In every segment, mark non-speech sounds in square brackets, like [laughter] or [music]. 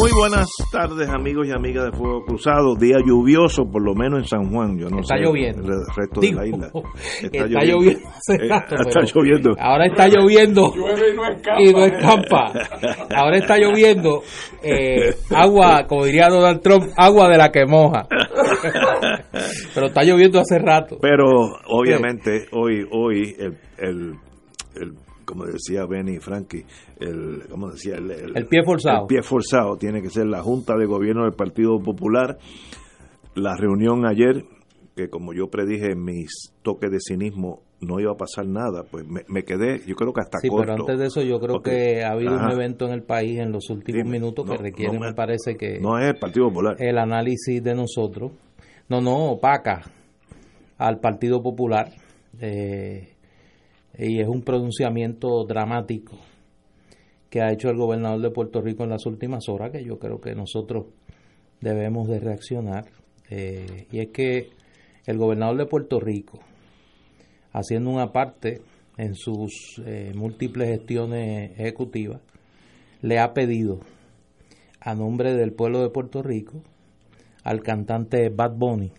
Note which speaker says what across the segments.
Speaker 1: Muy buenas tardes, amigos y amigas de Fuego Cruzado. Día lluvioso, por lo menos en San Juan. Yo no
Speaker 2: está
Speaker 1: sé
Speaker 2: lloviendo.
Speaker 1: el resto
Speaker 2: Digo,
Speaker 1: de la isla. [laughs]
Speaker 2: Está, lloviendo. hace
Speaker 1: Eh,
Speaker 2: rato,
Speaker 1: está lloviendo.
Speaker 2: Ahora está lloviendo y no escampa. Ahora está lloviendo eh, agua, como diría Donald Trump, agua de la que moja. [laughs] Pero está lloviendo hace rato.
Speaker 1: Pero obviamente hoy, hoy el, el, el- como decía Benny Frankie, el, como decía el,
Speaker 2: El pie forzado.
Speaker 1: el pie forzado tiene que ser la Junta de Gobierno del Partido Popular. La reunión ayer, que como yo predije en mis toques de cinismo no iba a pasar nada, pues me, me quedé, yo creo que hasta
Speaker 2: Sí,
Speaker 1: corto.
Speaker 2: pero antes de eso yo creo que ha habido un evento en el país en los últimos
Speaker 1: Dime.
Speaker 2: minutos que requiere,
Speaker 1: no me-
Speaker 2: me parece que
Speaker 1: No es el Partido Popular.
Speaker 2: el análisis de nosotros. No, no, opaca al Partido Popular. eh, y es un pronunciamiento dramático que ha hecho el gobernador de Puerto Rico en las últimas horas, que yo creo que nosotros debemos de reaccionar. eh, y es que el gobernador de Puerto Rico, haciendo una parte en sus eh, múltiples gestiones ejecutivas, le ha pedido a nombre del pueblo de Puerto Rico al cantante Bad Bunny,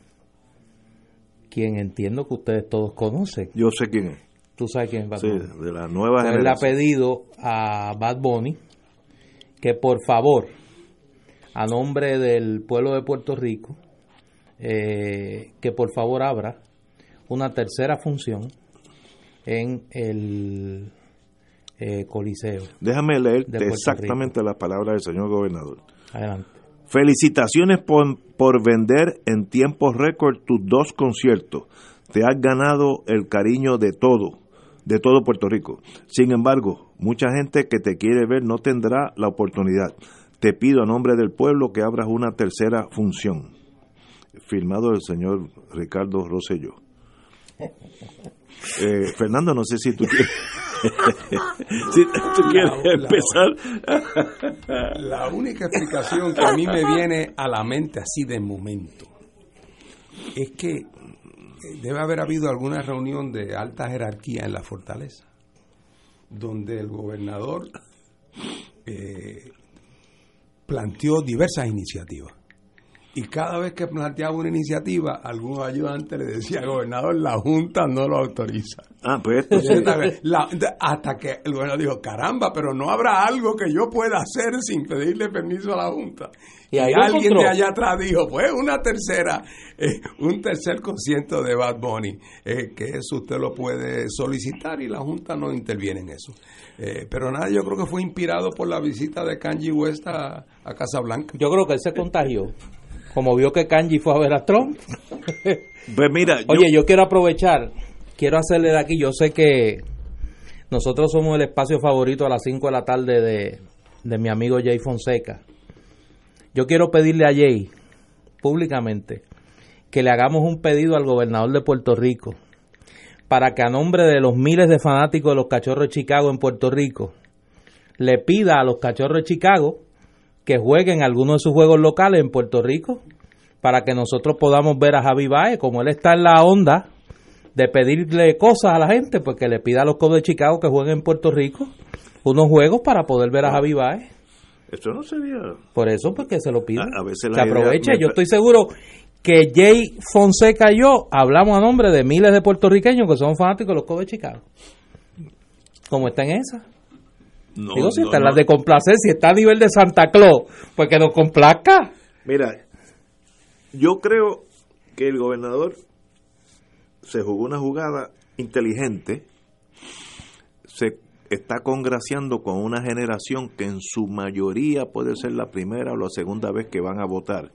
Speaker 2: quien entiendo que ustedes todos conocen.
Speaker 1: Yo sé quién es.
Speaker 2: Tú sabes quién es Bad
Speaker 1: Sí,
Speaker 2: Bunny.
Speaker 1: de la nueva
Speaker 2: Pues él le ha pedido a Bad Bunny que por favor, a nombre del pueblo de Puerto Rico, eh, que por favor abra una tercera función en el eh, Coliseo.
Speaker 1: Déjame leerte
Speaker 2: Puerto
Speaker 1: exactamente las palabras del señor gobernador.
Speaker 2: Adelante.
Speaker 1: Felicitaciones por, por vender en tiempo récord tus dos conciertos. Te has ganado el cariño de todo, de todo Puerto Rico. Sin embargo, mucha gente que te quiere ver no tendrá la oportunidad. Te pido a nombre del pueblo que abras una tercera función. Firmado el señor Ricardo Rosselló. [laughs] Eh, Fernando, no sé si tú quieres, [laughs] si tú quieres
Speaker 3: La- la-
Speaker 1: empezar.
Speaker 3: La única explicación que a mí me viene a la mente así de momento es que debe haber habido alguna reunión de alta jerarquía en la fortaleza, donde el gobernador eh, planteó diversas iniciativas. Y cada vez que planteaba una iniciativa, algún ayudante le decía, gobernador, la Junta no lo autoriza.
Speaker 1: Ah, pues esto sí.
Speaker 3: Entonces, la- hasta que el gobernador dijo, caramba, pero no habrá algo que yo pueda hacer sin pedirle permiso a la Junta.
Speaker 2: Y
Speaker 3: Y, alguien
Speaker 2: encontró.
Speaker 3: de allá atrás dijo, pues una tercera, eh, un tercer concierto de Bad Bunny, eh, que eso usted lo puede solicitar y la Junta no interviene en eso. Eh, pero nada, yo creo que fue inspirado por la visita de Kanye West a, a Casablanca.
Speaker 2: Yo creo que él se contagió. Como vio que Kanji fue a ver a Trump. [laughs]
Speaker 1: Pues mira, yo-
Speaker 2: Oye, yo quiero aprovechar, quiero hacerle de aquí, yo sé que nosotros somos el espacio favorito a las 5 de la tarde de, de mi amigo Jay Fonseca. Yo quiero pedirle a Jay, públicamente, que le hagamos un pedido al gobernador de Puerto Rico para que a nombre de los miles de fanáticos de los Cachorros de Chicago en Puerto Rico, le pida a los Cachorros de Chicago que jueguen algunos de sus juegos locales en Puerto Rico para que nosotros podamos ver a Javi Baez, como él está en la onda de pedirle cosas a la gente, pues que le pida a los Cubs de Chicago que jueguen en Puerto Rico unos juegos para poder ver a Javi Baez.
Speaker 1: esto no sería.
Speaker 2: Por eso, porque se lo pida.
Speaker 1: A- a veces idea
Speaker 2: aproveche.
Speaker 1: me-
Speaker 2: Yo estoy seguro que Jay Fonseca y yo hablamos a nombre de miles de puertorriqueños que son fanáticos de los Cubs de Chicago. Como está en esa.
Speaker 1: No,
Speaker 2: Digo, si
Speaker 1: no,
Speaker 2: está en
Speaker 1: no.
Speaker 2: las de complacer, si está a nivel de Santa Claus, pues que nos complazca.
Speaker 1: Mira, yo creo que el gobernador se jugó una jugada inteligente, se está congraciando con una generación que en su mayoría puede ser la primera o la segunda vez que van a votar.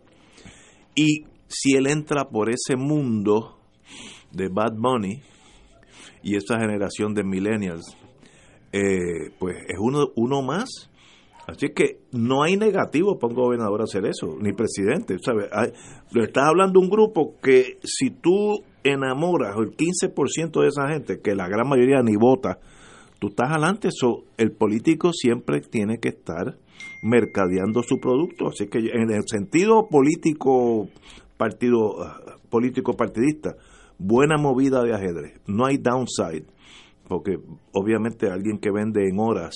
Speaker 1: Y si él entra por ese mundo de Bad Bunny y esa generación de millennials, eh, pues es uno, uno más. Así que no hay negativo para un gobernador hacer eso, ni presidente. ¿sabes? lo estás hablando un grupo que si tú enamoras el 15% de esa gente, que la gran mayoría ni vota, tú estás adelante. eso el político siempre tiene que estar mercadeando su producto. Así que en el sentido político, partido político partidista, buena movida de ajedrez. No hay downside, porque obviamente alguien que vende en horas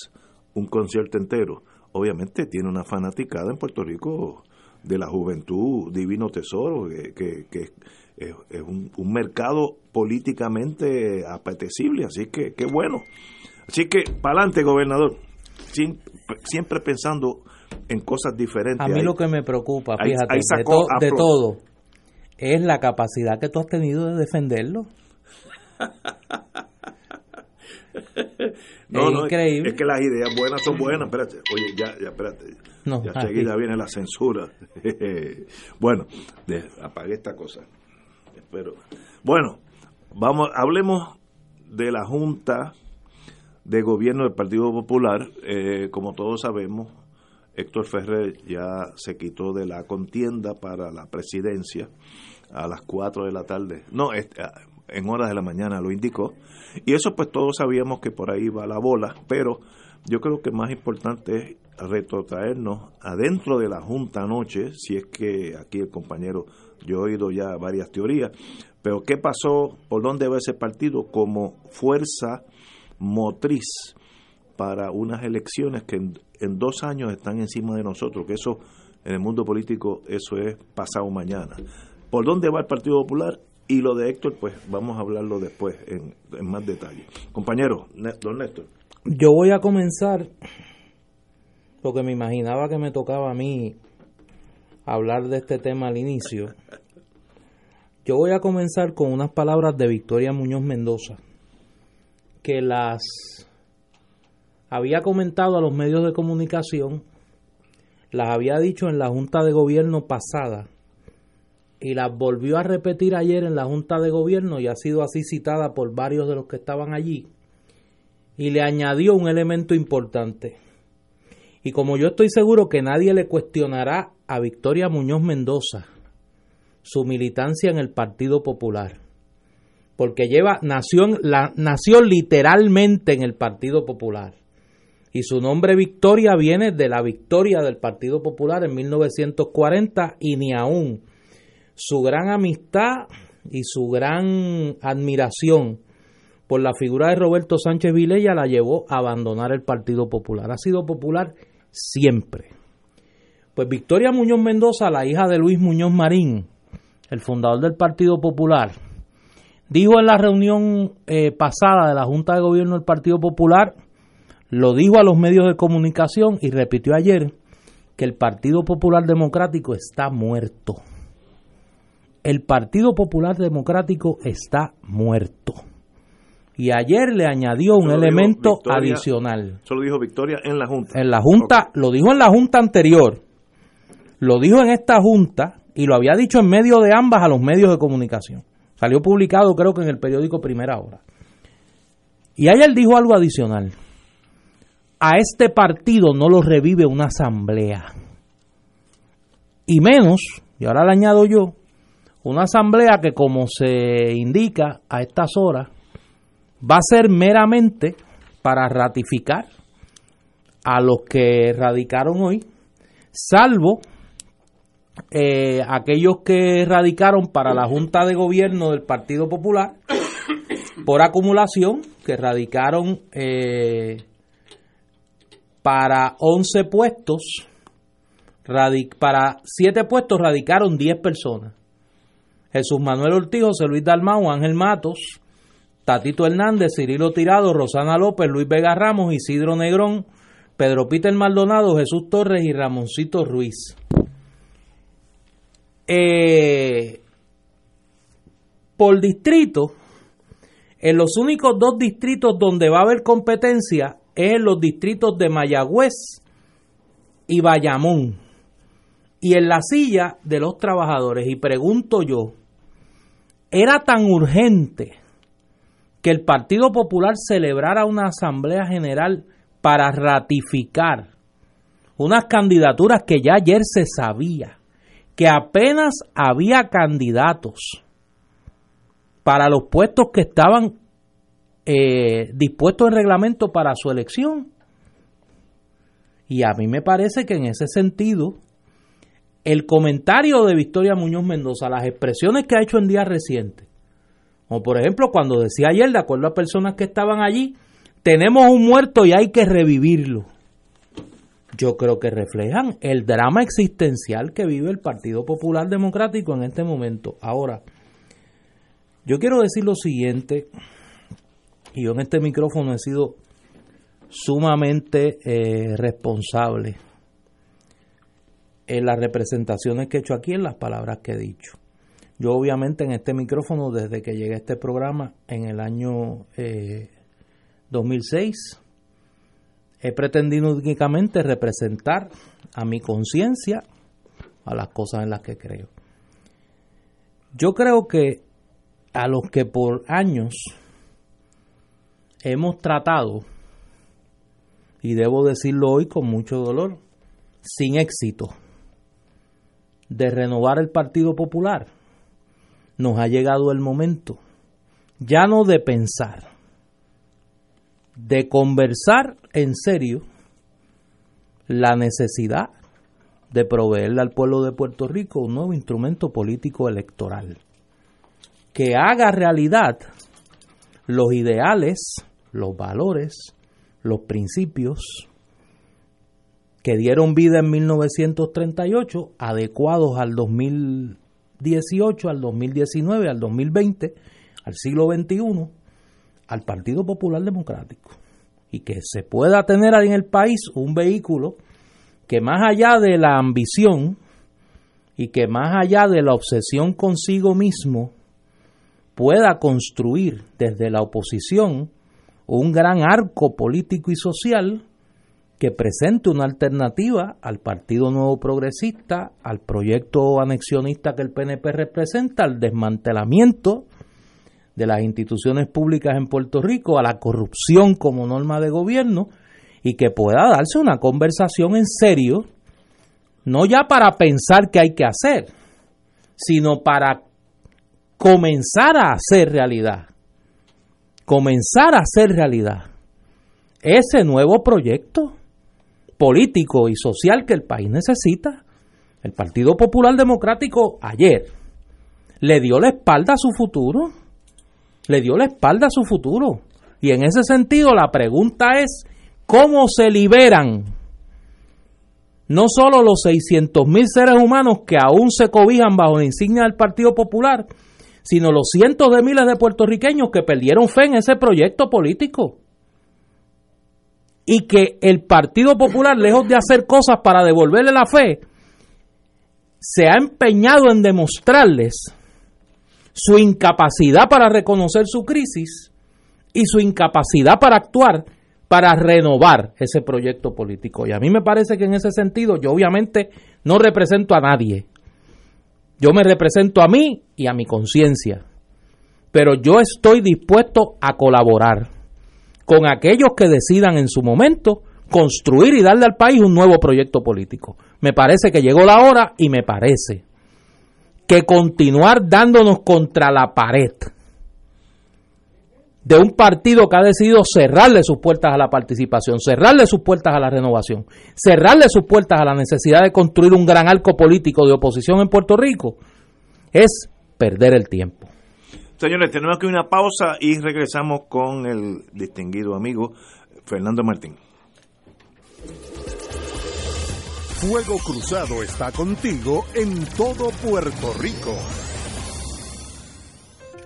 Speaker 1: un concierto entero, obviamente tiene una fanaticada en Puerto Rico de la juventud, divino tesoro, que, que, es, un, mercado políticamente apetecible, así que qué bueno. Así que, para adelante, gobernador, siempre pensando en cosas diferentes.
Speaker 2: A mí lo que me preocupa, fíjate, de todo, es la capacidad que tú has tenido de defenderlo. [laughs] [laughs]
Speaker 1: no, no, increíble. Es, que las ideas buenas son buenas. Espérate, oye, ya, ya, espérate. No, ya enseguida viene la censura. [laughs] bueno, apague esta cosa. Espero. Bueno, vamos, hablemos de la Junta de Gobierno del Partido Popular. Eh, como todos sabemos, Héctor Ferrer ya se quitó de la contienda para la presidencia a las 4 de la tarde. No, en horas de la mañana lo indicó. Y eso pues todos sabíamos que por ahí va la bola, pero yo creo que más importante es retrotraernos adentro de la Junta anoche, si es que aquí el compañero, yo he oído ya varias teorías, pero ¿qué pasó? ¿Por dónde va ese partido como fuerza motriz para unas elecciones que en, dos años están encima de nosotros, que eso en el mundo político eso es pasado mañana. ¿Por dónde va el Partido Popular? Y lo de Héctor, pues vamos a hablarlo después en, más detalle. Compañero, don Néstor.
Speaker 2: Yo voy a comenzar, porque me imaginaba que me tocaba a mí hablar de este tema al inicio. Yo voy a comenzar con unas palabras de Victoria Muñoz Mendoza, que las había comentado a los medios de comunicación, las había dicho en la Junta de Gobierno pasada y las volvió a repetir ayer en la Junta de Gobierno y ha sido así citada por varios de los que estaban allí y le añadió un elemento importante. Y como yo estoy seguro que nadie le cuestionará a Victoria Muñoz Mendoza su militancia en el Partido Popular, porque lleva nació, la, nació literalmente en el Partido Popular y su nombre Victoria viene de la victoria del Partido Popular en 1940 y ni aún su gran amistad y su gran admiración por la figura de Roberto Sánchez Vilella la llevó a abandonar el Partido Popular. Ha sido popular siempre. Pues Victoria Muñoz Mendoza, la hija de Luis Muñoz Marín, el fundador del Partido Popular, dijo en la reunión eh, pasada de la Junta de Gobierno del Partido Popular lo dijo a los medios de comunicación y repitió ayer que el Partido Popular Democrático está muerto. El Partido Popular Democrático está muerto. Y ayer le añadió un elemento adicional.
Speaker 1: Solo dijo Victoria en la Junta.
Speaker 2: En la Junta, lo dijo en la Junta anterior, lo dijo en esta Junta y lo había dicho en medio de ambas a los medios de comunicación. Salió publicado creo que en el periódico Primera Hora. Y ayer dijo algo adicional a este partido no lo revive una asamblea. Y menos, y ahora le añado yo, una asamblea que como se indica a estas horas, va a ser meramente para ratificar a los que radicaron hoy, salvo eh, aquellos que radicaron para la Junta de Gobierno del Partido Popular por acumulación, que radicaron eh, para 11 puestos, para 7 puestos radicaron 10 personas. Jesús Manuel Ortiz, José Luis Dalmau, Ángel Matos, Tatito Hernández, Cirilo Tirado, Rosana López, Luis Vega Ramos, Isidro Negrón, Pedro Peter Maldonado, Jesús Torres y Ramoncito Ruiz. Eh, por distrito, en los únicos dos distritos donde va a haber competencia es en los distritos de Mayagüez y Bayamón y en la silla de los trabajadores. Y pregunto yo, ¿era tan urgente que el Partido Popular celebrara una asamblea general para ratificar unas candidaturas que ya ayer se sabía, que apenas había candidatos para los puestos que estaban eh, dispuestos en reglamento para su elección. Y a mí me parece que en ese sentido, el comentario de Victoria Muñoz Mendoza, las expresiones que ha hecho en días recientes, como por ejemplo cuando decía ayer, de acuerdo a personas que estaban allí, tenemos un muerto y hay que revivirlo. Yo creo que reflejan el drama existencial que vive el Partido Popular Democrático en este momento. Ahora, yo quiero decir lo siguiente, y yo en este micrófono he sido sumamente eh, responsable en las representaciones que he hecho aquí, en las palabras que he dicho. Yo obviamente en este micrófono, desde que llegué a este programa en el año 2006, eh, he pretendido únicamente representar a mi conciencia, a las cosas en las que creo. Yo creo que a los que por años hemos tratado, y debo decirlo hoy con mucho dolor, sin éxito, de renovar el Partido Popular, nos ha llegado el momento ya no de pensar, de conversar en serio la necesidad de proveerle al pueblo de Puerto Rico un nuevo instrumento político electoral que haga realidad los ideales los valores, los principios que dieron vida en 1938, adecuados al 2018, al 2019, al 2020, al siglo XXI, al Partido Popular Democrático. Y que se pueda tener en el país un vehículo que más allá de la ambición y que más allá de la obsesión consigo mismo, pueda construir desde la oposición un gran arco político y social que presente una alternativa al Partido Nuevo Progresista, al proyecto anexionista que el PNP representa, al desmantelamiento de las instituciones públicas en Puerto Rico, a la corrupción como norma de gobierno, y que pueda darse una conversación en serio, no ya para pensar qué hay que hacer, sino para comenzar a hacer realidad comenzar a hacer realidad ese nuevo proyecto político y social que el país necesita. El Partido Popular Democrático ayer le dio la espalda a su futuro, le dio la espalda a su futuro. Y en ese sentido la pregunta es, ¿cómo se liberan no solo los 600 mil seres humanos que aún se cobijan bajo la insignia del Partido Popular, sino los cientos de miles de puertorriqueños que perdieron fe en ese proyecto político. Y que el Partido Popular, lejos de hacer cosas para devolverle la fe, se ha empeñado en demostrarles su incapacidad para reconocer su crisis y su incapacidad para actuar para renovar ese proyecto político. Y a mí me parece que en ese sentido yo obviamente no represento a nadie. Yo me represento a mí y a mi conciencia. Pero yo estoy dispuesto a colaborar con aquellos que decidan en su momento construir y darle al país un nuevo proyecto político. Me parece que llegó la hora y me parece que continuar dándonos contra la pared de un partido que ha decidido cerrarle sus puertas a la participación, cerrarle sus puertas a la renovación, cerrarle sus puertas a la necesidad de construir un gran arco político de oposición en Puerto Rico, es perder el tiempo.
Speaker 1: Señores, tenemos aquí una pausa y regresamos con el distinguido amigo Fernando Martín.
Speaker 4: Fuego Cruzado está contigo en todo Puerto Rico.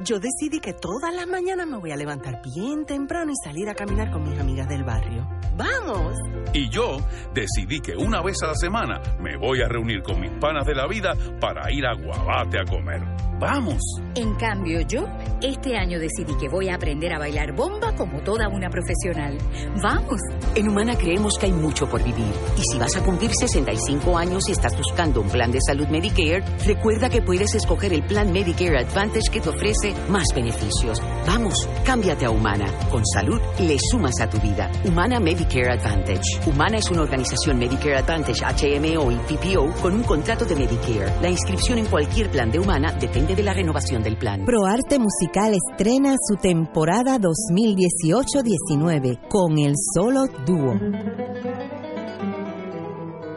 Speaker 5: Yo decidí que todas las mañanas me voy a levantar bien temprano y salir a caminar con mis amigas del barrio. ¡Vamos!
Speaker 6: Y yo decidí que una vez a la semana me voy a reunir con mis panas de la vida para ir a Guabate a comer. ¡Vamos!
Speaker 7: En cambio, yo este año decidí que voy a aprender a bailar bomba como toda una profesional. ¡Vamos!
Speaker 8: En Humana creemos que hay mucho por vivir. Y si vas a cumplir 65 años y estás buscando un plan de salud Medicare, recuerda que puedes escoger el plan Medicare Advantage que te ofrece 14, más beneficios. Vamos, cámbiate a Humana. Con salud le sumas a tu vida. Humana Medicare Advantage. Humana es una organización Medicare Advantage HMO y PPO con un contrato de Medicare. La inscripción en cualquier plan de Humana depende de la renovación del plan.
Speaker 9: ProArte Musical estrena su temporada 2018-19 con el solo dúo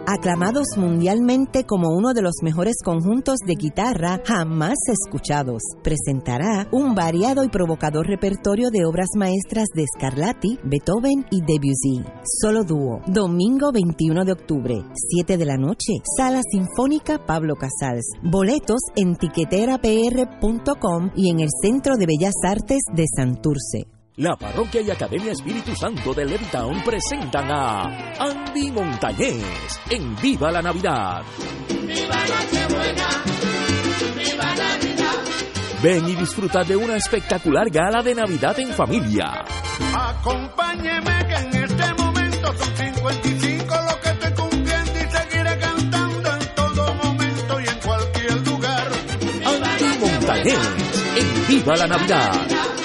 Speaker 9: aclamados mundialmente como uno de los mejores conjuntos de guitarra jamás escuchados. Presentará un variado y provocador repertorio de obras maestras de Scarlatti, Beethoven y Debussy. Solo dúo, domingo 21 de octubre, 7 de la noche, Sala Sinfónica Pablo Casals. Boletos en tiqueterapr.com y en el Centro de Bellas Artes de Santurce.
Speaker 10: La Parroquia y Academia Espíritu Santo de Levittown presentan a Andy Montañez en Viva la Navidad. ¡Viva Nochebuena! ¡Viva Navidad! Ven y disfruta de una espectacular gala de Navidad en familia.
Speaker 11: Acompáñeme que en este momento son 55 lo que estoy cumpliendo y seguiré cantando en todo momento y en cualquier lugar.
Speaker 10: Andy Montañez en Viva la Navidad.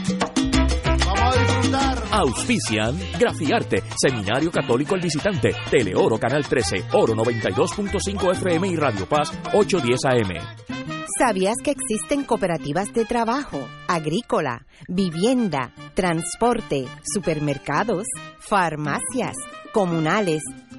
Speaker 10: Auspician Grafiarte, Seminario Católico El Visitante, Teleoro Canal 13, Oro 92.5 FM y Radio Paz 810 AM.
Speaker 9: ¿Sabías que existen cooperativas de trabajo, agrícola, vivienda, transporte, supermercados, farmacias, comunales,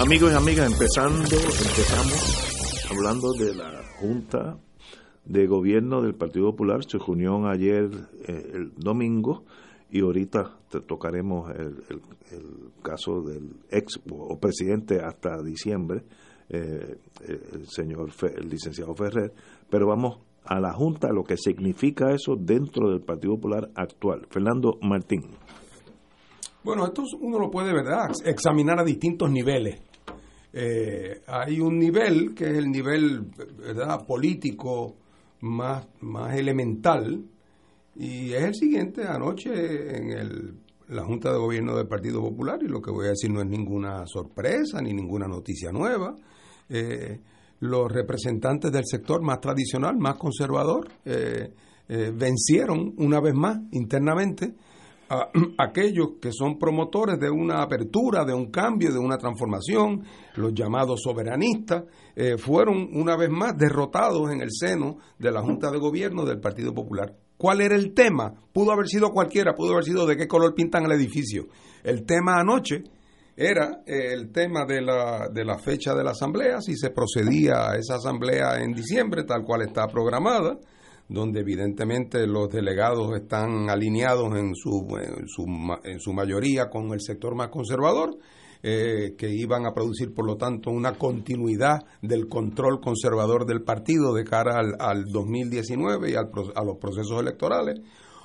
Speaker 1: Amigos y amigas, empezando, empezamos hablando de la Junta de Gobierno del Partido Popular. Se reunió ayer, eh, el domingo, y ahorita tocaremos el, caso del ex o presidente hasta diciembre, eh, el señor, el licenciado Ferrer. Pero vamos a la Junta lo que significa eso dentro del Partido Popular actual. Fernando Martín.
Speaker 3: Bueno, esto uno lo puede, ¿verdad?, examinar a distintos niveles. Eh, hay un nivel que es el nivel, ¿verdad?, político más, más elemental, y es el siguiente, anoche en el, la Junta de Gobierno del Partido Popular, y lo que voy a decir no es ninguna sorpresa ni ninguna noticia nueva, eh, los representantes del sector más tradicional, más conservador, eh, eh, vencieron una vez más internamente a [clears throat] aquellos que son promotores de una apertura, de un cambio, de una transformación, los llamados soberanistas, eh, fueron una vez más derrotados en el seno de la Junta de Gobierno del Partido Popular. ¿Cuál era el tema? Pudo haber sido cualquiera, pudo haber sido de qué color pintan el edificio. El tema anoche era el tema de la, de la fecha de la asamblea, si se procedía a esa asamblea en diciembre, tal cual está programada, donde evidentemente los delegados están alineados en su, en su, en su mayoría con el sector más conservador, eh, que iban a producir, por lo tanto, una continuidad del control conservador del partido de cara al, al 2019 y al, a los procesos electorales.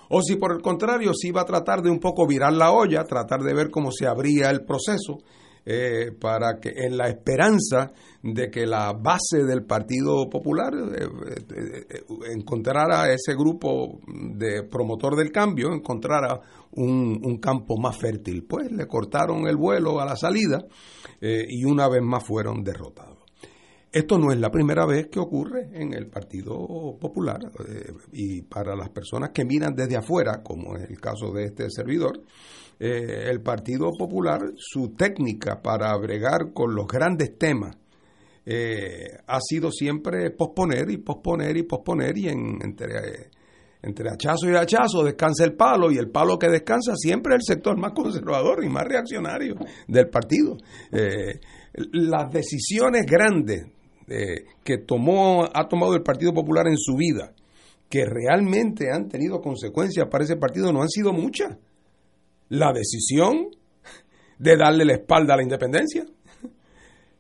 Speaker 3: O si por el contrario se iba a tratar de un poco virar la olla, tratar de ver cómo se abría el proceso eh, para que en la esperanza de que la base del Partido Popular eh, eh, encontrara ese grupo de promotor del cambio, encontrara un, campo más fértil. Pues le cortaron el vuelo a la salida y una vez más fueron derrotados. Esto no es la primera vez que ocurre en el Partido Popular eh, y para las personas que miran desde afuera, como es el caso de este servidor, eh, el Partido Popular, su técnica para bregar con los grandes temas eh, ha sido siempre posponer y posponer y posponer y en, entre, entre hachazo y hachazo descansa el palo y el palo que descansa siempre es el sector más conservador y más reaccionario del partido. las decisiones grandes eh, que tomó, ha tomado el Partido Popular en su vida, que realmente han tenido consecuencias para ese partido no han sido muchas. La decisión de darle la espalda a la independencia,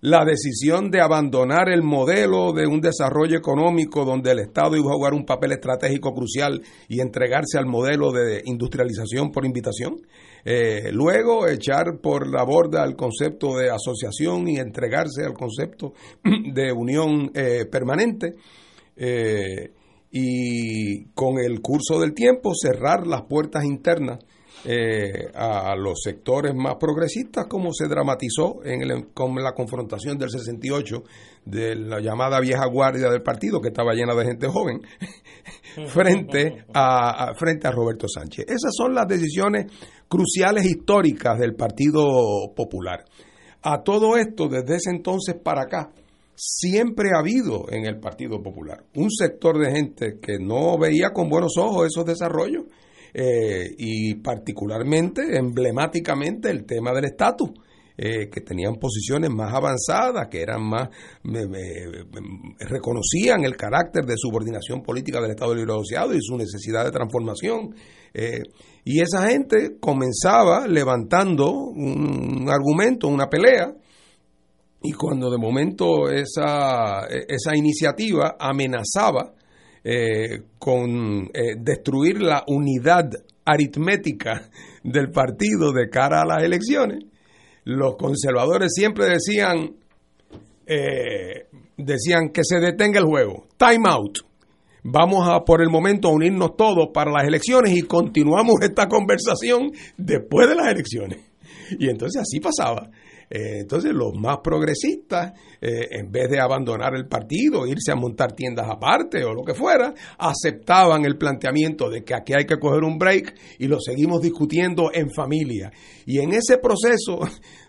Speaker 3: la decisión de abandonar el modelo de un desarrollo económico donde el Estado iba a jugar un papel estratégico crucial y entregarse al modelo de industrialización por invitación. Eh, luego echar por la borda el concepto de asociación y entregarse al concepto [clears throat] de unión eh, permanente. Eh, y con el curso del tiempo cerrar las puertas internas eh, a los sectores más progresistas, como se dramatizó en el, con la confrontación del 68 de la llamada vieja guardia del partido, que estaba llena de gente joven, [laughs] frente a, frente a Roberto Sánchez. Esas son las decisiones cruciales históricas del Partido Popular. A todo esto, desde ese entonces para acá, siempre ha habido en el Partido Popular un sector de gente que no veía con buenos ojos esos desarrollos eh, y particularmente, emblemáticamente, el tema del estatus. Eh, que tenían posiciones más avanzadas, que eran más, reconocían el carácter de subordinación política del Estado Libre Asociado y su necesidad de transformación. Eh, y esa gente comenzaba levantando un, argumento, una pelea, y cuando de momento esa, esa iniciativa amenazaba eh, con eh, destruir la unidad aritmética del partido de cara a las elecciones, los conservadores siempre decían, eh, decían que se detenga el juego, time out. Vamos a por el momento a unirnos todos para las elecciones y continuamos esta conversación después de las elecciones. Y entonces así pasaba. Eh, entonces los más progresistas, eh, en vez de abandonar el partido, irse a montar tiendas aparte o lo que fuera, aceptaban el planteamiento de que aquí hay que coger un break y lo seguimos discutiendo en familia. Y en ese proceso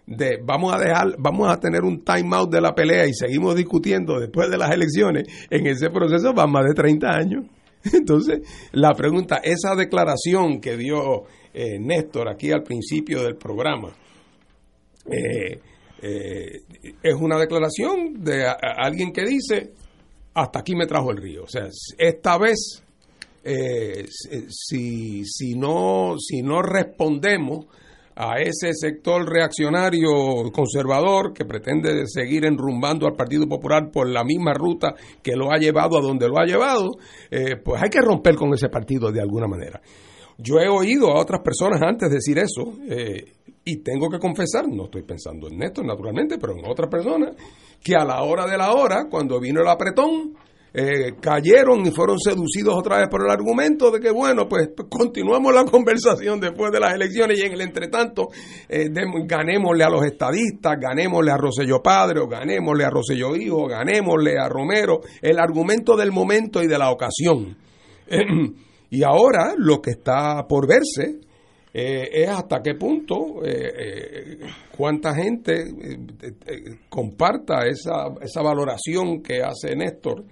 Speaker 3: de vamos a dejar, vamos a tener un time out de la pelea y seguimos discutiendo después de las elecciones, en ese proceso van más de 30 años. [laughs] Entonces, la pregunta, esa declaración que dio eh, Néstor aquí al principio del programa, eh, eh, es una declaración de alguien que dice, hasta aquí me trajo el río. O sea, esta vez, eh, si, si, no, si no respondemos a ese sector reaccionario conservador que pretende seguir enrumbando al Partido Popular por la misma ruta que lo ha llevado a donde lo ha llevado, pues hay que romper con ese partido de alguna manera. Yo he oído a otras personas antes decir eso, y tengo que confesar, no estoy pensando en Néstor naturalmente, pero en otras personas, que a la hora de la hora, cuando vino el apretón, eh, cayeron y fueron seducidos otra vez por el argumento de que, bueno, pues continuamos la [laughs] conversación después de las elecciones y en el entretanto eh, ganémosle a los estadistas, ganémosle a Rosselló Padre, o ganémosle a Rosselló Hijo, ganémosle a Romero, el argumento del momento y de la ocasión. [clears throat] y ahora lo que está por verse eh, es hasta qué punto, eh, eh, cuánta gente comparta esa, esa valoración que hace Néstor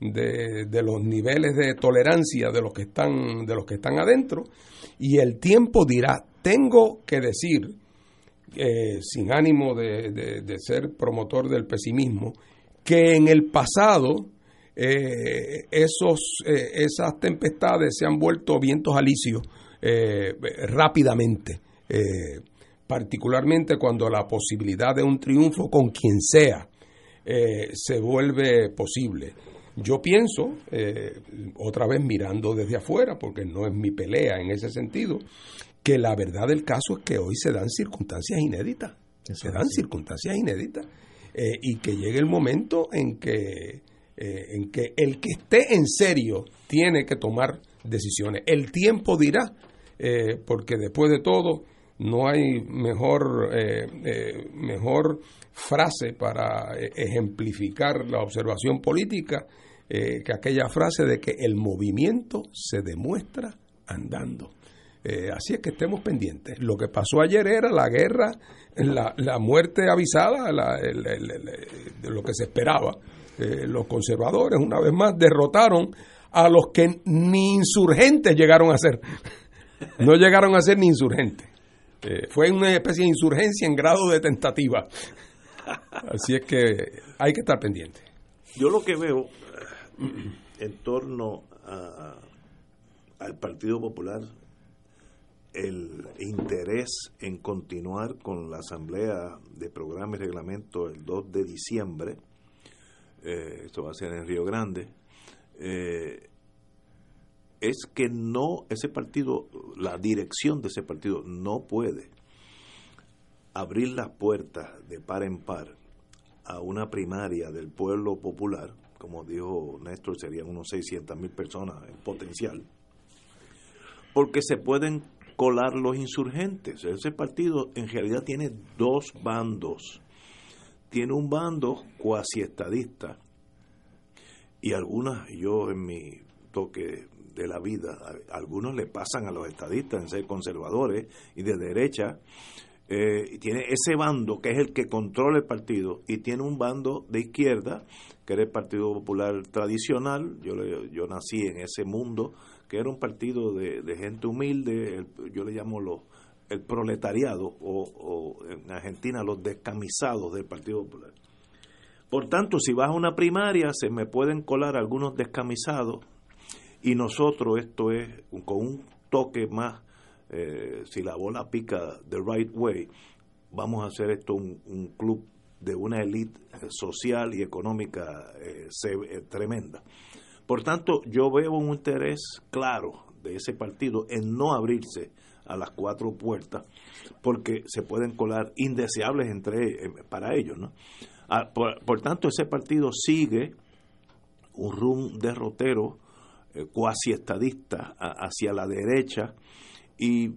Speaker 3: de, de, los niveles de tolerancia de los que están, de los que están adentro, y el tiempo dirá, tengo que decir, sin ánimo de, de, ser promotor del pesimismo, que en el pasado esos, esas tempestades se han vuelto vientos alicios eh, rápidamente, eh, particularmente cuando la posibilidad de un triunfo con quien sea eh, se vuelve posible. Yo pienso, otra vez mirando desde afuera, porque no es mi pelea en ese sentido, que la verdad del caso es que hoy se dan circunstancias inéditas, se dan circunstancias inéditas, y que llegue el momento en que, en que el que esté en serio tiene que tomar decisiones. El tiempo dirá eh, porque después de todo no hay mejor, eh, eh, mejor frase para ejemplificar la observación política que aquella frase de que el movimiento se demuestra andando. así es que estemos pendientes. Lo que pasó ayer era la guerra, la, la muerte avisada, de lo que se esperaba. los conservadores, una vez más, derrotaron a los que ni insurgentes llegaron a ser. No llegaron a ser ni insurgentes. Eh, fue una especie de insurgencia en grado de tentativa. Así es que hay que estar pendiente.
Speaker 1: Yo lo que veo en torno a- al Partido Popular el interés en continuar con la asamblea de programa y reglamento el 2 de diciembre, eh, esto va a ser en Río Grande, eh, es que no, ese partido, la dirección de ese partido no puede abrir las puertas de par en par a una primaria del pueblo popular, como dijo Néstor, serían unos 600 mil personas en potencial, porque se pueden colar los insurgentes. Ese partido en realidad tiene dos bandos. Tiene un bando cuasi estadista y algunas, yo en mi toque de la vida, algunos le pasan a los estadistas en ser conservadores y de derecha, eh, tiene ese bando que es el que controla el partido y tiene un bando de izquierda que era el Partido Popular tradicional. Yo yo nací en ese mundo que era un partido de, de gente humilde yo le llamo los el proletariado o, o en Argentina los descamisados del Partido Popular. Por tanto si vas a una primaria se me pueden colar algunos descamisados y nosotros esto es con un toque más eh, si la bola pica the right way, vamos a hacer esto un, club de una élite social y económica eh, eh, tremenda. Por tanto, yo veo un interés claro de ese partido en no abrirse a las cuatro puertas porque se pueden colar indeseables entre para ellos, ¿no? Ah, por, por tanto, ese partido sigue un rum derrotero cuasi estadista hacia la derecha y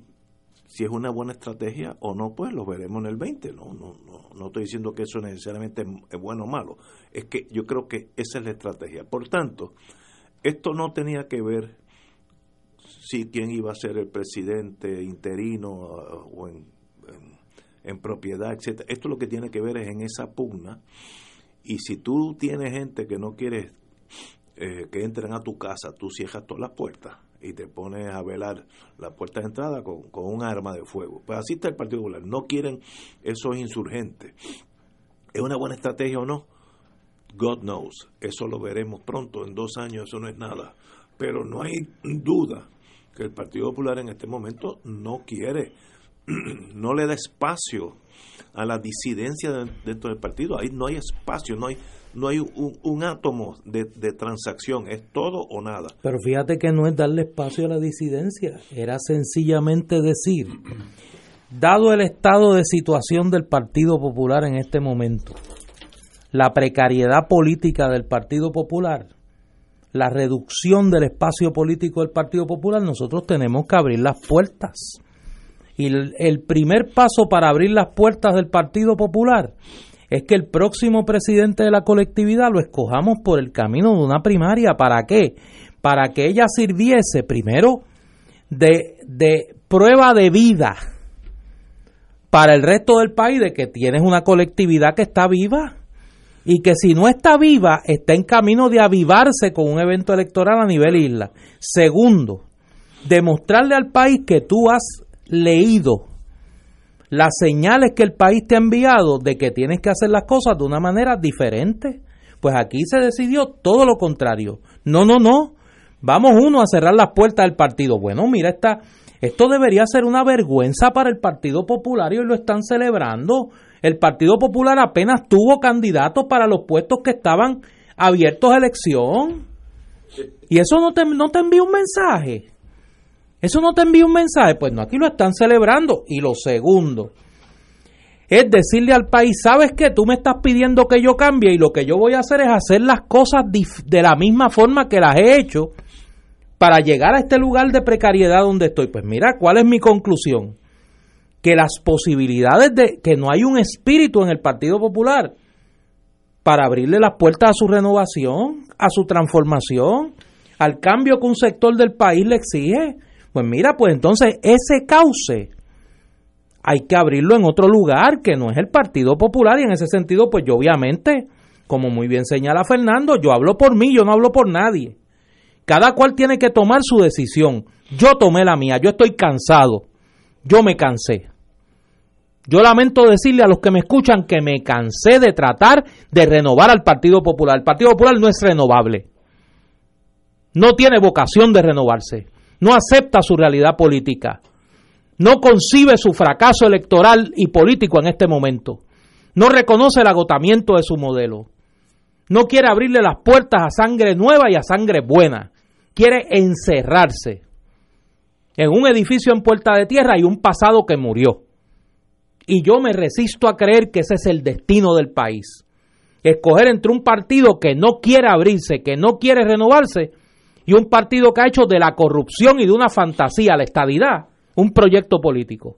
Speaker 1: si es una buena estrategia o no, pues lo veremos en el 20. No, no, no, no estoy diciendo que eso necesariamente es bueno o malo. Es que yo creo que esa es la estrategia. Por tanto, esto no tenía que ver si quién iba a ser el presidente interino o en, propiedad, etcétera. Esto lo que tiene que ver es en esa pugna. Y si tú tienes gente que no quiere eh, que entren a tu casa, tú cierras todas las puertas y te pones a velar la puerta de entrada con, con un arma de fuego. Pues así está el Partido Popular. No quieren esos insurgentes. ¿Es una buena estrategia o no? God knows. Eso lo veremos pronto. En dos años eso no es nada. Pero no hay duda que el Partido Popular en este momento no quiere, [clears throat] no le da espacio a la disidencia de- dentro del partido. Ahí no hay espacio, no hay, no hay un, átomo de, de transacción. Es todo o nada.
Speaker 2: Pero fíjate que no es darle espacio a la disidencia, era sencillamente decir, dado el estado de situación del Partido Popular en este momento, la precariedad política del Partido Popular, la reducción del espacio político del Partido Popular, nosotros tenemos que abrir las puertas. Y el, el primer paso para abrir las puertas del Partido Popular es que el próximo presidente de la colectividad lo escojamos por el camino de una primaria. ¿Para qué? Para que ella sirviese primero de, de prueba de vida para el resto del país de que tienes una colectividad que está viva y que si no está viva está en camino de avivarse con un evento electoral a nivel isla. Segundo, demostrarle al país que tú has leído las señales que el país te ha enviado de que tienes que hacer las cosas de una manera diferente. Pues aquí se decidió todo lo contrario. No, no, no. Vamos uno a cerrar las puertas del partido. Bueno, mira, esta, esto debería ser una vergüenza para el Partido Popular y hoy lo están celebrando. El Partido Popular apenas tuvo candidatos para los puestos que estaban abiertos a elección. Y eso no te, no te envía un mensaje. Eso no te envía un mensaje. Pues no, aquí lo están celebrando. Y lo segundo es decirle al país, sabes que tú me estás pidiendo que yo cambie y lo que yo voy a hacer es hacer las cosas de la misma forma que las he hecho para llegar a este lugar de precariedad donde estoy. Pues mira, ¿cuál es mi conclusión? Que las posibilidades de que no hay un espíritu en el Partido Popular para abrirle las puertas a su renovación, a su transformación, al cambio que un sector del país le exige. Pues mira, pues entonces ese cauce hay que abrirlo en otro lugar que no es el Partido Popular y en ese sentido, pues yo obviamente, como muy bien señala Fernando, yo hablo por mí, yo no hablo por nadie. Cada cual tiene que tomar su decisión. Yo tomé la mía, yo estoy cansado, yo me cansé. Yo lamento decirle a los que me escuchan que me cansé de tratar de renovar al Partido Popular. El Partido Popular no es renovable. no tiene vocación de renovarse, no acepta su realidad política, no concibe su fracaso electoral y político en este momento, no reconoce el agotamiento de su modelo, no quiere abrirle las puertas a sangre nueva y a sangre buena, quiere encerrarse en un edificio en Puerta de Tierra y un pasado que murió. Y yo me resisto a creer que ese es el destino del país. Escoger entre un partido que no quiere abrirse, que no quiere renovarse, y un partido que ha hecho de la corrupción y de una fantasía, la estabilidad, un proyecto político.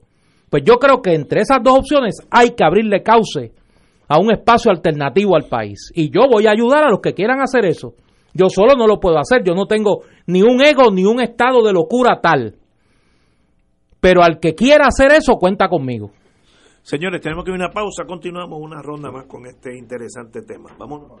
Speaker 2: Pues yo creo que entre esas dos opciones hay que abrirle cauce a un espacio alternativo al país. Y yo voy a ayudar a los que quieran hacer eso. Yo solo no lo puedo hacer, yo no tengo ni un ego ni un estado de locura tal. Pero al que quiera hacer eso, cuenta conmigo.
Speaker 1: Señores, tenemos que ir a una pausa. Continuamos una ronda más con este interesante tema. Vámonos.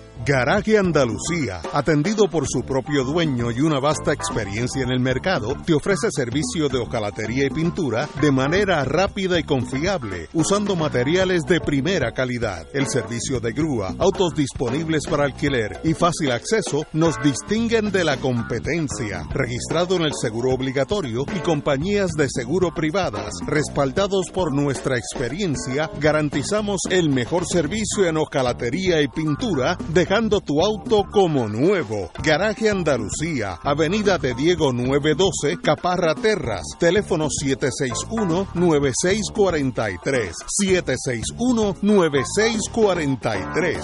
Speaker 4: Garaje Andalucía, atendido por su propio dueño y una vasta experiencia en el mercado, te ofrece servicio de hojalatería y pintura de manera rápida y confiable, usando materiales de primera calidad. El servicio de grúa, autos disponibles para alquiler y fácil acceso nos distinguen de la competencia. Registrado en el seguro obligatorio y compañías de seguro privadas, respaldados por nuestra experiencia, garantizamos el mejor servicio en hojalatería y pintura de dejando tu auto como nuevo. Garaje Andalucía, Avenida de Diego 912, Caparra Terras, teléfono 761-9643. 761-9643.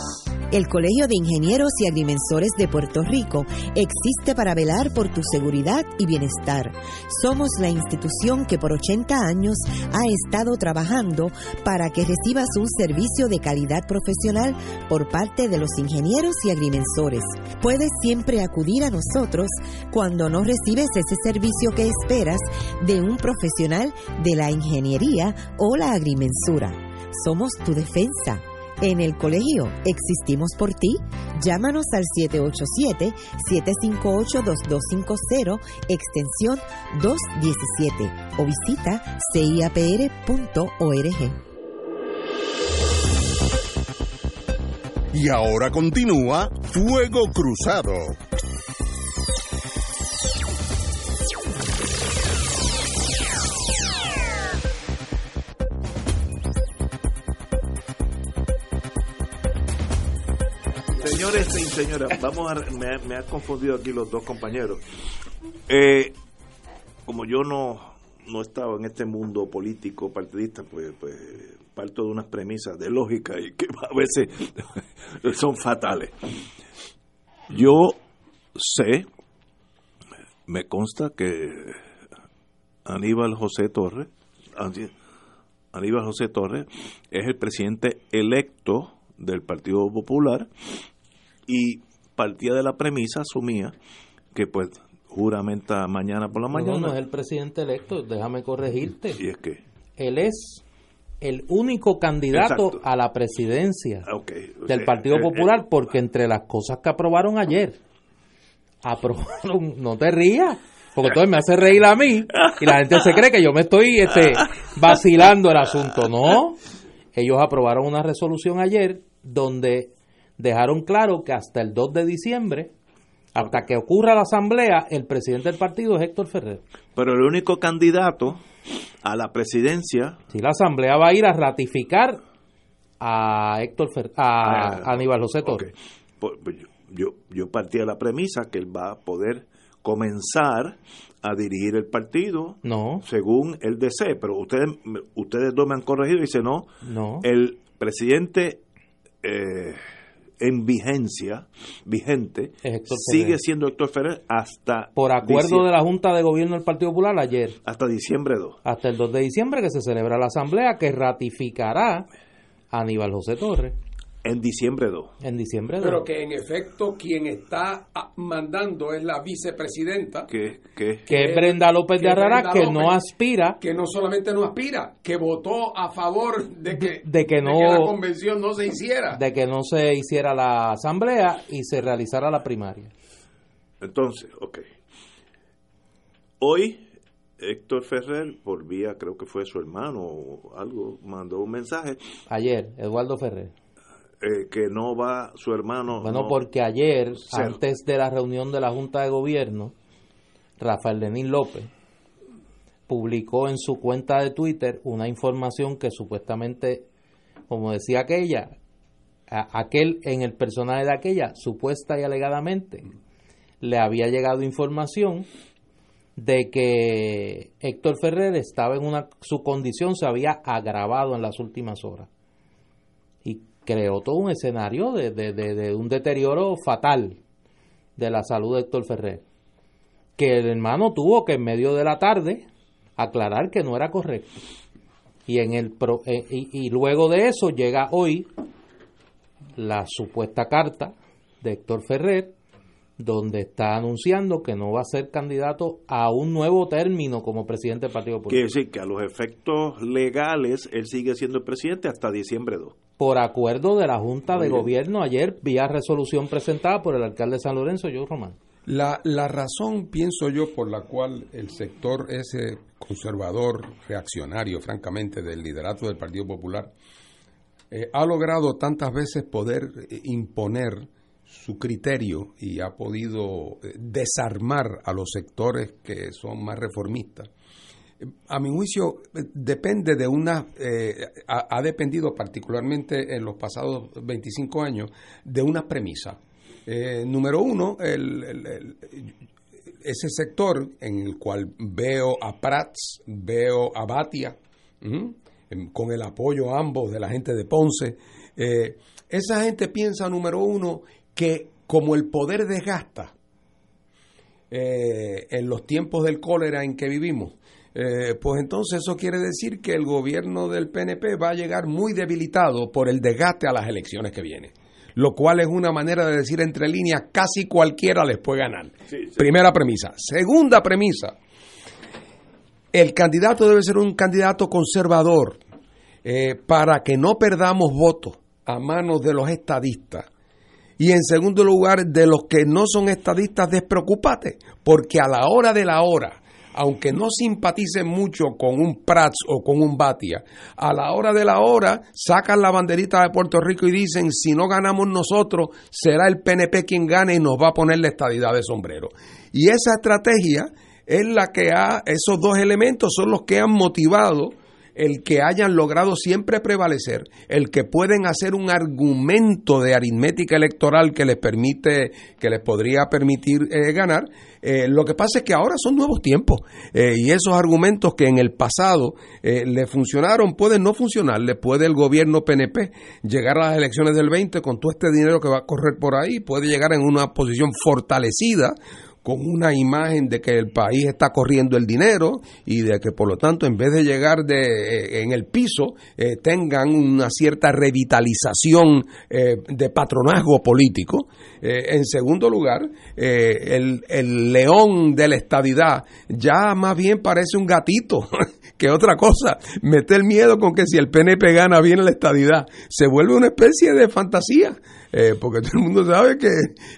Speaker 9: El Colegio de Ingenieros y Agrimensores de Puerto Rico existe para velar por tu seguridad y bienestar. Somos la institución que por 80 años ha estado trabajando para que recibas un servicio de calidad profesional por parte de los ingenieros y agrimensores. Puedes siempre acudir a nosotros cuando no recibes ese servicio que esperas de un profesional de la ingeniería o la agrimensura. Somos tu defensa. En el colegio existimos por ti. Llámanos al 787-758-2250, extensión 217 o visita ciapr.org.
Speaker 4: Y ahora continúa Fuego Cruzado.
Speaker 1: Señores y señoras, vamos a, me, me han confundido aquí los dos compañeros. Eh, como yo no, no estaba en este mundo político partidista, pues, pues parto de unas premisas de lógica y que [laughs] a veces [laughs] son fatales. Yo sé, me consta que Aníbal José Torres, Aníbal José Torres es el presidente electo del Partido Popular y partía de la premisa, asumía, que pues juramenta mañana por la mañana.
Speaker 2: No, no es el presidente electo, déjame corregirte.
Speaker 1: Y es que
Speaker 2: él es el único candidato
Speaker 1: Exacto.
Speaker 2: a la presidencia
Speaker 1: okay.
Speaker 2: del Partido
Speaker 1: eh,
Speaker 2: Popular,
Speaker 1: eh,
Speaker 2: porque entre las cosas que aprobaron ayer, aprobaron, [laughs] no te rías, porque entonces me hace reír a mí y la gente se cree que yo me estoy este, vacilando el asunto. No, ellos aprobaron una resolución ayer donde dejaron claro que hasta el 2 de diciembre, hasta que ocurra la asamblea, el presidente del partido es Héctor Ferrer.
Speaker 1: Pero el único candidato a la presidencia.
Speaker 2: Si la asamblea va a ir a ratificar a Héctor Fer, a,
Speaker 1: Ah,
Speaker 2: Aníbal José Torres.
Speaker 1: Por- pues yo, yo, yo partí de la premisa que él va a poder comenzar a dirigir el partido
Speaker 2: No.
Speaker 1: según él desee, pero ustedes ustedes dos me han corregido y dicen no,
Speaker 2: No.
Speaker 1: el presidente eh, en vigencia, vigente, sigue siendo Héctor Ferrer hasta
Speaker 2: Por acuerdo
Speaker 1: diciembre,
Speaker 2: de la Junta de Gobierno del Partido Popular ayer,
Speaker 1: hasta diciembre 2.
Speaker 2: hasta el 2 de diciembre que se celebra la asamblea que ratificará a Aníbal José Torres
Speaker 1: En diciembre 2.
Speaker 2: en diciembre. de-
Speaker 3: Pero que en efecto quien está ah, mandando es la vicepresidenta.
Speaker 1: Que, que,
Speaker 2: que es Brenda López de
Speaker 3: que Brenda
Speaker 2: que
Speaker 3: López,
Speaker 2: no aspira
Speaker 3: Que no solamente no aspira, que votó a favor de que,
Speaker 2: de que no
Speaker 3: la convención no se hiciera.
Speaker 2: de que no se hiciera la asamblea y se realizara la primaria.
Speaker 1: Entonces, ok. Hoy Héctor Ferrer, por vía, creo que fue su hermano o algo, mandó un mensaje
Speaker 2: Ayer, Eduardo Ferrer.
Speaker 1: Eh, que no va su hermano.
Speaker 2: Bueno,
Speaker 1: no-
Speaker 2: porque ayer,
Speaker 1: Ser-
Speaker 2: antes de la reunión de la Junta de Gobierno, Rafael Lenín López publicó en su cuenta de Twitter una información que supuestamente, como decía aquella, a- aquel en el personaje de aquella, supuesta y alegadamente, le había llegado información de que Héctor Ferrer estaba en una su condición se había agravado en las últimas horas creó todo un escenario de, de- de- un deterioro fatal de la salud de Héctor Ferrer que el hermano tuvo que en medio de la tarde aclarar que no era correcto. Y en el pro- eh, y, y luego de eso llega hoy la supuesta carta de Héctor Ferrer donde está anunciando que no va a ser candidato a un nuevo término como presidente del Partido Popular.
Speaker 1: Quiere decir que a los efectos legales él sigue siendo el presidente hasta diciembre 2.
Speaker 2: Por acuerdo de la Junta
Speaker 1: Muy
Speaker 2: de
Speaker 1: bien.
Speaker 2: Gobierno ayer, vía resolución presentada por el alcalde de San Lorenzo, Joe Román.
Speaker 3: La, la razón, pienso yo, por la cual el sector ese conservador, reaccionario, francamente, del liderato del Partido Popular, eh, ha logrado tantas veces poder eh, imponer su criterio y ha podido eh, desarmar a los sectores que son más reformistas. Eh, A mi juicio, eh, depende de una, ha, dependido particularmente en los pasados 25 años de una premisa. Número uno, el- ese sector en el cual veo a Prats, veo a Batia, con el apoyo ambos de la gente de Ponce, esa gente piensa, número uno, que como el poder desgasta eh, en los tiempos del cólera en que vivimos, eh, pues entonces eso quiere decir que el gobierno del PNP va a llegar muy debilitado por el desgaste a las elecciones que vienen. Lo cual es una manera de decir entre líneas, casi cualquiera les puede ganar. Primera premisa. Segunda premisa, el candidato debe ser un candidato conservador eh, para que no perdamos votos a manos de los estadistas. Y en segundo lugar, de los que no son estadistas, despreocúpate, porque a la hora de la hora, aunque no simpaticen mucho con un Prats o con un Batia, a la hora de la hora sacan la banderita de Puerto Rico y dicen, si no ganamos nosotros, será el PNP quien gane y nos va a poner la estadidad de sombrero. Y esa estrategia es la que ha, esos dos elementos son los que han motivado el que hayan logrado siempre prevalecer, el que pueden hacer un argumento de aritmética electoral que les permite, que les podría permitir eh, ganar. Eh, lo que pasa es que ahora son nuevos tiempos eh, y esos argumentos que en el pasado le funcionaron pueden no funcionar. Le puede el gobierno PNP llegar a las elecciones del 20 con todo este dinero que va a correr por ahí, puede llegar en una posición fortalecida con una imagen de que el país está corriendo el dinero y de que por lo tanto en vez de llegar de, eh, en el piso eh, tengan una cierta revitalización eh, de patronazgo político. En segundo lugar, el, el león de la estadidad ya más bien parece un gatito [laughs] que otra cosa. Mete el miedo con que si el PNP gana viene la estadidad. Se vuelve una especie de fantasía. Eh, porque todo el mundo sabe que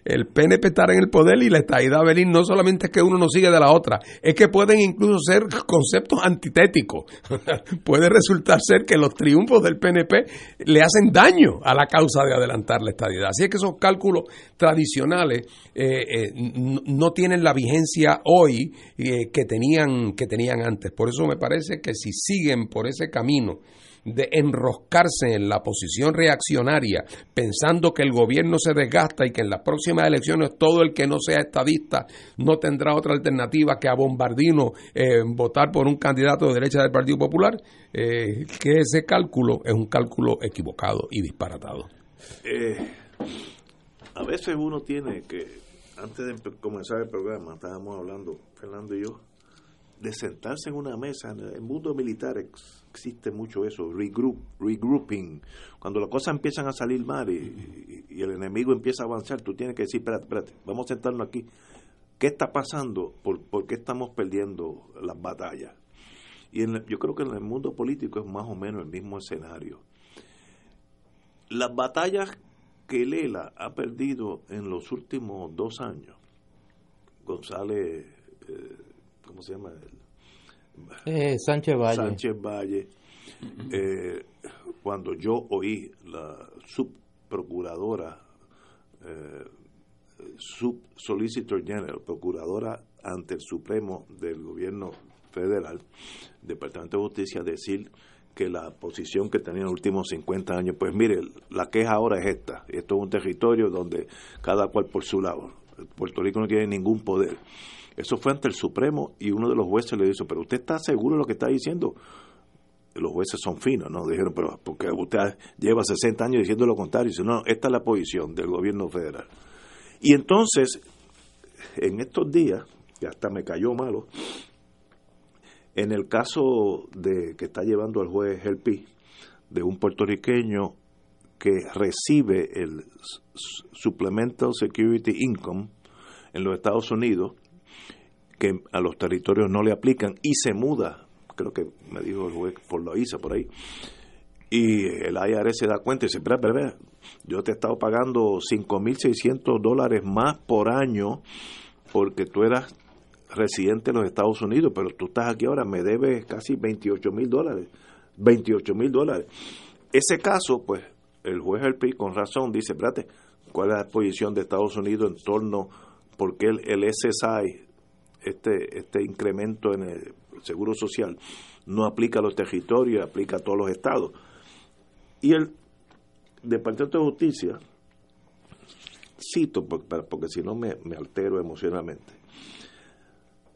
Speaker 3: el PNP estará en el poder y la estadidad venir no solamente es que uno no sigue de la otra, es que pueden incluso ser conceptos antitéticos. [laughs] Puede resultar ser que los triunfos del PNP le hacen daño a la causa de adelantar la estadidad. Así es que esos cálculos tradicionales eh, eh, no tienen la vigencia hoy eh, que tenían que tenían antes. Por eso me parece que si siguen por ese camino de enroscarse en la posición reaccionaria, pensando que el gobierno se desgasta y que en las próximas elecciones todo el que no sea estadista no tendrá otra alternativa que a bombardino eh, votar por un candidato de derecha del Partido Popular, eh, que ese cálculo es un cálculo equivocado y disparatado.
Speaker 1: Eh, a veces uno tiene que, antes de comenzar el programa, estábamos hablando, Fernando y yo, de sentarse en una mesa. En el mundo militar existe mucho eso, regroup, regrouping. Cuando las cosas empiezan a salir mal y, el enemigo empieza a avanzar, tú tienes que decir, espérate, espérate, vamos a sentarnos aquí. ¿Qué está pasando? ¿Por, por qué estamos perdiendo las batallas? Y en yo creo que en el mundo político es más o menos el mismo escenario. Las batallas que Lela ha perdido en los últimos dos años, González, eh, ¿cómo se llama?
Speaker 2: Eh, Sánchez Valle.
Speaker 1: Sánchez Valle, eh, cuando yo oí la subprocuradora, eh, sub solicitor general, procuradora ante el Supremo del gobierno federal, Departamento de Justicia, decir que la posición que tenía en los últimos 50 años, pues mire, la queja ahora es esta, esto es un territorio donde cada cual por su lado, Puerto Rico no tiene ningún poder. Eso fue ante el Supremo y uno de los jueces le dijo, pero usted está seguro de lo que está diciendo. Los jueces son finos, ¿no? Dijeron, pero porque usted lleva 60 años diciendo lo contrario. Dice, no, esta es la posición del gobierno federal. Y entonces, en estos días, que hasta me cayó malo, en el caso de que está llevando al juez Helpi, de un puertorriqueño que recibe el Supplemental Security Income en los Estados Unidos, que a los territorios no le aplican y se muda, creo que me dijo el juez por la ISA por ahí, y el IRS se da cuenta y dice, espera, espera, yo te he estado pagando 5.600 dólares más por año porque tú eras residente de los Estados Unidos, pero tú estás aquí ahora, me debes casi 28 mil dólares. 28 mil dólares. Ese caso, pues, el juez Helpi, con razón, dice, espérate, ¿cuál es la posición de Estados Unidos en torno, por qué el, el SSI, este, este incremento en el seguro social, no aplica a los territorios, aplica a todos los estados? Y el Departamento de Justicia, cito, por- para- porque si no me, me altero emocionalmente,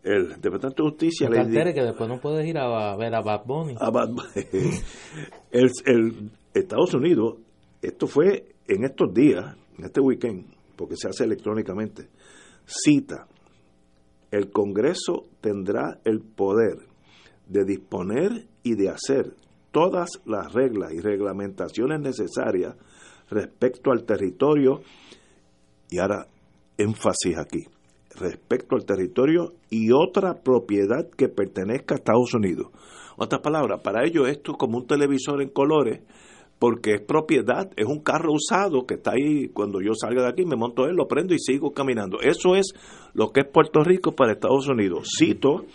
Speaker 1: el Departamento de Justicia le
Speaker 2: alteres que después no puedes ir a, ver a Bad Bunny.
Speaker 1: a Bad Bunny. [laughs] el, el Estados Unidos, esto fue en estos días, en este weekend, porque se hace electrónicamente, cita, el Congreso tendrá el poder de disponer y de hacer todas las reglas y reglamentaciones necesarias respecto al territorio, y ahora énfasis aquí, respecto al territorio y otra propiedad que pertenezca a Estados Unidos. Otras palabras, para ellos esto es como un televisor en colores, porque es propiedad, es un carro usado que está ahí, cuando yo salga de aquí me monto él, lo prendo y sigo caminando. Eso es lo que es Puerto Rico para Estados Unidos. Cito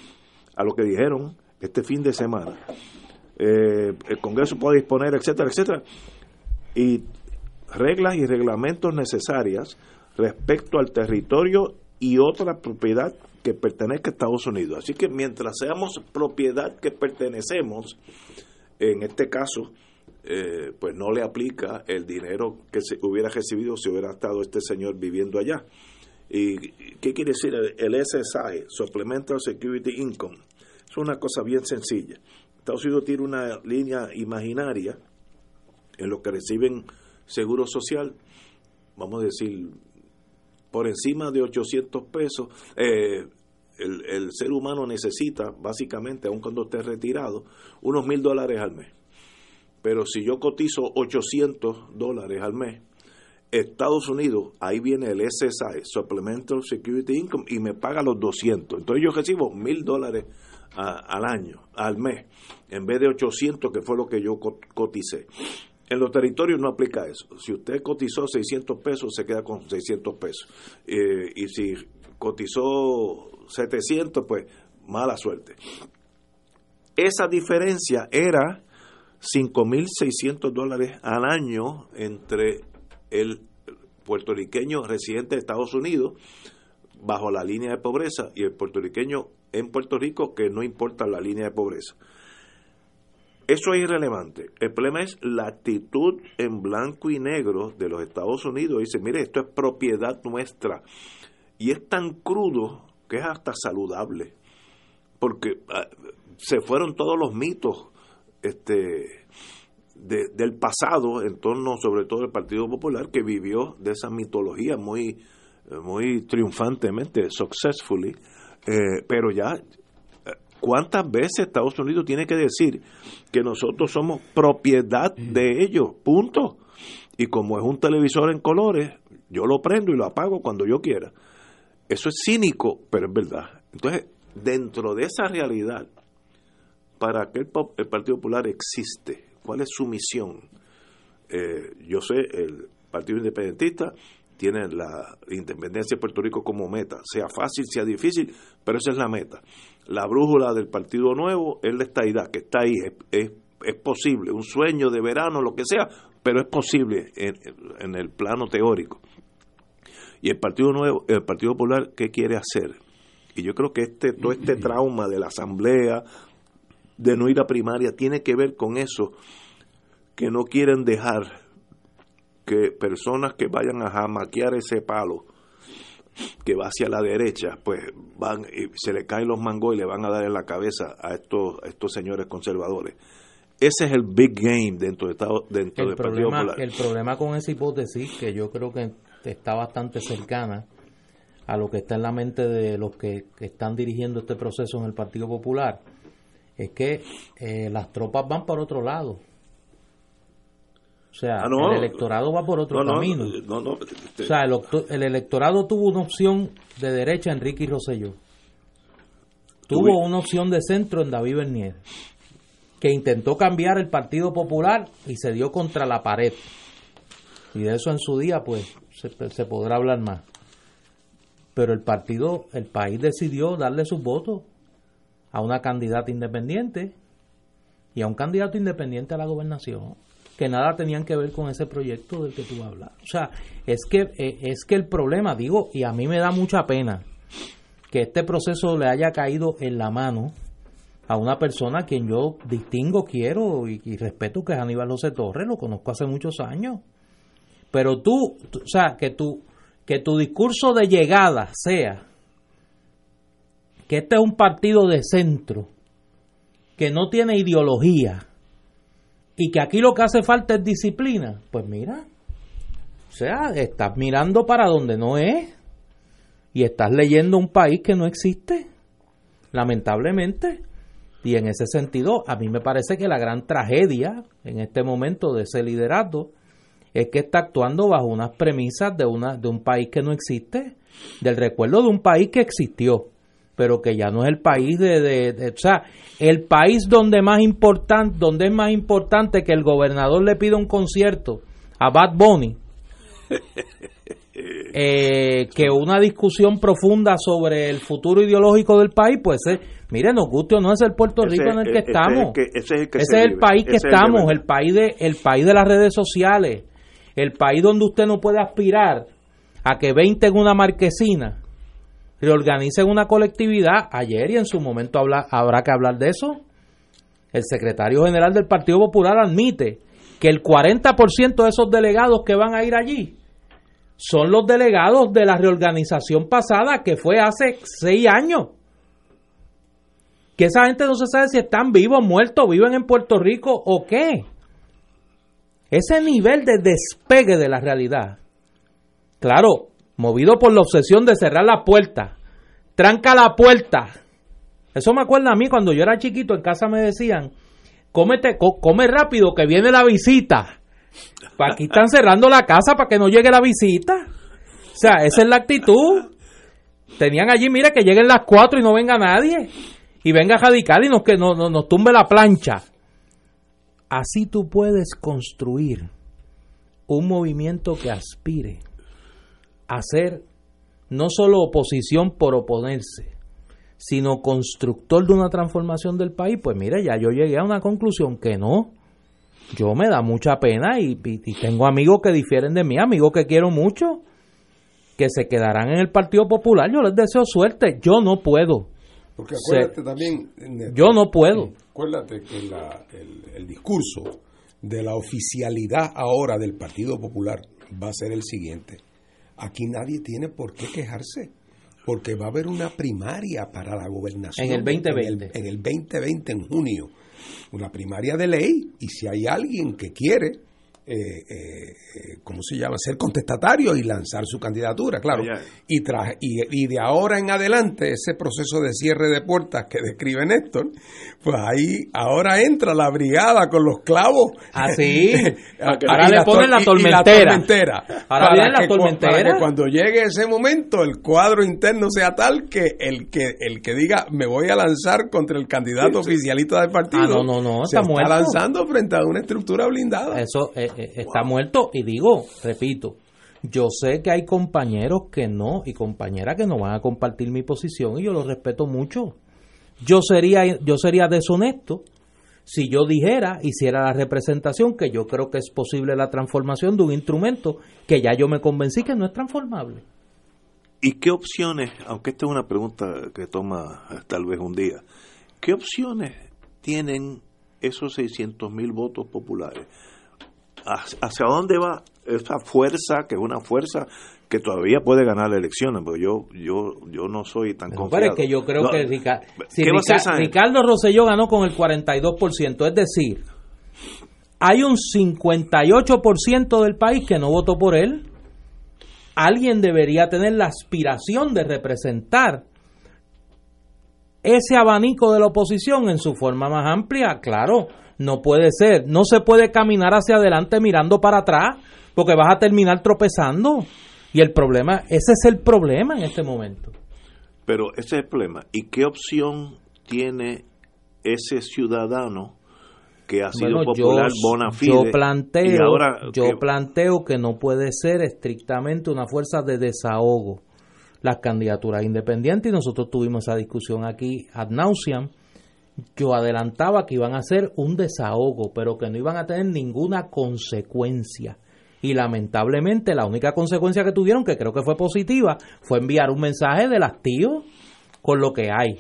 Speaker 1: a lo que dijeron este fin de semana. Eh, el Congreso puede disponer, etcétera, etcétera. Y reglas y reglamentos necesarias respecto al territorio y otra propiedad que pertenezca a Estados Unidos. Así que mientras seamos propiedad que pertenecemos, en este caso, eh, pues no le aplica el dinero que se hubiera recibido si hubiera estado este señor viviendo allá. ¿Y qué quiere decir el, SSI, Supplemental Security Income? Es una cosa bien sencilla. Estados Unidos tiene una línea imaginaria en lo que reciben seguro social, vamos a decir, por encima de 800 pesos, eh, el, el ser humano necesita, básicamente, aun cuando esté retirado, unos mil dólares al mes. Pero si yo cotizo 800 dólares al mes, Estados Unidos, ahí viene el SSI, Supplemental Security Income, y me paga los 200. Entonces yo recibo mil dólares a- al año, al mes, en vez de 800, que fue lo que yo co- coticé. En los territorios no aplica eso. Si usted cotizó 600 pesos, se queda con 600 pesos. Eh, y si cotizó 700, pues mala suerte. Esa diferencia era 5.600 dólares al año entre el puertorriqueño residente de Estados Unidos bajo la línea de pobreza y el puertorriqueño en Puerto Rico que no importa la línea de pobreza. Eso es irrelevante. El problema es la actitud en blanco y negro de los Estados Unidos. Dice, mire, esto es propiedad nuestra. Y es tan crudo que es hasta saludable. Porque ah, se fueron todos los mitos este, del pasado en torno sobre todo al Partido Popular que vivió de esa mitología muy, muy triunfantemente, successfully. Eh, pero ya ¿Cuántas veces Estados Unidos tiene que decir que nosotros somos propiedad de ellos? Punto. Y como es un televisor en colores, yo lo prendo y lo apago cuando yo quiera. Eso es cínico, pero es verdad. Entonces, dentro de esa realidad, ¿para qué el, Partido Popular existe? ¿Cuál es su misión? Eh, yo sé, el Partido Independentista tiene la independencia de Puerto Rico como meta, sea fácil, sea difícil, pero esa es la meta la brújula del Partido Nuevo es la estadidad, que está ahí, es, es, posible, un sueño de verano, lo que sea, pero es posible en, el plano teórico. Y el Partido Nuevo, el Partido Popular, ¿qué quiere hacer? Y yo creo que este, todo este trauma de la asamblea, de no ir a primaria, tiene que ver con eso, que no quieren dejar que personas que vayan a jamaquear ese palo, que va hacia la derecha, pues van y se le caen los mangos y le van a dar en la cabeza a estos, estos señores conservadores. Ese es el big game dentro, de, dentro
Speaker 2: el
Speaker 1: del
Speaker 2: problema,
Speaker 1: Partido Popular.
Speaker 2: El problema con esa hipótesis, que yo creo que está bastante cercana a lo que está en la mente de los que, están dirigiendo este proceso en el Partido Popular, es que eh, las tropas van por otro lado. O sea, ah, el electorado va por otro camino. Este o sea, el, electorado tuvo una opción de derecha en Ricky Rosselló. Tuvo una opción de centro en David Bernier, que intentó cambiar el Partido Popular y se dio contra la pared. Y de eso en su día, pues, se, se podrá hablar más. Pero el partido, el país decidió darle sus votos a una candidata independiente y a un candidato independiente a la gobernación que nada tenían que ver con ese proyecto del que tú hablas. O sea, es que, eh, es que el problema, digo, y a mí me da mucha pena que este proceso le haya caído en la mano a una persona a quien yo distingo, quiero y, respeto, que es Aníbal José Torres, lo conozco hace muchos años. Pero tú, tú, o sea, que tu, que tu discurso de llegada sea que este es un partido de centro, que no tiene ideología, y que aquí lo que hace falta es disciplina, pues mira, o sea, estás mirando para donde no es y estás leyendo un país que no existe, lamentablemente. Y en ese sentido, a mí me parece que la gran tragedia en este momento de ese liderato es que está actuando bajo unas premisas de, una, de un país que no existe, del recuerdo de un país que existió pero que ya no es el país de, de, o sea, el país donde más importante, donde es más importante que el gobernador le pida un concierto a Bad Bunny [laughs] eh, que una discusión profunda sobre el futuro ideológico del país, pues eh, mire, nos guste o no es el Puerto Rico en el que estamos. ese es el, país que estamos, el, país de el país de las redes sociales, el país donde usted no puede aspirar a que 20 en una marquesina reorganicen una colectividad. Ayer y en su momento habrá que hablar de eso. El secretario general del Partido Popular admite que el 40% de esos delegados que van a ir allí son los delegados de la reorganización pasada que fue hace seis años. Que esa gente no se sabe si están vivos, muertos, viven en Puerto Rico o qué. Ese nivel de despegue de la realidad. Claro, movido por la obsesión de cerrar la puerta. Tranca la puerta. Eso me acuerda a mí cuando yo era chiquito, en casa me decían, cómete, come rápido que viene la visita. Aquí están cerrando la casa para que no llegue la visita. O sea, esa es la actitud. Tenían allí, mira, que lleguen las cuatro y no venga nadie. Y venga Radical y nos, que nos tumbe la plancha. Así tú puedes construir un movimiento que aspire a ser no solo oposición por oponerse, sino constructor de una transformación del país, pues mire, ya yo llegué a una conclusión que no. Yo me da mucha pena y, tengo amigos que difieren de mí, amigos que quiero mucho, que se quedarán en el Partido Popular. Yo les deseo suerte. Yo no puedo.
Speaker 3: Porque
Speaker 2: Se-
Speaker 3: acuérdate también. Néstor,
Speaker 2: Yo no puedo.
Speaker 3: Acuérdate que la- el, el discurso de la oficialidad ahora del Partido Popular va a ser el siguiente. Aquí nadie tiene por qué quejarse, porque va a haber una primaria para la gobernación.
Speaker 2: En el 2020.
Speaker 3: En el, en el 2020, en junio. Una primaria de ley, y si hay alguien que quiere, eh, eh, eh, ¿cómo se llama? Ser contestatario y lanzar su candidatura, claro. Y, tras- y, y de ahora en adelante, ese proceso de cierre de puertas que describe Néstor, pues ahí ahora entra la brigada con los clavos.
Speaker 2: Así. [laughs]
Speaker 3: A-
Speaker 2: Ahora le ponen la
Speaker 3: tor- y- y
Speaker 2: tormentera.
Speaker 3: tormentera.
Speaker 2: Ahora
Speaker 3: Para
Speaker 2: viene la
Speaker 3: que
Speaker 2: tormentera.
Speaker 3: Para que cuando llegue ese momento el cuadro interno sea tal que el que el que diga me voy a lanzar contra el candidato oficialista del partido.
Speaker 2: Ah, no, no, no,
Speaker 3: se
Speaker 2: está muerto.
Speaker 3: lanzando frente a una estructura blindada.
Speaker 2: Eso eh, eh, está muerto y digo, repito, yo sé que hay compañeros que no y compañeras que no van a compartir mi posición y yo lo respeto mucho. Yo sería yo sería deshonesto si yo dijera, hiciera la representación que yo creo que es posible la transformación de un instrumento que ya yo me convencí que no es transformable.
Speaker 1: ¿Y qué opciones, aunque esta es una pregunta que toma tal vez un día, qué opciones tienen esos 600 mil votos populares? ¿Hacia dónde va esa fuerza, que es una fuerza que todavía puede ganar elecciones? Porque yo yo yo no soy tan
Speaker 2: Pero
Speaker 1: confiado.
Speaker 2: es que yo creo
Speaker 1: No,
Speaker 2: que Rica- si. Ricardo Rosselló ganó con el 42%, es decir, hay un 58% del país que no votó por él. Alguien debería tener la aspiración de representar ese abanico de la oposición en su forma más amplia. Claro, no puede ser, no se puede caminar hacia adelante mirando para atrás, porque vas a terminar tropezando. Y el problema, ese es el problema en este momento.
Speaker 1: Pero ese es el problema. ¿Y qué opción tiene ese ciudadano que ha sido
Speaker 2: Bueno,
Speaker 1: popular
Speaker 2: yo,
Speaker 1: bona fide?
Speaker 2: yo planteo,
Speaker 1: y ahora
Speaker 2: yo
Speaker 1: que-
Speaker 2: planteo que no puede ser estrictamente una fuerza de desahogo las candidaturas independientes y nosotros tuvimos esa discusión aquí ad nauseam. Yo adelantaba que iban a ser un desahogo, pero que no iban a tener ninguna consecuencia. Y lamentablemente la única consecuencia que tuvieron, que creo que fue positiva, fue enviar un mensaje del hastío con lo que hay.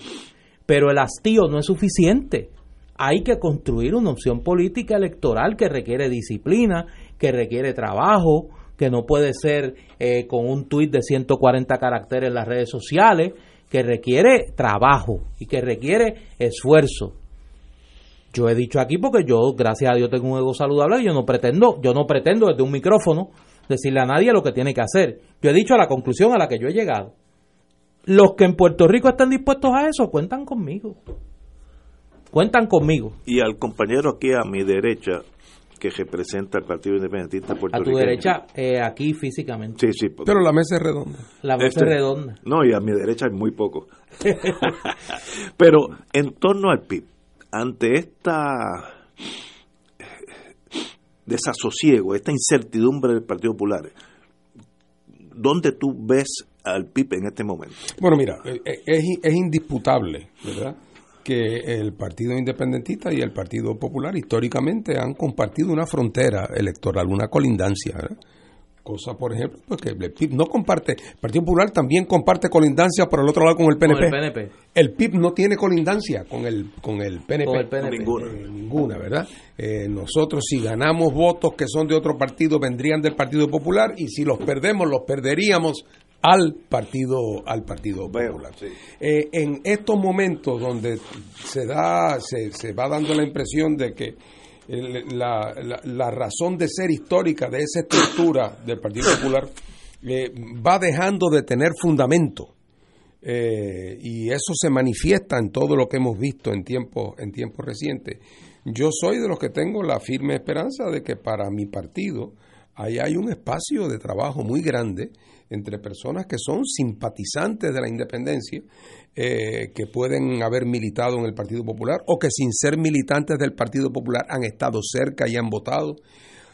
Speaker 2: Pero el hastío no es suficiente. Hay que construir una opción política electoral que requiere disciplina, que requiere trabajo, que no puede ser eh, con un tuit de 140 caracteres en las redes sociales, que requiere trabajo y que requiere esfuerzo. Yo he dicho aquí porque yo, gracias a Dios, tengo un ego saludable y yo no pretendo, yo no pretendo desde un micrófono decirle a nadie lo que tiene que hacer. Yo he dicho la conclusión a la que yo he llegado. Los que en Puerto Rico estén dispuestos a eso, cuentan conmigo. Cuentan conmigo.
Speaker 1: Y al compañero aquí a mi derecha, que representa al Partido Independentista
Speaker 2: A tu
Speaker 1: puertorriqueño.
Speaker 2: derecha, eh, aquí físicamente.
Speaker 1: Sí, sí.
Speaker 3: Pero la mesa es redonda.
Speaker 2: La mesa
Speaker 1: Este-
Speaker 2: es redonda.
Speaker 1: No, y a mi derecha hay muy poco. [laughs] Pero en torno al PIB, ante esta eh, desasosiego, esta incertidumbre del Partido Popular, ¿dónde tú ves al PIB en este momento?
Speaker 3: Bueno, mira, eh, es, es indisputable, ¿verdad? Que el Partido Independentista y el Partido Popular históricamente han compartido una frontera electoral, una colindancia, ¿verdad? Cosa, por ejemplo, pues que el PIB no comparte, el Partido Popular también comparte colindancia por el otro lado con el PNP.
Speaker 2: Con el PNP.
Speaker 3: El PIB no tiene colindancia con el, con el PNP.
Speaker 2: Con el PNP.
Speaker 1: Ninguna.
Speaker 3: Eh, ninguna, ¿verdad? Eh, nosotros si ganamos votos que son de otro partido vendrían del Partido Popular y si los perdemos los perderíamos al partido al partido popular. Eh, en estos momentos donde se da se, se va dando la impresión de que el- la, la- la razón de ser histórica de esa estructura del Partido Popular eh, va dejando de tener fundamento eh, y eso se manifiesta en todo lo que hemos visto en tiempos en tiempos recientes. Yo soy de los que tengo la firme esperanza de que para mi partido ahí hay un espacio de trabajo muy grande entre personas que son simpatizantes de la independencia, eh, que pueden haber militado en el Partido Popular o que sin ser militantes del Partido Popular han estado cerca y han votado.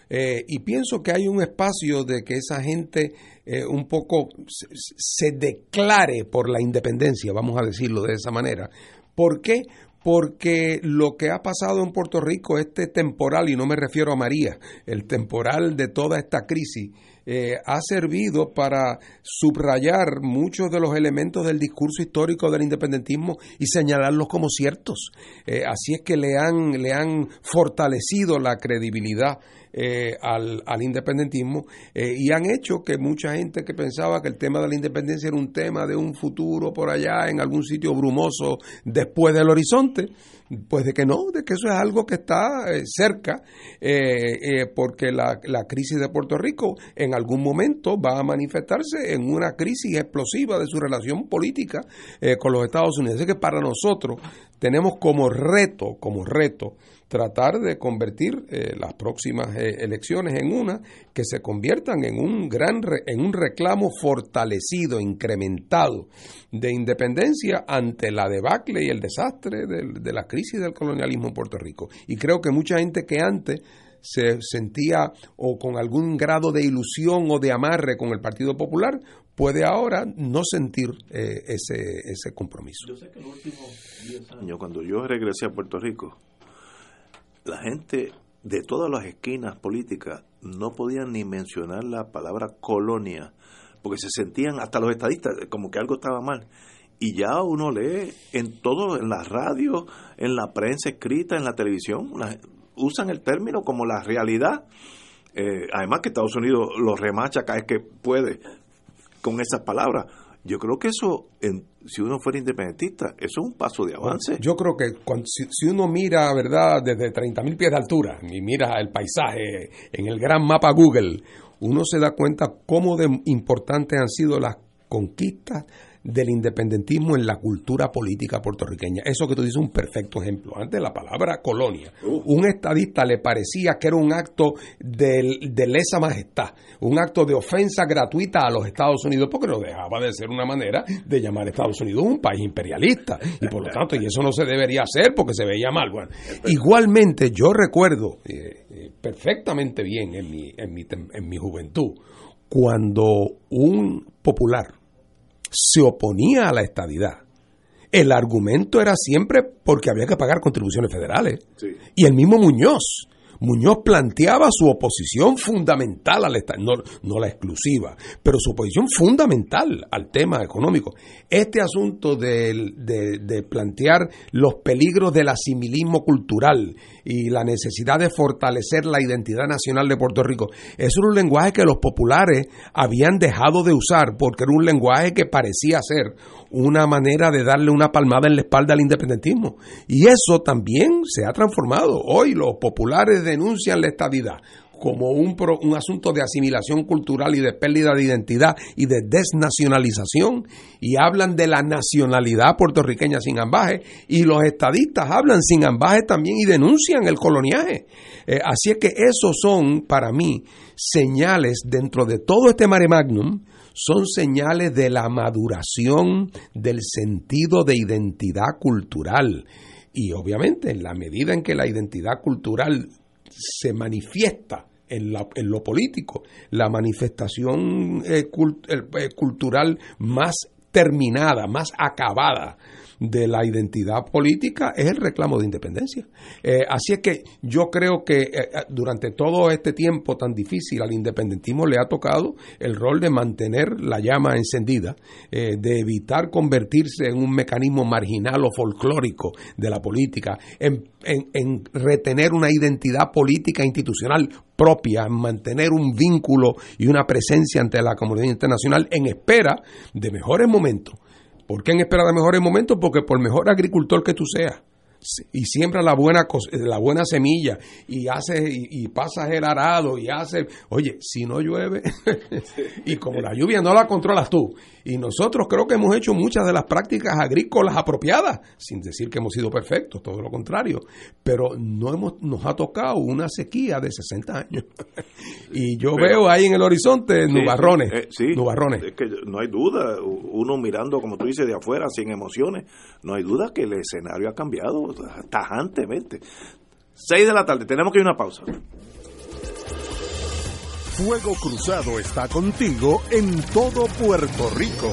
Speaker 3: Eh, y pienso que hay un espacio de que esa gente eh, un poco se, se declare por la independencia, vamos a decirlo de esa manera. ¿Por qué? porque lo que ha pasado en Puerto Rico, este temporal, y no me refiero a María, el temporal de toda esta crisis, eh, ha servido para subrayar muchos de los elementos del discurso histórico del independentismo y señalarlos como ciertos. Eh, así es que le han, le han fortalecido la credibilidad eh, al, al, independentismo y han hecho que mucha gente que pensaba que el tema de la independencia era un tema de un futuro por allá en algún sitio brumoso después del horizonte, pues de que no, de que eso es algo que está eh, cerca, eh, eh, porque la, la, crisis de Puerto Rico en algún momento va a manifestarse en una crisis explosiva de su relación política con los Estados Unidos. Así que para nosotros tenemos como reto, como reto, tratar de convertir eh, las próximas eh, elecciones en una que se conviertan en un gran en un reclamo fortalecido, incrementado de independencia ante la debacle y el desastre de, de la crisis del colonialismo en Puerto Rico. Y creo que mucha gente que antes se sentía o con algún grado de ilusión o de amarre con el Partido Popular, puede ahora no sentir eh, ese, ese compromiso.
Speaker 1: Yo sé que en los últimos 10 años, cuando yo regresé a Puerto Rico, la gente de todas las esquinas políticas no podían ni mencionar la palabra colonia, porque se sentían, hasta los estadistas, como que algo estaba mal. Y ya uno lee en todo, en la radio, en la prensa escrita, en la televisión, usan el término como la realidad. Eh, además que Estados Unidos lo remacha cada vez que puede con esas palabras. Yo creo que eso, en, si uno fuera independentista, eso es un paso de avance.
Speaker 3: Yo creo que cuando, si, uno mira, ¿verdad?, desde 30.000 pies de altura y mira el paisaje en el gran mapa Google, uno se da cuenta cómo de importantes han sido las conquistas del independentismo en la cultura política puertorriqueña. Eso que tú dices es un perfecto ejemplo. Antes la palabra colonia, un estadista le parecía que era un acto de, de, lesa majestad, un acto de ofensa gratuita a los Estados Unidos, porque no dejaba de ser una manera de llamar a Estados Unidos un país imperialista. Y por lo tanto, y eso no se debería hacer porque se veía mal. Bueno, igualmente yo recuerdo eh, eh, perfectamente bien en mi, en, mi, en mi juventud cuando un popular se oponía a la estadidad. El argumento era siempre porque había que pagar contribuciones federales. Sí. Y el mismo Muñoz, Muñoz planteaba su oposición fundamental al Estado, no, no, la exclusiva, pero su oposición fundamental al tema económico. Este asunto de, de, de, plantear los peligros del asimilismo cultural y la necesidad de fortalecer la identidad nacional de Puerto Rico, es un lenguaje que los populares habían dejado de usar porque era un lenguaje que parecía ser una manera de darle una palmada en la espalda al independentismo. Y eso también se ha transformado. Hoy los populares denuncian la estadidad como un, pro, un asunto de asimilación cultural y de pérdida de identidad y de desnacionalización y hablan de la nacionalidad puertorriqueña sin ambaje y los estadistas hablan sin ambaje también y denuncian el coloniaje. Eh, así es que esos son para mí señales dentro de todo este mare magnum son señales de la maduración del sentido de identidad cultural. Y obviamente en la medida en que la identidad cultural se manifiesta en, la, en lo político, la manifestación eh, cult, eh, cultural más terminada, más acabada de la identidad política es el reclamo de independencia. Eh, así es que yo creo que eh, durante todo este tiempo tan difícil al independentismo le ha tocado el rol de mantener la llama encendida, eh, de evitar convertirse en un mecanismo marginal o folclórico de la política, en, en, en retener una identidad política institucional propia, mantener un vínculo y una presencia ante la comunidad internacional en espera de mejores momentos ¿Por qué en espera de mejores momentos? Porque por mejor agricultor que tú seas, y siembra la buena cos- la buena semilla y hace y, y pasas el arado y hace oye si no llueve [laughs] y como la lluvia no la controlas tú. Y nosotros creo que hemos hecho muchas de las prácticas agrícolas apropiadas sin decir que hemos sido perfectos todo lo contrario pero no hemos nos ha tocado una sequía de 60 años. [laughs] Y yo
Speaker 1: Pero-
Speaker 3: veo ahí en el horizonte
Speaker 1: Sí,
Speaker 3: nubarrones
Speaker 1: eh, sí,
Speaker 3: nubarrones.
Speaker 1: Es que no hay duda, uno mirando, como tú dices, de afuera, sin emociones, no hay duda que el escenario ha cambiado tajantemente. Seis de la tarde, tenemos que ir a una pausa.
Speaker 4: Fuego Cruzado está contigo en todo Puerto Rico.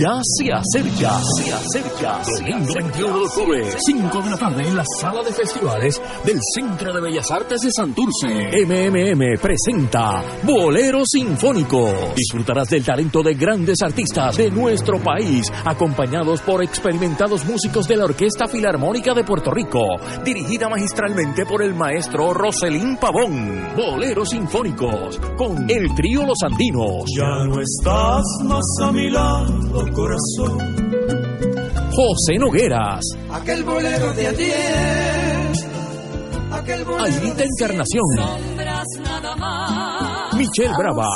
Speaker 10: Ya se acerca, se acerca. Domingo 21 de octubre, 5 de la tarde en la sala de festivales del Centro de Bellas Artes de Santurce. MMM presenta Bolero Sinfónico. Disfrutarás del talento de grandes artistas de nuestro país, acompañados por experimentados músicos de la Orquesta Filarmónica de Puerto Rico, dirigida magistralmente por el maestro Roselín Pavón. Boleros Sinfónicos, con el trío Los Andinos.
Speaker 12: Ya no estás más a mi lado, corazón.
Speaker 10: José Nogueras,
Speaker 12: Aquel bolero de ayer. Aquel bolero
Speaker 10: Aidita Encarnación,
Speaker 12: sombras nada más.
Speaker 10: Michelle Brava,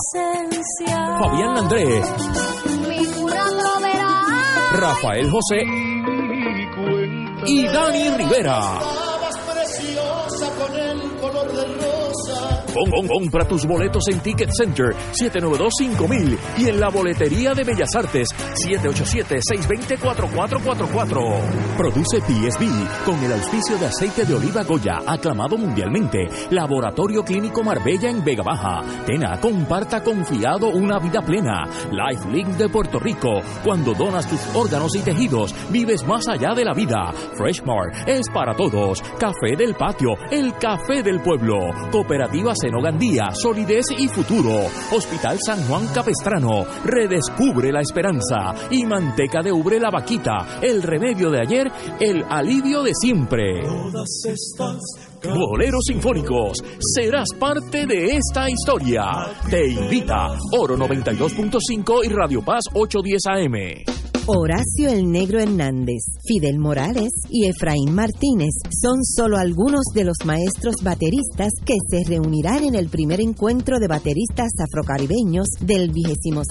Speaker 10: Fabián Andrés, Rafael José. Y Dani Rivera. Compra tus boletos en Ticket Center 792-5000 y en la boletería de Bellas Artes 787-620-4444. Produce PSB con el auspicio de aceite de oliva Goya, aclamado mundialmente. Laboratorio Clínico Marbella en Vega Baja. Tena, comparta confiado una vida plena. Life Link de Puerto Rico. Cuando donas tus órganos y tejidos, vives más allá de la vida. Freshmart es para todos. Café del patio, el café del pueblo. Cooperativa Senogandía, solidez y futuro. Hospital San Juan Capestrano, redescubre la esperanza. Y manteca de ubre la vaquita, el remedio de ayer, el alivio de siempre.
Speaker 12: Todas estas
Speaker 10: Boleros Sinfónicos, serás parte de esta historia. Te invita Oro 92.5 y Radio Paz 810 AM.
Speaker 9: Horacio el Negro Hernández, Fidel Morales y Efraín Martínez son solo algunos de los maestros bateristas que se reunirán en el primer encuentro de bateristas afrocaribeños del 22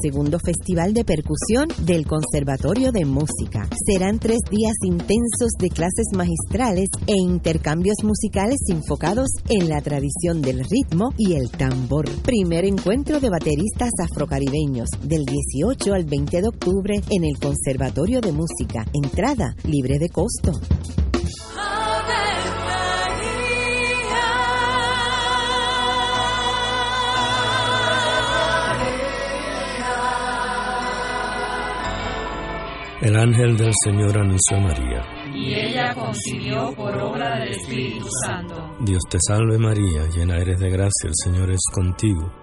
Speaker 9: Festival de Percusión del Conservatorio de Música. Serán tres días intensos de clases magistrales e intercambios musicales enfocados en la tradición del ritmo y el tambor. Primer encuentro de bateristas afrocaribeños del 18 al 20 de octubre en el Conservatorio de Música. Entrada libre de costo.
Speaker 13: El ángel del Señor anunció a María.
Speaker 14: Y ella concibió por obra del Espíritu Santo.
Speaker 13: Dios te salve María, llena eres de gracia, el Señor es contigo.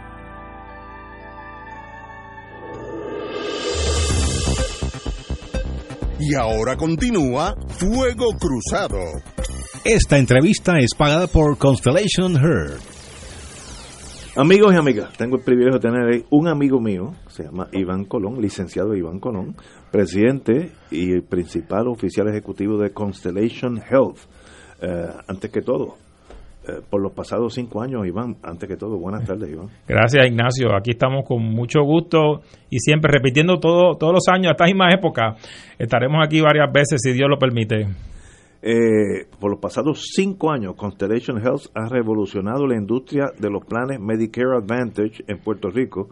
Speaker 4: Y ahora continúa Fuego Cruzado.
Speaker 15: Esta entrevista es pagada por Constellation Heard.
Speaker 1: Amigos y amigas, tengo el privilegio de tener un amigo mío, se llama Iván Colón, licenciado Iván Colón, presidente y principal oficial ejecutivo de Constellation Health. Eh, antes que todo, eh, por los pasados cinco años, Iván, antes que todo, buenas tardes, Iván.
Speaker 16: Gracias, Ignacio. Aquí estamos con mucho gusto y siempre repitiendo todo, todos los años, hasta misma época. Estaremos aquí varias veces, si Dios lo permite.
Speaker 1: Eh, por los pasados cinco años, Constellation Health ha revolucionado la industria de los planes Medicare Advantage en Puerto Rico.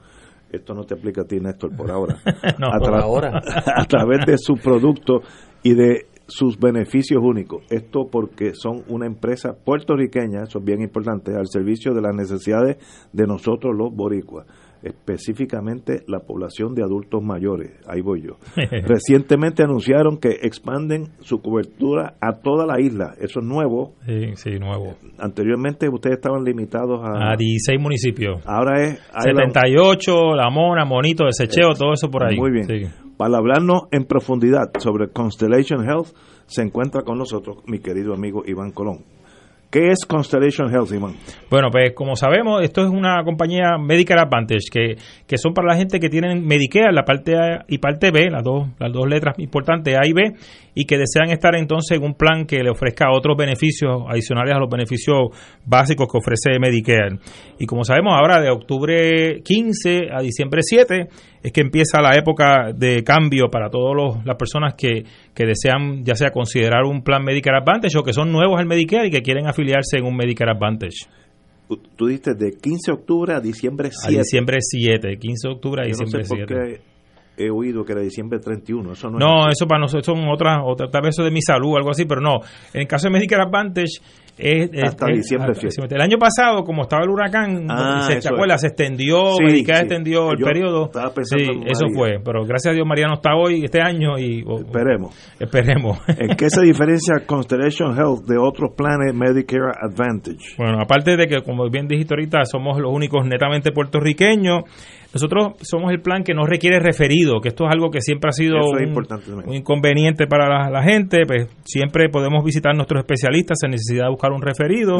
Speaker 1: Esto no te aplica a ti, Néstor, por ahora. [laughs]
Speaker 2: No,
Speaker 1: a,
Speaker 2: por ahora. [laughs]
Speaker 1: a través de su producto y de sus beneficios únicos. Esto porque son una empresa puertorriqueña, eso es bien importante, al servicio de las necesidades de nosotros los boricuas, específicamente la población de adultos mayores. Ahí voy yo. [laughs] Recientemente anunciaron que expanden su cobertura a toda la isla. Eso es nuevo.
Speaker 16: Sí, sí, nuevo.
Speaker 1: Anteriormente ustedes estaban limitados a...
Speaker 16: A 16 municipios.
Speaker 1: Ahora es... hay la-
Speaker 16: 78, La Mona, Monito, Desecheo, todo eso por ahí.
Speaker 1: Muy bien.
Speaker 16: Sí.
Speaker 1: Para hablarnos en profundidad sobre Constellation Health, se encuentra con nosotros mi querido amigo Iván Colón. ¿Qué es Constellation Health, Iván?
Speaker 16: Bueno, pues como sabemos, esto es una compañía Medicare Advantage, que, que son para la gente que tienen Medicare, la parte A y parte B, las dos, las dos letras importantes A y B, y que desean estar entonces en un plan que le ofrezca otros beneficios adicionales a los beneficios básicos que ofrece Medicare. Y como sabemos, ahora de octubre 15 a diciembre 7 es que empieza la época de cambio para todas las personas que, que desean ya sea considerar un plan Medicare Advantage o que son nuevos al Medicare y que quieren afiliarse en un Medicare Advantage.
Speaker 1: Tú dijiste de 15 de octubre a diciembre
Speaker 16: A
Speaker 1: 7.
Speaker 16: diciembre 7, 15 de octubre a
Speaker 1: Yo no
Speaker 16: diciembre
Speaker 1: sé por
Speaker 16: 7.
Speaker 1: qué he oído que era diciembre 31. Eso no,
Speaker 16: No,
Speaker 1: es
Speaker 16: eso para nosotros son otras, otra, tal vez eso de mi salud, algo así, pero no. En el caso de Medicare Advantage, es, es-
Speaker 1: Hasta
Speaker 16: es-
Speaker 1: diciembre
Speaker 16: hasta
Speaker 1: 7.
Speaker 16: diciembre. El año pasado, como estaba el huracán,
Speaker 1: Ah,
Speaker 16: se, ¿te acuerdas?
Speaker 1: es.
Speaker 16: Se extendió,
Speaker 1: Sí,
Speaker 16: Medicare
Speaker 1: sí.
Speaker 16: extendió el
Speaker 1: Yo
Speaker 16: periodo.
Speaker 1: estaba pensando
Speaker 16: Sí, eso fue. Pero gracias a Dios María no está hoy, este año, y o-
Speaker 1: Esperemos.
Speaker 16: esperemos. [laughs]
Speaker 1: ¿En qué se diferencia Constellation Health de otros planes Medicare Advantage?
Speaker 16: Bueno, aparte de que, como bien dijiste ahorita, somos los únicos netamente puertorriqueños, nosotros somos el plan que no requiere referido, que esto es algo que siempre ha sido
Speaker 1: es
Speaker 16: un, un inconveniente para la, la gente, pues siempre podemos visitar nuestros especialistas sin necesidad de buscar un referido.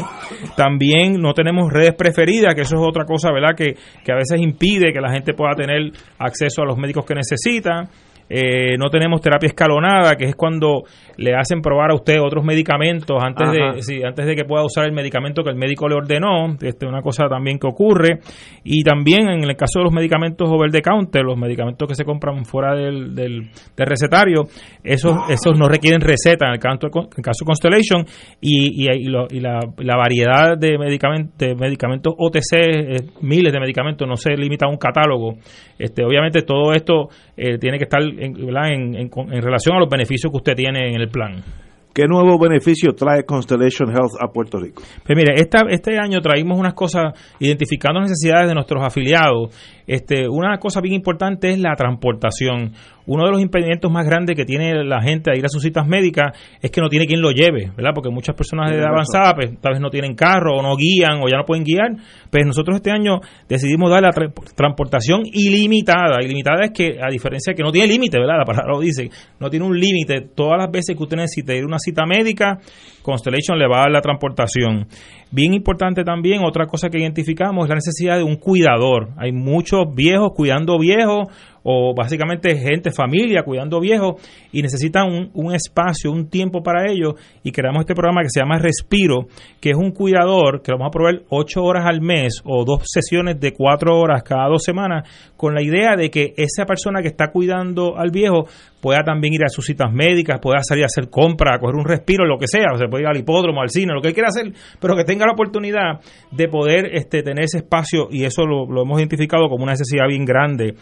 Speaker 16: También no tenemos redes preferidas, que eso es otra cosa, ¿verdad? Que, que a veces impide que la gente pueda tener acceso a los médicos que necesita. Eh, no tenemos terapia escalonada, que es cuando le hacen probar a usted otros medicamentos antes
Speaker 1: Ajá.
Speaker 16: de, sí, antes de que pueda usar el medicamento que el médico le ordenó. Este, una cosa también que ocurre. Y también en el caso de los medicamentos over the counter, los medicamentos que se compran fuera del, del, del recetario, esos, esos no requieren receta en el caso, en el caso Constellation. Y, y, y lo- y la, la variedad de, medicamentos de medicamentos OTC, eh, miles de medicamentos, no se limita a un catálogo. Este, obviamente todo esto eh, tiene que estar en, ¿verdad? En, en- en relación a los beneficios que usted tiene en el plan.
Speaker 1: ¿Qué nuevo beneficio trae Constellation Health a Puerto Rico?
Speaker 16: Pues mire, esta, este año traímos unas cosas identificando necesidades de nuestros afiliados. Este, una cosa bien importante es la transportación. Uno de los impedimentos más grandes que tiene la gente a ir a sus citas médicas es que no tiene quien lo lleve, ¿verdad? Porque muchas personas de edad avanzada pues, tal vez no tienen carro o no guían o ya no pueden guiar. Pues nosotros este año decidimos dar la tra- transportación ilimitada. Ilimitada es que, a diferencia de que no tiene límite, ¿verdad? La palabra lo dice, no tiene un límite. Todas las veces que usted necesite ir a una cita médica, Constellation le va a dar la transportación. Bien importante también, otra cosa que identificamos es la necesidad de un cuidador. Hay muchos viejos cuidando viejos o básicamente gente, familia cuidando viejos y necesitan un, un espacio, un tiempo para ello y creamos este programa que se llama Respiro, que es un cuidador que lo vamos a proveer ocho horas al mes o dos sesiones de cuatro horas cada dos semanas con la idea de que esa persona que está cuidando al viejo pueda también ir a sus citas médicas, pueda salir a hacer compras, a coger un respiro, lo que sea, o se puede ir al hipódromo, al cine, lo que él quiera hacer, pero que tenga la oportunidad de poder este, tener ese espacio y eso lo, lo hemos identificado como una necesidad bien grande.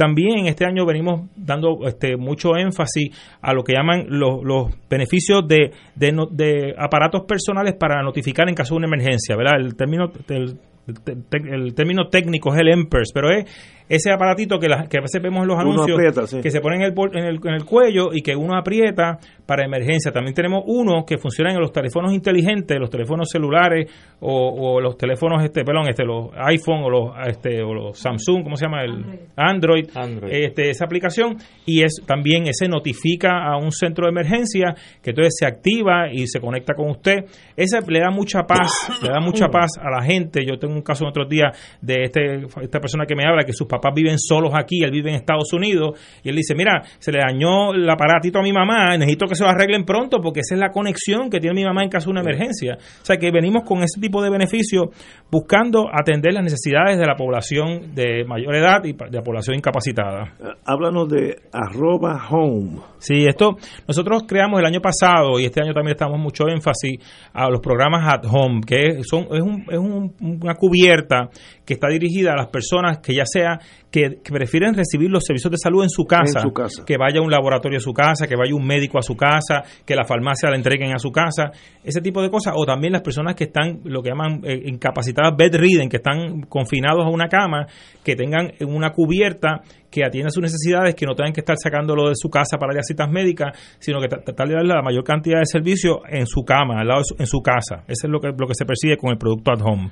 Speaker 16: También este año venimos dando este, mucho énfasis a lo que llaman los, los beneficios de, de, de aparatos personales para notificar en caso de una emergencia, ¿verdad? El término, el, el- el término técnico es el EMPERS, pero es ese aparatito que, la- que a veces vemos en los
Speaker 1: Uno
Speaker 16: anuncios,
Speaker 1: aprieta, sí.
Speaker 16: que se pone en el, en, el, en el cuello y que uno aprieta para emergencia. También tenemos uno que funciona en los teléfonos inteligentes, los teléfonos celulares o, o los teléfonos, este, perdón, este, los iPhone o los, este, o los Samsung, ¿cómo se llama? El Android. Este, esa aplicación y es también ese notifica a un centro de emergencia que entonces se activa y se conecta con usted. Ese le da mucha paz, le da mucha paz a la gente. Yo tengo un caso en otros días de este, esta persona que me habla que sus papás viven solos aquí, él vive en Estados Unidos y él dice, mira, se le dañó el aparatito a mi mamá, necesito que se lo arreglen pronto porque esa es la conexión que tiene mi mamá en caso de una emergencia. O sea que venimos con ese tipo de beneficios buscando atender las necesidades de la población de mayor edad y de la población incapacitada.
Speaker 1: Háblanos de arroba home.
Speaker 16: Sí, esto nosotros creamos el año pasado y este año también estamos mucho énfasis a los programas at home, que son es, un- es un- una cubierta que está dirigida a las personas que ya sea que, que prefieren recibir los servicios de salud en su casa,
Speaker 1: En su casa.
Speaker 16: que vaya un laboratorio a su casa, que vaya un médico a su casa, que la farmacia la entreguen a su casa, ese tipo de cosas, o también las personas que están lo que llaman eh, incapacitadas bedridden, que están confinados a una cama, que tengan una cubierta que atienda sus necesidades, que no tengan que estar sacándolo de su casa para ir a citas médicas, sino que tra- tratar de darle la mayor cantidad de servicios en su cama, al lado de su- en su casa. Eso es lo que, lo que se persigue con el producto at home.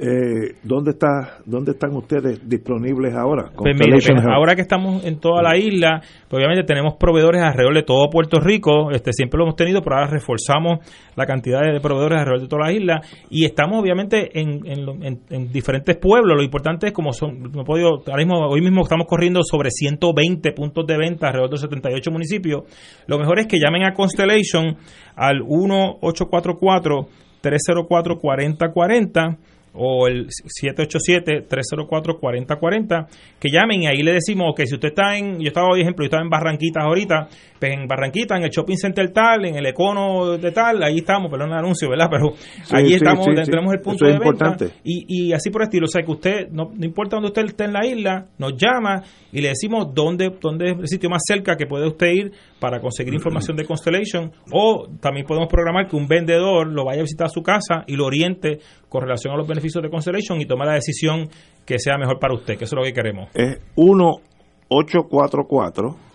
Speaker 1: Eh, ¿dónde, está, ¿Dónde están ustedes disponibles ahora?
Speaker 16: Pues mire, pues, ahora que estamos en toda la isla, pues obviamente tenemos proveedores alrededor de todo Puerto Rico, este siempre lo hemos tenido, pero ahora reforzamos la cantidad de proveedores alrededor de toda la isla y estamos obviamente en, en lo- en- en diferentes pueblos. Lo importante es como son, no he podido, ahora mismo, hoy mismo estamos corriendo sobre 120 puntos de venta alrededor de 78 municipios. Lo mejor es que llamen a Constellation al 1844 304 4040 o el 787-304-4040, que llamen y ahí le decimos que si usted está en, yo estaba, por ejemplo, yo estaba en Barranquitas ahorita, en Barranquita, en el shopping center tal, en el econo de tal, ahí estamos, perdón el anuncio, ¿verdad? Pero
Speaker 1: Sí,
Speaker 16: allí
Speaker 1: sí,
Speaker 16: estamos,
Speaker 1: sí,
Speaker 16: tenemos el punto
Speaker 1: Eso
Speaker 16: de
Speaker 1: es
Speaker 16: venta
Speaker 1: importante.
Speaker 16: y, y así por el estilo, o sea que usted, no, no importa dónde usted esté en la isla, nos llama y le decimos dónde, dónde es el sitio más cerca que puede usted ir para conseguir información de Constellation o también podemos programar que un vendedor lo vaya a visitar a su casa y lo oriente con relación a los beneficios de Constellation y tome la decisión que sea mejor para usted, que eso es lo que queremos.
Speaker 1: Es 1844 1844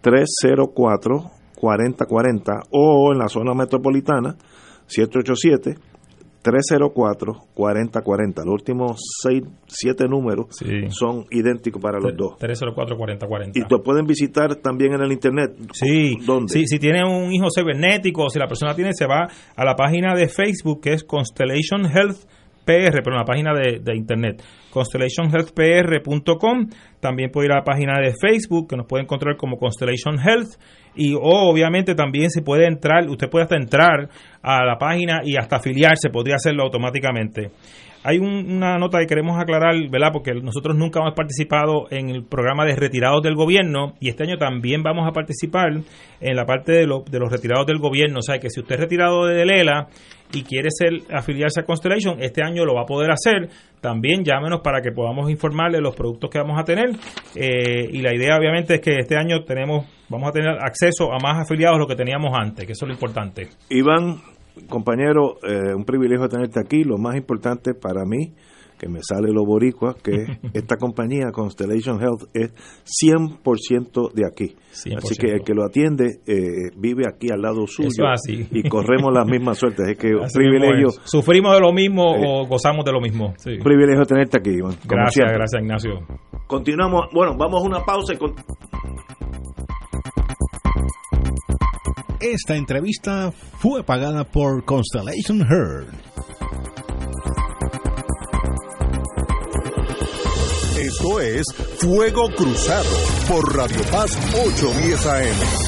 Speaker 1: 304 4040 o en la zona metropolitana 787 304 4040. Los últimos 6 7 números son idénticos para los dos.
Speaker 16: 304-4040.
Speaker 1: Y te pueden visitar también en el internet.
Speaker 16: Sí,
Speaker 1: ¿Dónde?
Speaker 16: sí, si tiene un hijo cibernético, o si la persona tiene, se va a la página de Facebook que es Constellation Health PR, pero la página de, internet, constellationhealthpr.com. También puede ir a la página de Facebook, que nos puede encontrar como Constellation Health. Y o, obviamente también se puede entrar, usted puede hasta entrar a la página y hasta afiliarse, podría hacerlo automáticamente. Hay un- una nota que queremos aclarar, ¿verdad? Porque nosotros nunca hemos participado en el programa de retirados del gobierno y este año también vamos a participar en la parte de, lo- de los retirados del gobierno. O sea, que si usted es retirado de Lela y quiere ser afiliarse a Constellation, este año lo va a poder hacer. También llámenos para que podamos informarle los productos que vamos a tener. Eh, y la idea, obviamente, es que este año tenemos, vamos a tener acceso a más afiliados de lo que teníamos antes, que eso es lo importante.
Speaker 1: Iván, compañero, eh, un privilegio tenerte aquí. Lo más importante para mí, que me sale lo boricua, que [laughs] esta compañía, Constellation Health, es 100% de aquí.
Speaker 16: 100%.
Speaker 1: Así que el que lo atiende eh, vive aquí al lado suyo.
Speaker 16: Eso es así.
Speaker 1: Y corremos las mismas suertes. Es que un privilegio.
Speaker 16: ¿Sufrimos de lo mismo o gozamos de lo mismo? Sí.
Speaker 1: un privilegio tenerte aquí, Iván.
Speaker 16: Gracias,
Speaker 1: siempre.
Speaker 16: gracias Ignacio.
Speaker 1: Continuamos. Bueno, vamos a una pausa y con-
Speaker 15: Esta entrevista fue pagada por Constellation Heard.
Speaker 4: Esto es Fuego Cruzado por Radio Paz 810 AM.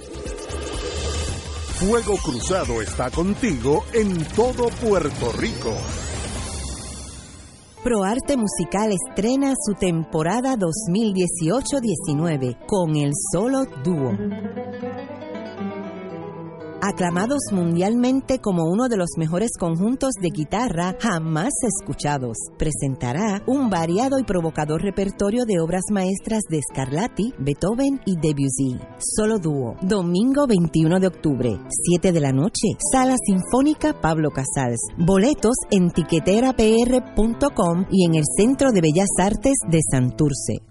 Speaker 4: Fuego Cruzado está contigo en todo Puerto Rico.
Speaker 9: ProArte Musical estrena su temporada 2018-19 con el solo dúo. Aclamados mundialmente como uno de los mejores conjuntos de guitarra jamás escuchados, presentará un variado y provocador repertorio de obras maestras de Scarlatti, Beethoven y Debussy. Solo dúo, domingo 21 de octubre, 7 de la noche, Sala Sinfónica Pablo Casals. Boletos en tiqueterapr.com y en el Centro de Bellas Artes de Santurce.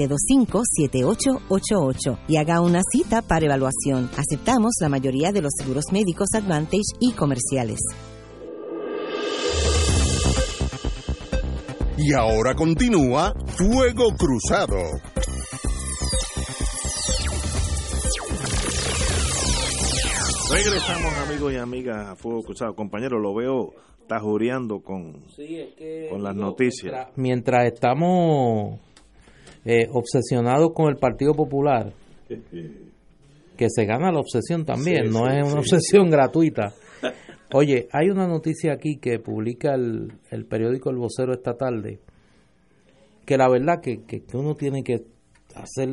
Speaker 9: 725-7888 y haga una cita para evaluación. Aceptamos la mayoría de los seguros médicos Advantage y comerciales.
Speaker 4: Y ahora continúa Fuego Cruzado.
Speaker 1: Regresamos amigos y amigas a Fuego Cruzado. Compañero, lo veo tajureando con, con las noticias.
Speaker 2: Mientras, mientras estamos eh, obsesionados con el Partido Popular, que se gana la obsesión también,
Speaker 1: Sí,
Speaker 2: no
Speaker 1: sí,
Speaker 2: es una
Speaker 1: sí.
Speaker 2: obsesión gratuita. Oye, hay una noticia aquí que publica el, el periódico El Vocero esta tarde, que la verdad que, que, que uno tiene que hacer,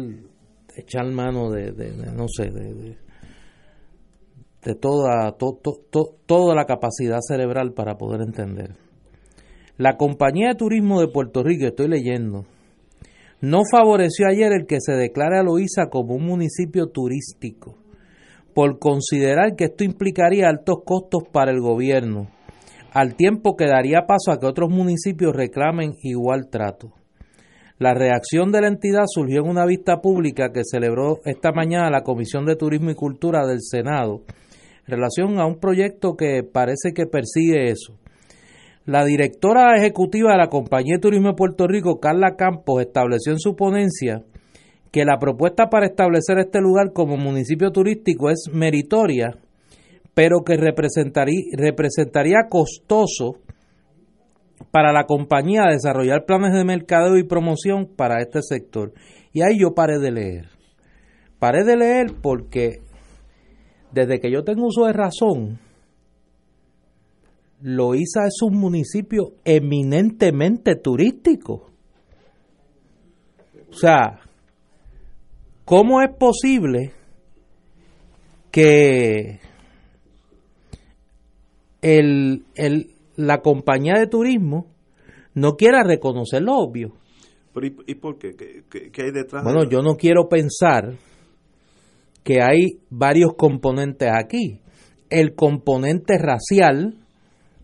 Speaker 2: echar mano de, de- de, no sé, de, de, de toda, to- to- to- toda la capacidad cerebral para poder entender. La compañía de turismo de Puerto Rico, estoy leyendo, no favoreció ayer el que se declare a Loíza como un municipio turístico, por considerar que esto implicaría altos costos para el gobierno, al tiempo que daría paso a que otros municipios reclamen igual trato. La reacción de la entidad surgió en una vista pública que celebró esta mañana la Comisión de Turismo y Cultura del Senado en relación a un proyecto que parece que persigue eso. La directora ejecutiva de la Compañía de Turismo de Puerto Rico, Carla Campos, estableció en su ponencia que la propuesta para establecer este lugar como municipio turístico es meritoria, pero que representaría, costoso para la compañía desarrollar planes de mercadeo y promoción para este sector. Y ahí yo paré de leer. Paré de leer porque desde que yo tengo uso de razón, Loíza es un municipio eminentemente turístico. O sea, ¿cómo es posible que el, el- la compañía de turismo no quiera reconocer lo obvio?
Speaker 1: Pero ¿y, y por qué? ¿Qué, qué- qué hay detrás?
Speaker 2: Bueno,
Speaker 1: de
Speaker 2: yo no quiero pensar que hay varios componentes aquí. El componente racial,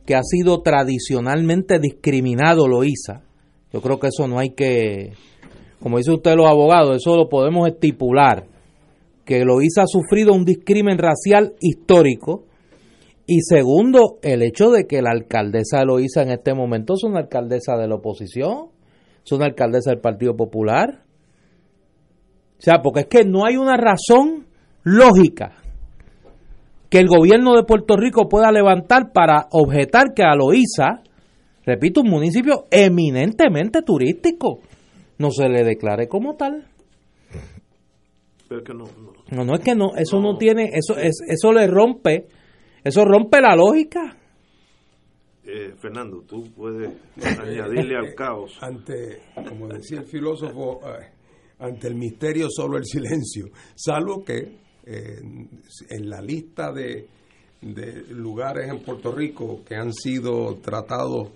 Speaker 2: que ha sido tradicionalmente discriminado, Loíza. Yo creo que eso no hay que, como dice usted los abogados, eso lo podemos estipular. Que Loíza ha sufrido un discrimen racial histórico. Y segundo, el hecho de que la alcaldesa de Loíza en este momento es una alcaldesa de la oposición, es una alcaldesa del Partido Popular. O sea, porque es que no hay una razón lógica que el gobierno de Puerto Rico pueda levantar para objetar que a Loíza, repito, un municipio eminentemente turístico, no se le declare como tal.
Speaker 1: Pero que no, no.
Speaker 2: No, no es que no, eso no, tiene, eso, es, eso le rompe, eso rompe la lógica.
Speaker 1: Eh, Fernando, tú puedes añadirle al caos.
Speaker 3: Ante, como decía el filósofo, eh, ante el misterio solo el silencio, salvo que en la lista de de lugares en Puerto Rico que han sido tratados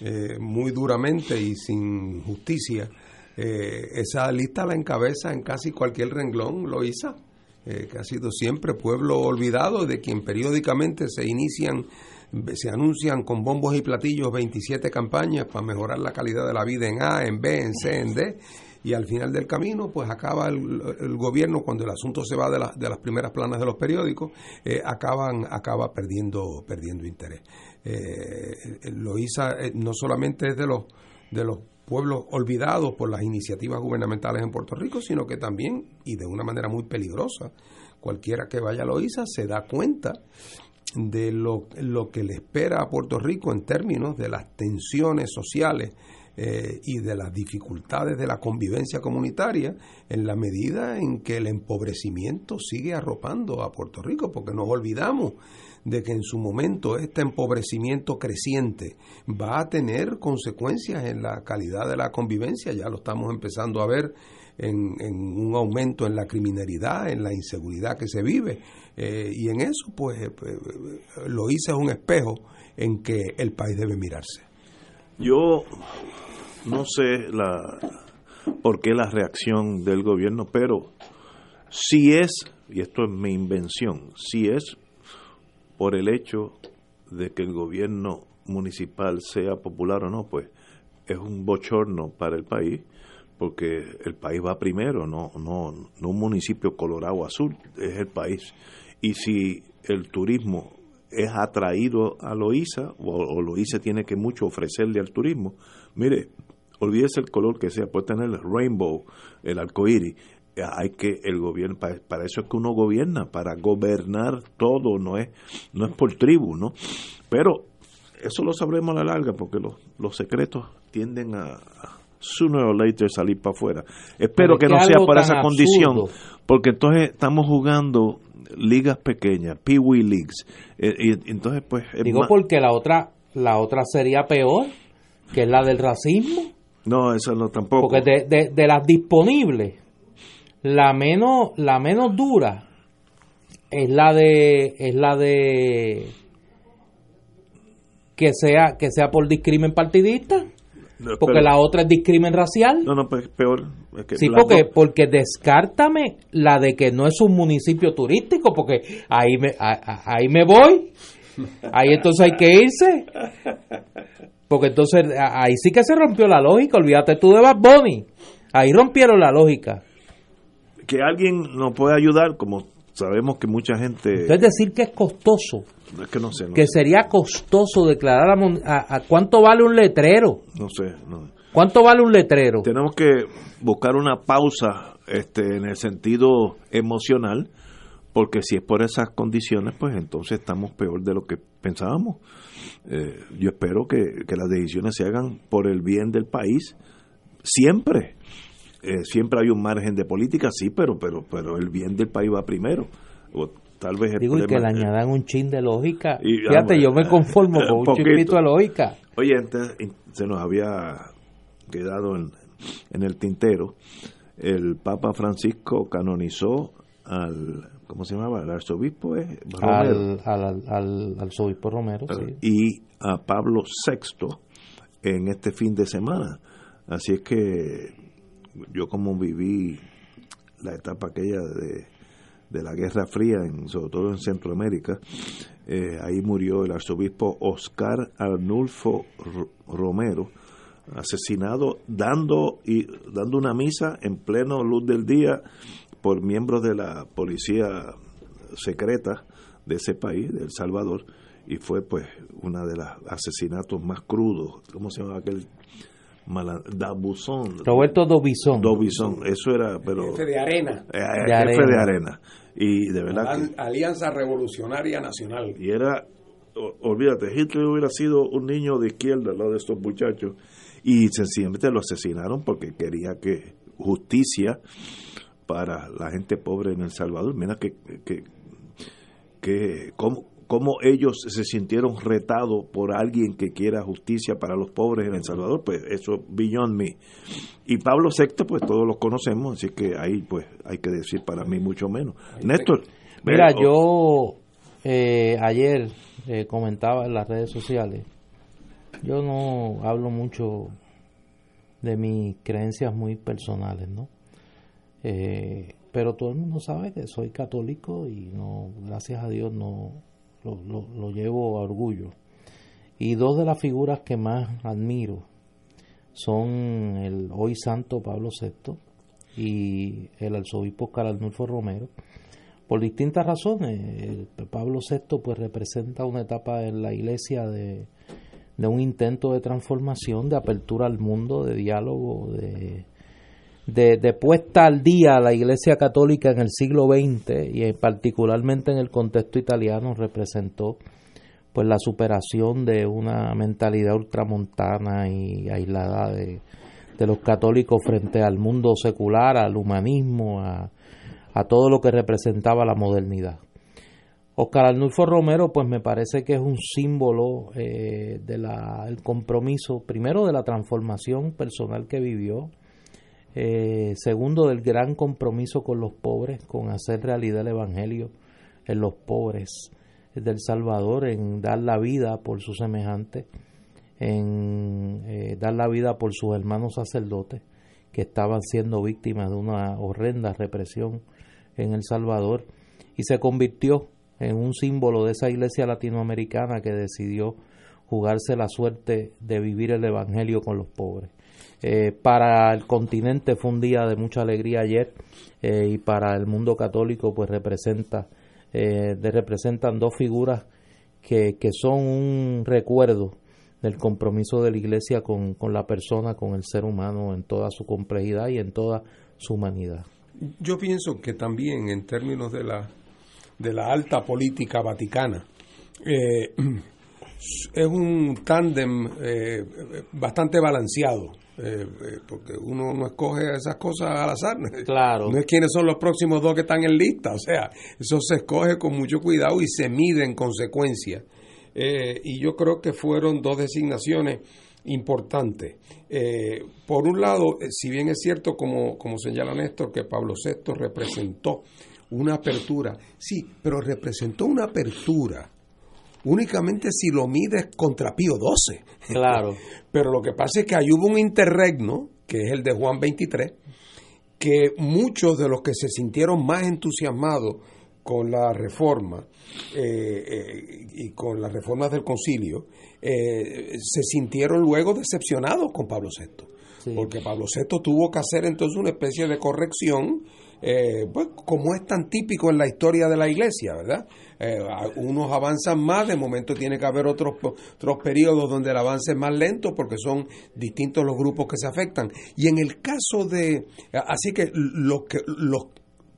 Speaker 3: eh, muy duramente y sin justicia, eh, esa lista la encabeza en casi cualquier renglón Loíza, eh, que ha sido siempre pueblo olvidado, de quien periódicamente se inician, se anuncian con bombos y platillos 27 campañas para mejorar la calidad de la vida en A, en B, en C, en D, y al final del camino pues acaba el, gobierno cuando el asunto se va de, la- de las primeras planas de los periódicos eh, acaban acaba perdiendo perdiendo interés. Eh, Loíza eh, no solamente es de los de los pueblos olvidados por las iniciativas gubernamentales en Puerto Rico sino que también y de una manera muy peligrosa cualquiera que vaya a Loíza se da cuenta de lo, lo que le espera a Puerto Rico en términos de las tensiones sociales eh, y de las dificultades de la convivencia comunitaria en la medida en que el empobrecimiento sigue arropando a Puerto Rico, porque nos olvidamos de que en su momento este empobrecimiento creciente va a tener consecuencias en la calidad de la convivencia, ya lo estamos empezando a ver en, un aumento en la criminalidad, en la inseguridad que se vive, eh, y en eso pues eh, eh, lo hice es un espejo en que el país debe mirarse.
Speaker 1: Yo no sé la por qué la reacción del gobierno, pero si es, y esto es mi invención, si es por el hecho de que el gobierno municipal sea popular o no, pues es un bochorno para el país, porque el país va primero, no, no, no un municipio colorado azul, es el país. Y si el turismo es atraído a Loíza, o, o Loíza tiene que mucho ofrecerle al turismo, mire, olvídese el color que sea, puede tener el rainbow, el arcoíris, eh, hay que el gobierno para, para eso es que uno gobierna para gobernar todo no es no es por tribu no pero eso lo sabremos a la larga porque los, los secretos tienden a, a sooner or later salir para afuera. Espero
Speaker 2: Pero
Speaker 1: que no sea por esa condición porque entonces estamos jugando ligas pequeñas pee wee leagues Eh, y, entonces pues es
Speaker 2: Digo
Speaker 1: más-
Speaker 2: porque la otra, la otra sería peor, que es la del racismo.
Speaker 1: no eso no tampoco
Speaker 2: Porque de, de, de las disponibles, la menos, la menos dura es la de, es la de que sea, que sea por discrimen partidista,
Speaker 1: No,
Speaker 2: porque la otra es discrimen racial.
Speaker 1: no no pues peor es que
Speaker 2: Sí, porque,
Speaker 1: dos-
Speaker 2: porque descártame la de que no es un municipio turístico, porque ahí me, a- a- ahí me voy, ahí entonces hay que irse, porque entonces ahí sí que se rompió la lógica, olvídate tú de Bad Bunny, ahí rompieron la lógica.
Speaker 1: que alguien nos puede ayudar como sabemos que mucha gente
Speaker 2: Es decir, que es costoso,
Speaker 1: es que no sé no
Speaker 2: que
Speaker 1: sé,
Speaker 2: sería costoso declarar a cuánto vale un letrero,
Speaker 1: no sé, no.
Speaker 2: cuánto vale un letrero.
Speaker 1: tenemos que buscar una pausa este en el sentido emocional porque si es por esas condiciones pues entonces estamos peor de lo que pensábamos. Eh, yo espero que, que las decisiones se hagan por el bien del país siempre Eh, siempre hay un margen de política sí pero pero pero el bien del país va primero o tal vez el
Speaker 2: Digo, y que le añadan un chin de lógica.
Speaker 1: Y,
Speaker 2: Fíjate,
Speaker 1: ah,
Speaker 2: yo me [laughs] conformo con un chispito de lógica.
Speaker 1: Oye, in- se nos había quedado en, en el tintero. El Papa Francisco canonizó al, ¿cómo se llamaba? Al arzobispo, ¿eh? Romero.
Speaker 2: al, al, al, al arzobispo Romero, sí.
Speaker 1: y a Pablo VI en este fin de semana. Así es que yo como viví la etapa aquella de, de la Guerra Fría, en, sobre todo en Centroamérica, eh, ahí murió el arzobispo Oscar Arnulfo Romero, asesinado dando y dando una misa en pleno luz del día por miembros de la policía secreta de ese país, de El Salvador, y fue pues una de los asesinatos más crudos. ¿Cómo se llama aquel? Mala, Dabuzón.
Speaker 2: Roberto Dobizón.
Speaker 1: Dobizón, eso era, pero...
Speaker 3: Jefe de Arena.
Speaker 1: Eh,
Speaker 2: De
Speaker 1: jefe
Speaker 2: Arena.
Speaker 1: de arena. Y de verdad que-
Speaker 3: Alianza Revolucionaria Nacional.
Speaker 1: y era, o- olvídate, Hitler hubiera sido un niño de izquierda al lado de estos muchachos y sencillamente lo asesinaron porque quería que justicia para la gente pobre en El Salvador. Mira que, que, que cómo, cómo ellos se sintieron retados por alguien que quiera justicia para los pobres en El Salvador, pues eso beyond me. Y Pablo VI, pues todos los conocemos, así que ahí pues hay que decir para mí mucho menos. Néstor.
Speaker 2: Mira,
Speaker 1: eh,
Speaker 2: yo eh, ayer eh, comentaba en las redes sociales, yo no hablo mucho de mis creencias muy personales, ¿no? Eh, pero todo el mundo sabe que soy católico y no, gracias a Dios no lo, lo, lo llevo a orgullo. Y dos de las figuras que más admiro son el hoy santo Pablo VI y el arzobispo Oscar Arnulfo Romero, por distintas razones. El Pablo VI pues representa una etapa en la iglesia de, de un intento de transformación, de apertura al mundo, de diálogo, de, de, de, puesta al día la Iglesia Católica en el siglo XX y particularmente en el contexto italiano representó pues la superación de una mentalidad ultramontana y aislada de, de los católicos frente al mundo secular, al humanismo, a, a todo lo que representaba la modernidad. Oscar Arnulfo Romero, pues me parece que es un símbolo eh, del compromiso, primero de la transformación personal que vivió, eh, segundo del gran compromiso con los pobres, con hacer realidad el Evangelio en los pobres del Salvador, en dar la vida por sus semejantes, en eh, dar la vida por sus hermanos sacerdotes que estaban siendo víctimas de una horrenda represión en El Salvador y se convirtió en un símbolo de esa iglesia latinoamericana que decidió jugarse la suerte de vivir el Evangelio con los pobres. Eh, para el continente fue un día de mucha alegría ayer eh, y para el mundo católico pues representa eh, de, representan dos figuras que, que, son un recuerdo del compromiso de la iglesia con, con la persona, con el ser humano en toda su complejidad y en toda su humanidad.
Speaker 3: Yo pienso que también en términos de la, de la alta política vaticana, eh, [clears throat] es un tándem eh, bastante balanceado. Eh, porque uno no escoge esas cosas al azar. [laughs]
Speaker 2: Claro.
Speaker 3: No es quiénes son los próximos dos que están en lista. O sea, eso se escoge con mucho cuidado y se mide en consecuencia. y yo creo que fueron dos designaciones importante. Eh, por un lado, eh, si bien es cierto, como, como señala Néstor, que Pablo VI representó una apertura, sí, pero representó una apertura únicamente si lo mides contra Pío XII.
Speaker 2: Claro. [laughs]
Speaker 3: pero lo que pasa es que hay hubo un interregno, que es el de Juan 23, que muchos de los que se sintieron más entusiasmados con la reforma eh, y con las reformas del concilio, eh, se sintieron luego decepcionados con Pablo VI, porque Pablo VI tuvo que hacer entonces una especie de corrección, eh, pues como es tan típico en la historia de la iglesia, ¿verdad? Eh, unos avanzan más, de momento tiene que haber otros, otros periodos donde el avance es más lento porque son distintos los grupos que se afectan. Y en el caso de, así que los que los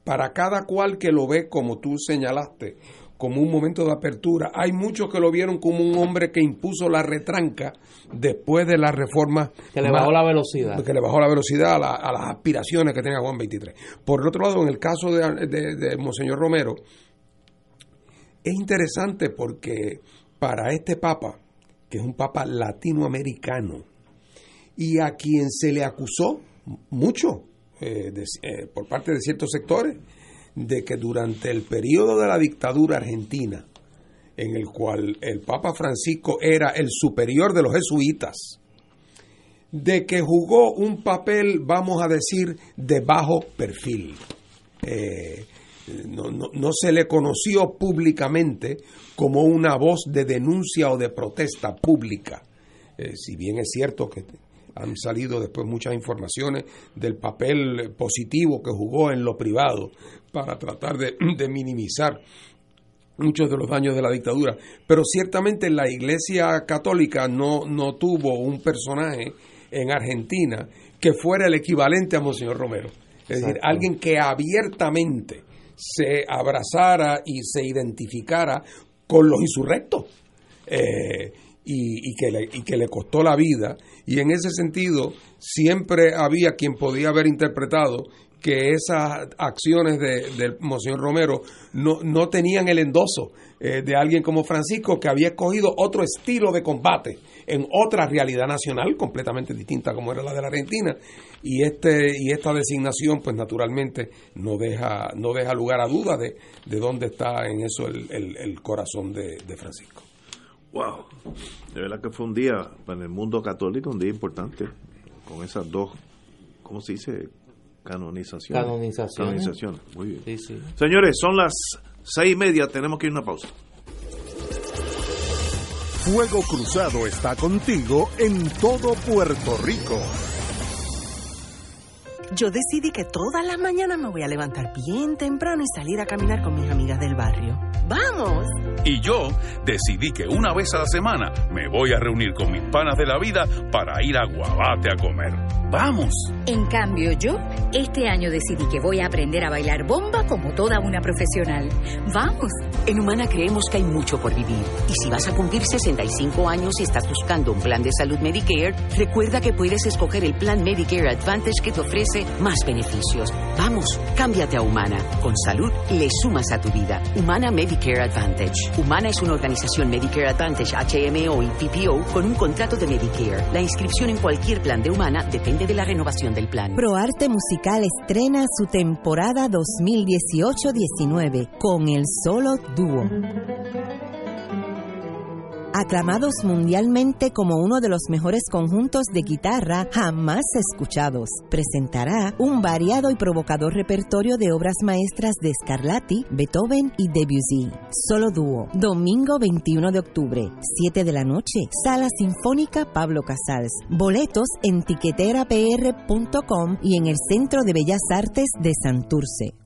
Speaker 3: para cada cual que lo ve como tú señalaste, como un momento de apertura. Hay muchos que lo vieron como un hombre que impuso la retranca después de la reforma.
Speaker 2: Que le bajó la velocidad.
Speaker 3: Que le bajó la velocidad a, las aspiraciones que tenía Juan 23. Por el otro lado, en el caso de, de Monseñor Romero, es interesante porque para este papa, que es un papa latinoamericano, y a quien se le acusó mucho eh, eh, por parte de ciertos sectores, de que durante el periodo de la dictadura argentina, en el cual el Papa Francisco era el superior de los jesuitas, de que jugó un papel, vamos a decir, de bajo perfil. Eh, no, no, se le conoció públicamente como una voz de denuncia o de protesta pública. Eh, si bien es cierto que han salido después muchas informaciones del papel positivo que jugó en lo privado para tratar de, [clears throat] minimizar muchos de los daños de la dictadura. Pero ciertamente la Iglesia Católica no, no tuvo un personaje en Argentina que fuera el equivalente a Monseñor Romero. Es decir, alguien que abiertamente se abrazara y se identificara con los insurrectos. Eh, y, que le, y que le costó la vida. Y en ese sentido, siempre había quien podía haber interpretado que esas acciones de, del Monseñor Romero no, no tenían el endoso eh, de alguien como Francisco que había escogido otro estilo de combate en otra realidad nacional completamente distinta como era la de la Argentina y este y esta designación pues naturalmente no deja no deja lugar a duda de, de dónde está en eso el, el, el corazón de, de Francisco
Speaker 1: Wow, de verdad que fue un día para el mundo católico, un día importante, con esas dos, ¿cómo se dice? Canonizaciones.
Speaker 2: Canonizaciones.
Speaker 1: Canonizaciones, muy bien.
Speaker 2: Sí, sí.
Speaker 1: Señores, son las seis y media, tenemos que ir a una pausa.
Speaker 4: Fuego Cruzado está contigo en todo Puerto Rico.
Speaker 5: Yo decidí que todas las mañanas me voy a levantar bien temprano y salir a caminar con mis amigas del barrio. ¡Vamos!
Speaker 6: Y yo decidí que una vez a la semana me voy a reunir con mis panas de la vida para ir a Guabate a comer. ¡Vamos!
Speaker 7: En cambio, yo este año decidí que voy a aprender a bailar bomba como toda una profesional. ¡Vamos!
Speaker 8: En Humana creemos que hay mucho por vivir. Y si vas a cumplir 65 años y estás buscando un plan de salud Medicare, recuerda que puedes escoger el plan Medicare Advantage que te ofrece más beneficios. Vamos, cámbiate a Humana. Con salud le sumas a tu vida. Humana Medicare Advantage. Humana es una organización Medicare Advantage HMO y PPO con un contrato de Medicare. La inscripción en cualquier plan de Humana depende de la renovación del plan.
Speaker 9: ProArte Musical estrena su temporada 2018-19 con el solo dúo. Aclamados mundialmente como uno de los mejores conjuntos de guitarra jamás escuchados, presentará un variado y provocador repertorio de obras maestras de Scarlatti, Beethoven y Debussy. Solo dúo, domingo 21 de octubre, 7 de la noche, Sala Sinfónica Pablo Casals. Boletos en tiqueterapr.com y en el Centro de Bellas Artes de Santurce.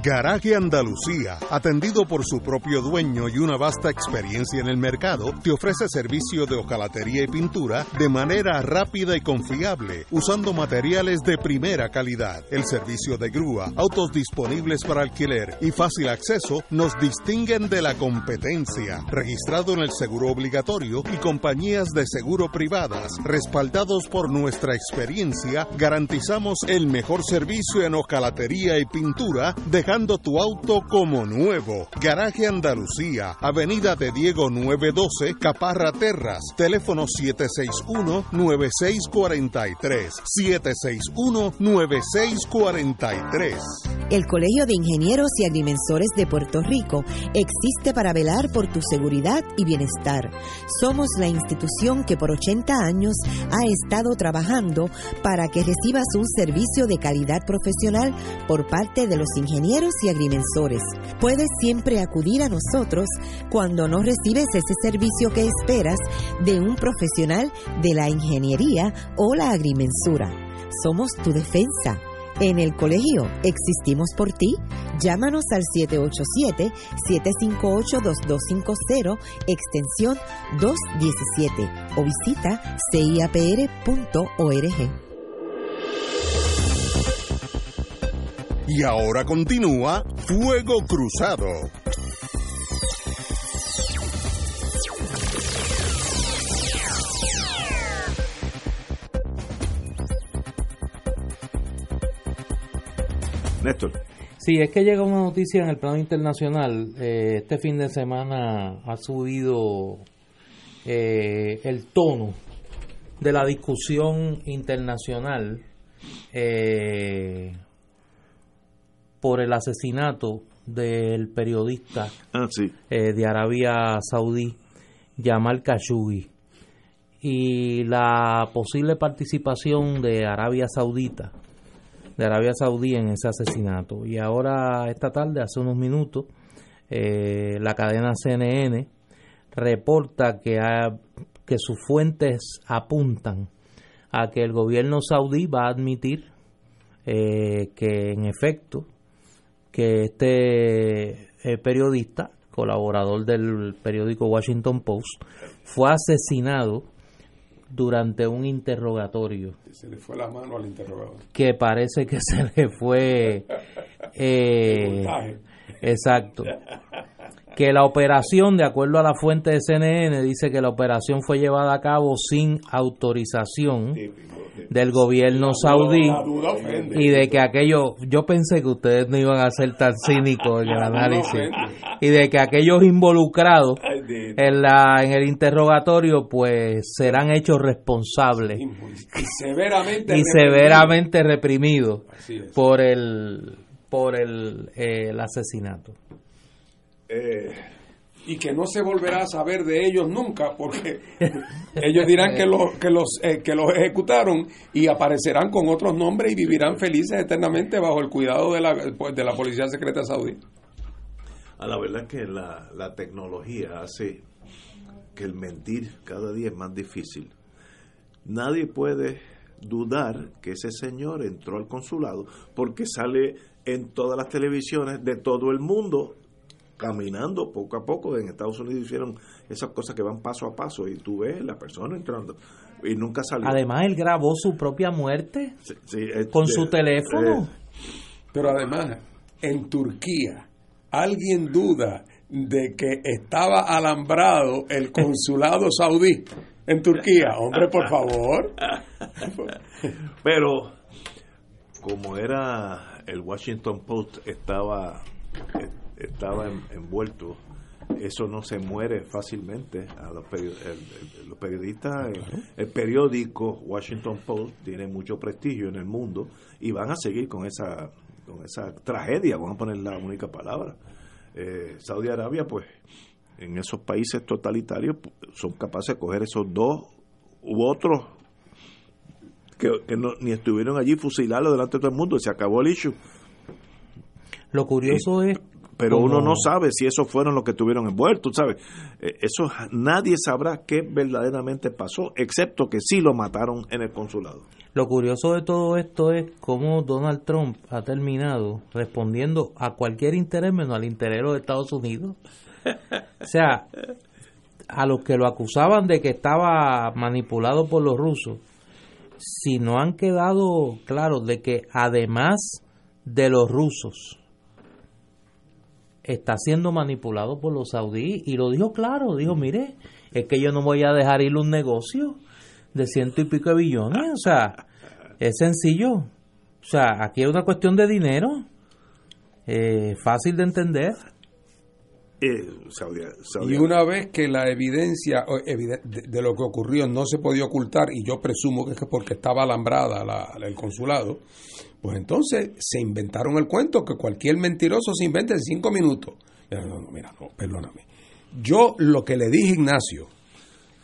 Speaker 4: Garaje Andalucía, atendido por su propio dueño y una vasta experiencia en el mercado, te ofrece servicio de hojalatería y pintura de manera rápida y confiable, usando materiales de primera calidad. El servicio de grúa, autos disponibles para alquiler y fácil acceso nos distinguen de la competencia. Registrado en el seguro obligatorio y compañías de seguro privadas, respaldados por nuestra experiencia, garantizamos el mejor servicio en hojalatería y pintura de dejando tu auto como nuevo. Garaje Andalucía, Avenida de Diego 912, Caparra Terras, teléfono 761-9643. 761-9643.
Speaker 9: El Colegio de Ingenieros y Agrimensores de Puerto Rico existe para velar por tu seguridad y bienestar. Somos la institución que por 80 años ha estado trabajando para que recibas un servicio de calidad profesional por parte de los ingenieros y agrimensores. Puedes siempre acudir a nosotros cuando no recibes ese servicio que esperas de un profesional de la ingeniería o la agrimensura. Somos tu defensa. En el colegio existimos por ti. Llámanos al 787-758-2250, extensión 217 o visita ciapr.org.
Speaker 4: Y ahora continúa Fuego Cruzado.
Speaker 1: Néstor.
Speaker 2: Sí, es que llega una noticia en el plano internacional. Eh, este fin de semana ha subido eh, el tono de la discusión internacional eh, por el asesinato del periodista
Speaker 1: Ah, sí.
Speaker 2: eh, de Arabia Saudí, Jamal Khashoggi. y la posible participación de Arabia Saudita, de Arabia Saudí en ese asesinato. Y ahora, esta tarde, hace unos minutos, eh, la cadena CNN reporta que, ha- que sus fuentes apuntan a que el gobierno saudí va a admitir eh, que en efecto que este eh, periodista, colaborador del periódico Washington Post, fue asesinado durante un interrogatorio
Speaker 3: Se le fue la mano al interrogador.
Speaker 2: que parece que [laughs] se le fue [laughs] eh, exacto. [laughs] Que la operación de acuerdo a la fuente de CNN dice que la operación fue llevada a cabo sin autorización del gobierno saudí y de que aquello yo pensé que ustedes no iban a ser tan cínicos en el análisis y de que aquellos involucrados en la en el interrogatorio pues serán hechos responsables
Speaker 3: Y severamente.
Speaker 2: y severamente reprimidos por el por el, eh, el asesinato.
Speaker 3: Eh, y que no se volverá a saber de ellos nunca porque ellos dirán que los que los eh, que los ejecutaron y aparecerán con otros nombres y vivirán felices eternamente bajo el cuidado de la pues, de la policía secreta saudí.
Speaker 1: A la verdad que la, la tecnología hace que el mentir cada día es más difícil. Nadie puede dudar que ese señor entró al consulado porque sale en todas las televisiones de todo el mundo caminando poco a poco. En Estados Unidos hicieron esas cosas que van paso a paso y tú ves la persona entrando y nunca salió.
Speaker 2: Además él grabó su propia muerte
Speaker 1: Sí, es-
Speaker 2: con
Speaker 1: de-
Speaker 2: su teléfono.
Speaker 1: eh,
Speaker 3: Pero además, en Turquía, alguien duda de que estaba alambrado el consulado [laughs] saudí en Turquía. Hombre, por favor. [laughs]
Speaker 1: Pero como era el Washington Post estaba estaba en- envuelto, eso no se muere fácilmente. A los, peri- el- el- los periodistas, el, el periódico Washington Post tiene mucho prestigio en el mundo y van a seguir con esa con esa tragedia, vamos a poner la única palabra. Eh, Saudi Arabia, pues, en esos países totalitarios son capaces de coger esos dos u otros que, que no- ni estuvieron allí fusilarlo delante de todo el mundo, se acabó el issue.
Speaker 2: Lo curioso es
Speaker 1: Pero uno no sabe si esos fueron los que estuvieron envueltos, ¿sabes? Eh, Eso nadie sabrá qué verdaderamente pasó, excepto que sí lo mataron en el consulado.
Speaker 2: Lo curioso de todo esto es cómo Donald Trump ha terminado respondiendo a cualquier interés menos al interés de los Estados Unidos. O sea, a los que lo acusaban de que estaba manipulado por los rusos, si no han quedado claros de que además de los rusos está siendo manipulado por los saudíes. Y lo dijo claro, dijo, mire, es que yo no voy a dejar ir un negocio de ciento y pico de billones, o sea, es sencillo, o sea, aquí es una cuestión de dinero, eh, fácil de entender.
Speaker 1: Eh, Saudi- Saudi-
Speaker 3: Y una vez que la evidencia de, lo que ocurrió no se podía ocultar, y yo presumo que es que porque estaba alambrada la- la- el consulado, pues entonces se inventaron el cuento que cualquier mentiroso se inventa en cinco minutos. No, no, mira, no, perdóname. Yo lo que le dije a Ignacio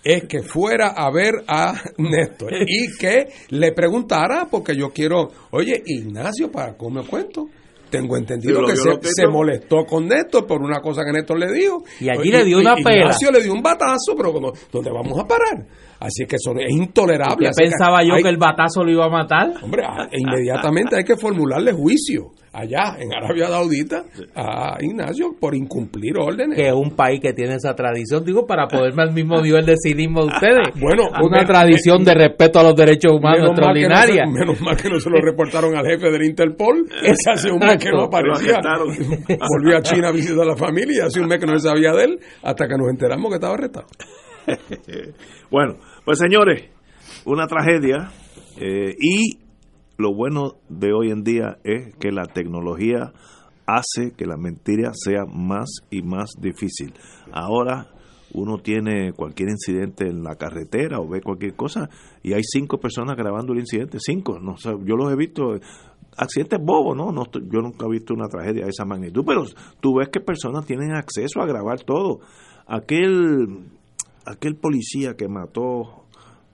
Speaker 3: es que fuera a ver a [laughs] Néstor y que le preguntara, porque yo quiero, oye, Ignacio, ¿para cómo me cuento? Tengo entendido que se,
Speaker 1: que
Speaker 3: molestó con Néstor por una cosa que Néstor le dijo.
Speaker 2: Y allí le dio una pela.
Speaker 3: Ignacio le dio un batazo, pero como, ¿dónde vamos a parar? Así que eso es intolerable.
Speaker 2: ¿Qué
Speaker 3: Así que
Speaker 2: pensaba yo
Speaker 3: hay-
Speaker 2: que el batazo lo iba a matar?
Speaker 3: Hombre, a- inmediatamente hay que formularle juicio allá en Arabia Saudita a Ignacio por incumplir órdenes.
Speaker 2: que es un país que tiene esa tradición, digo, para poderme al mismo nivel de cinismo de ustedes. [laughs]
Speaker 3: Bueno,
Speaker 2: una
Speaker 3: me-
Speaker 2: tradición
Speaker 3: me-
Speaker 2: de respeto a los derechos humanos
Speaker 3: Menos mal, que no
Speaker 2: extraordinaria.
Speaker 3: se, menos mal que no se lo reportaron al jefe del Interpol, que hace un mes que no aparecía. [laughs] Volvió a China a visitar a la familia y hace un mes que no se sabía de él, hasta que nos enteramos que estaba arrestado. [laughs]
Speaker 1: bueno, pues señores, una tragedia eh, y lo bueno de hoy en día es que la tecnología hace que la mentira sea más y más difícil. Ahora uno tiene cualquier incidente en la carretera o ve cualquier cosa y hay cinco personas grabando el incidente, cinco, no yo los he visto accidentes bobos, ¿no? no yo nunca he visto una tragedia de esa magnitud, pero tú ves que personas tienen acceso a grabar todo. Aquel aquel policía que mató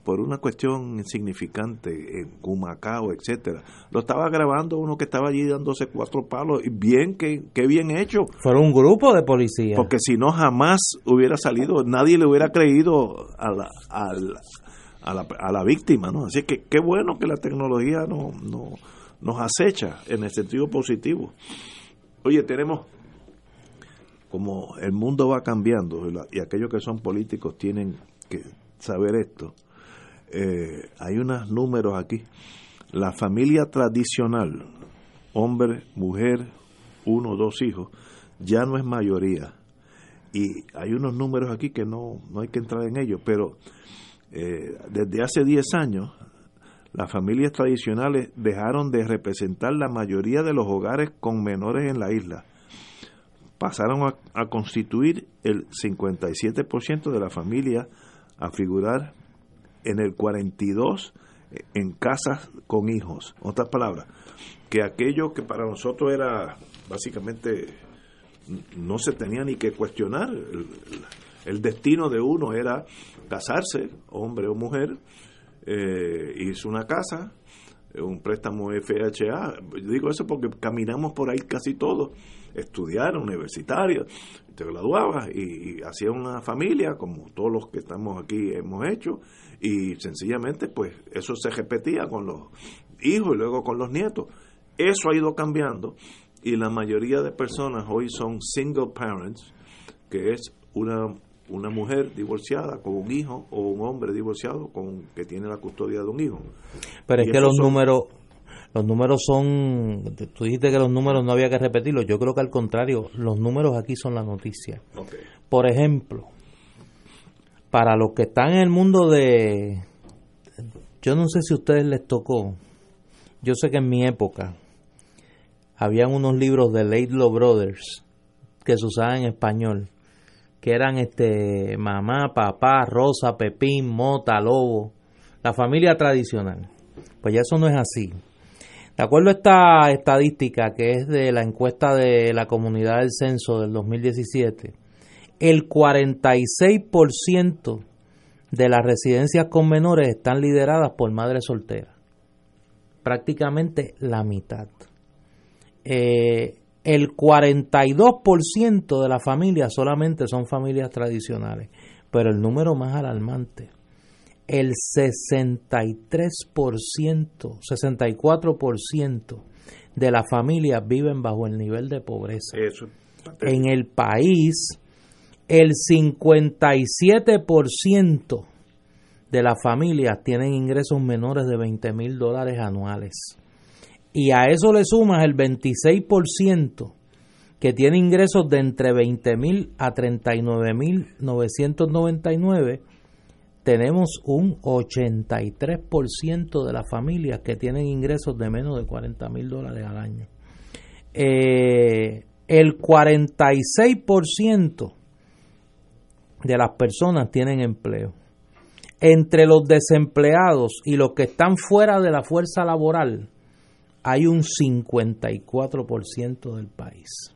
Speaker 1: por una cuestión insignificante en Humacao, etcétera. Lo estaba grabando uno que estaba allí dándose cuatro palos, y bien que, que bien hecho.
Speaker 2: Fueron un grupo de policías.
Speaker 1: Porque si no jamás hubiera salido, nadie le hubiera creído a la, a la, a la, a la víctima, ¿no? Así que qué bueno que la tecnología no, no, nos acecha en el sentido positivo. Oye, tenemos como el mundo va cambiando y, aquellos que son políticos tienen que saber esto. eh, hay unos números aquí. La familia tradicional, hombre, mujer, uno, dos hijos, ya no es mayoría. Y hay unos números aquí que no, no hay que entrar en ellos, pero eh, desde hace 10 años las familias tradicionales dejaron de representar la mayoría de los hogares con menores en la isla. Pasaron a, constituir el 57% de la familia a figurar en el 42 en casas con hijos. Otras palabras, que aquello que para nosotros era básicamente no se tenía ni que cuestionar. El, destino de uno era casarse, hombre o mujer, eh, una casa, un préstamo FHA. Digo eso porque caminamos por ahí casi todos, estudiar, universitario, te graduabas y, y hacías una familia, como todos los que estamos aquí hemos hecho, y sencillamente pues eso se repetía con los hijos y luego con los nietos. Eso ha ido cambiando y la mayoría de personas hoy son single parents, que es una, una mujer divorciada con un hijo o un hombre divorciado con que tiene la custodia de un hijo.
Speaker 2: Pero
Speaker 1: Y
Speaker 2: es que los
Speaker 1: son-
Speaker 2: números, los números son, tú dijiste que los números no había que repetirlos, yo creo que al contrario, los números aquí son la noticia. Por ejemplo, para los que están en el mundo de, yo no sé si a ustedes les tocó, yo sé que en mi época habían unos libros de Laidlaw Brothers que se usaban en español, que eran este mamá, papá, Rosa, Pepín, Mota, Lobo, la familia tradicional. Pues ya eso no es así. De acuerdo a esta estadística que es de la encuesta de la comunidad del censo del 2017, el 46% de las residencias con menores están lideradas por madres solteras. Prácticamente la mitad. Eh, el 42% de las familias solamente son familias tradicionales, pero el número más alarmante, el 63%, 64% de las familias viven bajo el nivel de pobreza.
Speaker 1: Eso.
Speaker 2: En el país, el 57% de las familias tienen ingresos menores de 20 mil dólares anuales. Y a eso le sumas el 26% que tiene ingresos de entre 20 mil a 39 mil 999, tenemos un 83% de las familias que tienen ingresos de menos de 40 mil dólares al año. Eh, el 46% de las personas tienen empleo. Entre los desempleados y los que están fuera de la fuerza laboral, hay un 54% del país.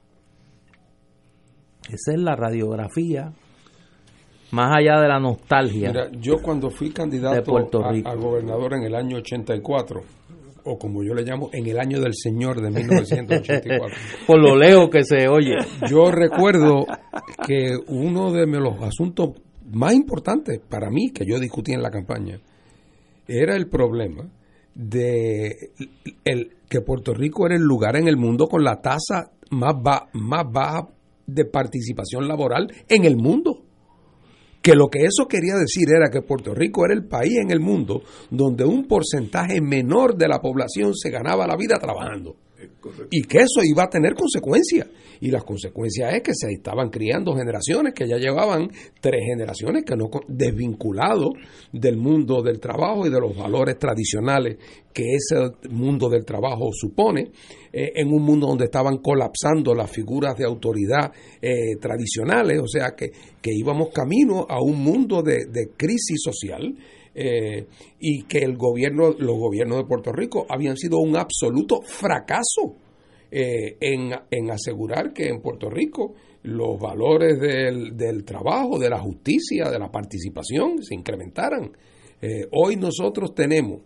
Speaker 2: Esa es la radiografía, más allá de la nostalgia.
Speaker 3: Mira, yo cuando fui
Speaker 2: de
Speaker 3: candidato
Speaker 2: Puerto
Speaker 3: a,
Speaker 2: Rico.
Speaker 3: a gobernador en el año 84, o como yo le llamo, en el año del Señor de 1984. [laughs]
Speaker 2: Por lo lejos que se oye.
Speaker 3: Yo recuerdo que uno de los asuntos más importantes para mí que yo discutí en la campaña era el problema de el, que Puerto Rico era el lugar en el mundo con la tasa más, ba- más baja de participación laboral en el mundo. Que lo que eso quería decir era que Puerto Rico era el país en el mundo donde un porcentaje menor de la población se ganaba la vida trabajando. Y que eso iba a tener consecuencias. Y las consecuencias es que se estaban criando generaciones que ya llevaban tres generaciones que no desvinculados del mundo del trabajo y de los valores tradicionales que ese mundo del trabajo supone, eh, en un mundo donde estaban colapsando las figuras de autoridad eh, tradicionales, o sea que, que íbamos camino a un mundo de, de crisis social eh, y que el gobierno, los gobiernos de Puerto Rico habían sido un absoluto fracaso eh, en, en asegurar que en Puerto Rico los valores del, del trabajo, de la justicia, de la participación se incrementaran. Eh, hoy nosotros tenemos,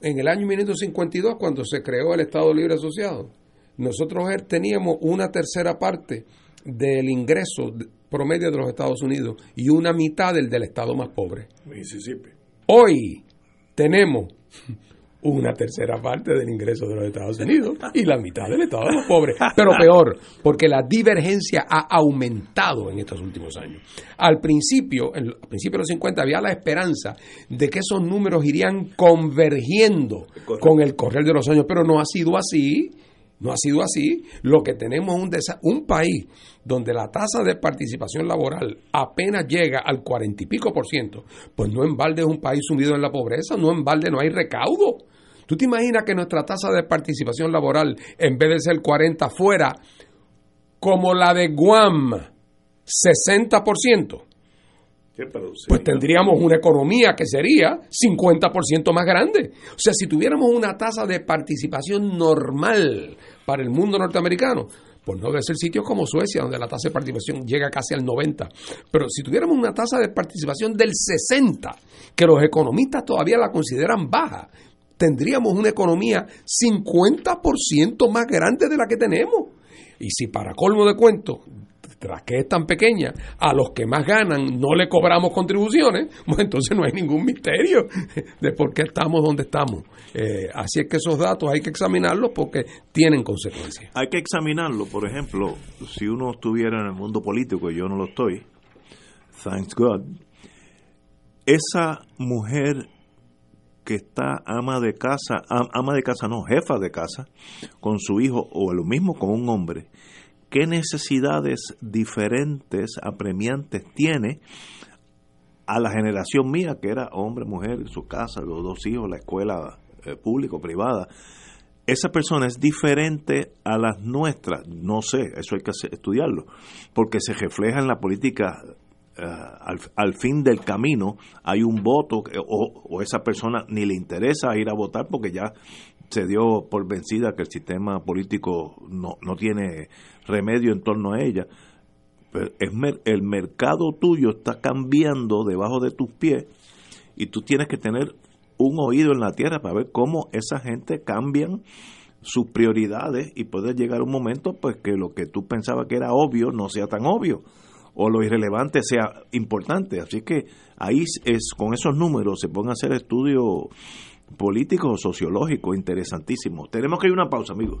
Speaker 3: en el año 1952, cuando se creó el Estado Libre Asociado, nosotros teníamos una tercera parte del ingreso promedio de los Estados Unidos y una mitad del del estado más pobre.
Speaker 1: Mississippi.
Speaker 3: Hoy tenemos una tercera parte del ingreso de los Estados Unidos y la mitad del estado más pobre. Pero peor, porque la divergencia ha aumentado en estos últimos años. Al principio, en, al principio de los 50, había la esperanza de que esos números irían convergiendo con el correr de los años, pero no ha sido así. No ha sido así. Lo que tenemos es un, desa- un país donde la tasa de participación laboral apenas llega al cuarenta y pico por ciento, pues no en balde es un país sumido en la pobreza, no en balde no hay recaudo. ¿Tú te imaginas que nuestra tasa de participación laboral, en vez de ser 40, fuera como la de Guam, 60%? Pues tendríamos una economía que sería 50% más grande. O sea, si tuviéramos una tasa de participación normal para el mundo norteamericano, pues no debe ser sitios como Suecia, donde la tasa de participación llega casi al 90. Pero si tuviéramos una tasa de participación del 60, que los economistas todavía la consideran baja, tendríamos una economía 50% más grande de la que tenemos. Y si para colmo de cuento, tras que es tan pequeña, a los que más ganan no le cobramos contribuciones, [laughs] pues entonces no hay ningún misterio [laughs] de por qué estamos donde estamos. Eh, así es que esos datos hay que examinarlos porque tienen consecuencias.
Speaker 1: Hay que examinarlo, por ejemplo, si uno estuviera en el mundo político, y yo no lo estoy, thanks God, esa mujer que está ama de casa, am- ama de casa no, jefa de casa, con su hijo, o lo mismo con un hombre, ¿qué necesidades diferentes, apremiantes tiene a la generación mía, que era hombre, mujer, su casa, los dos hijos, la escuela eh, pública o privada? esa persona es diferente a las nuestras, no sé, eso hay que estudiarlo, porque se refleja en la política eh, al, al fin del camino, hay un voto que- o, o esa persona ni le interesa ir a votar porque ya se dio por vencida que el sistema político no, no tiene remedio en torno a ella. Pero es el mercado tuyo está cambiando debajo de tus pies y tú tienes que tener un oído en la tierra para ver cómo esa gente cambian sus prioridades y poder llegar a un momento pues que lo que tú pensabas que era obvio no sea tan obvio o lo irrelevante sea importante. Así que ahí es con esos números se pueden hacer estudios políticos o sociológicos interesantísimos. Tenemos que ir a una pausa, amigos.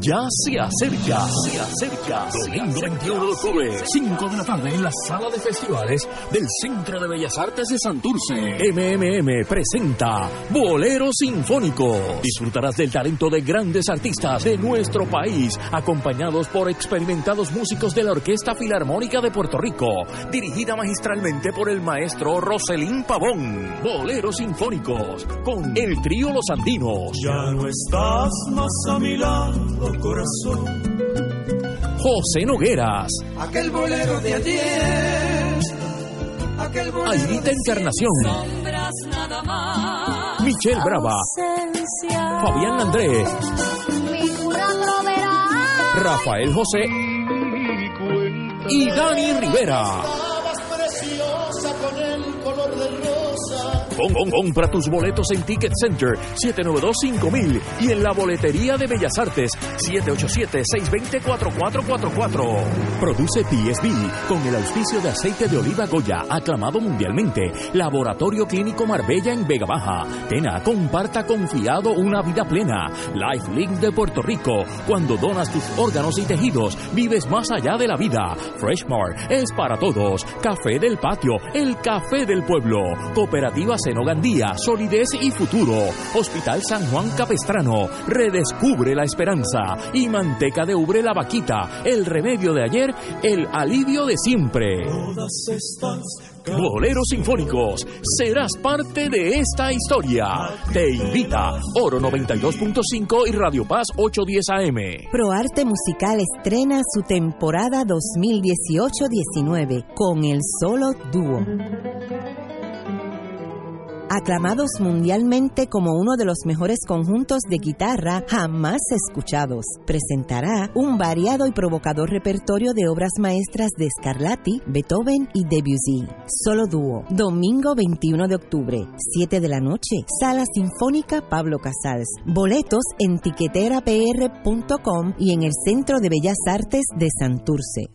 Speaker 10: Ya se acerca, se acerca. Domingo 21 de octubre, 5 de la tarde en la sala de festivales del Centro de Bellas Artes de Santurce. MMM presenta Bolero Sinfónico. Disfrutarás del talento de grandes artistas de nuestro país, acompañados por experimentados músicos de la Orquesta Filarmónica de Puerto Rico, dirigida magistralmente por el maestro Roselín Pavón. Boleros Sinfónicos, con el trío Los Andinos.
Speaker 12: Ya no estás más a mi lado, corazón.
Speaker 10: José Nogueras,
Speaker 12: Aquel bolero de ayer. Aquel bolero
Speaker 10: Aidita Encarnación,
Speaker 14: nada más.
Speaker 10: Michelle Brava, Fabián Andrés,
Speaker 14: Mi cura.
Speaker 10: Rafael José y Dani Rivera.
Speaker 12: Con-
Speaker 10: compra tus boletos en Ticket Center 792-5000 y en la boletería de Bellas Artes 787-620-4444. Produce PSB con el auspicio de aceite de oliva Goya, aclamado mundialmente. Laboratorio Clínico Marbella en Vega Baja. Tena, comparta confiado una vida plena. Life Link de Puerto Rico. Cuando donas tus órganos y tejidos, vives más allá de la vida. Freshmart es para todos. Café del patio, el café del pueblo. Cooperativa Senogandía, solidez y futuro. Hospital San Juan Capestrano, redescubre la esperanza. Y manteca de ubre la vaquita, el remedio de ayer, el alivio de siempre.
Speaker 12: Todas estas
Speaker 10: Boleros Sinfónicos, serás parte de esta historia. Te invita Oro 92.5 y Radio Paz 810 AM.
Speaker 9: ProArte Musical estrena su temporada 2018-19 con el solo dúo. Aclamados mundialmente como uno de los mejores conjuntos de guitarra jamás escuchados. Presentará un variado y provocador repertorio de obras maestras de Scarlatti, Beethoven y Debussy. Solo dúo, domingo 21 de octubre, 7 de la noche, Sala Sinfónica Pablo Casals. Boletos en tiqueterapr.com y en el Centro de Bellas Artes de Santurce.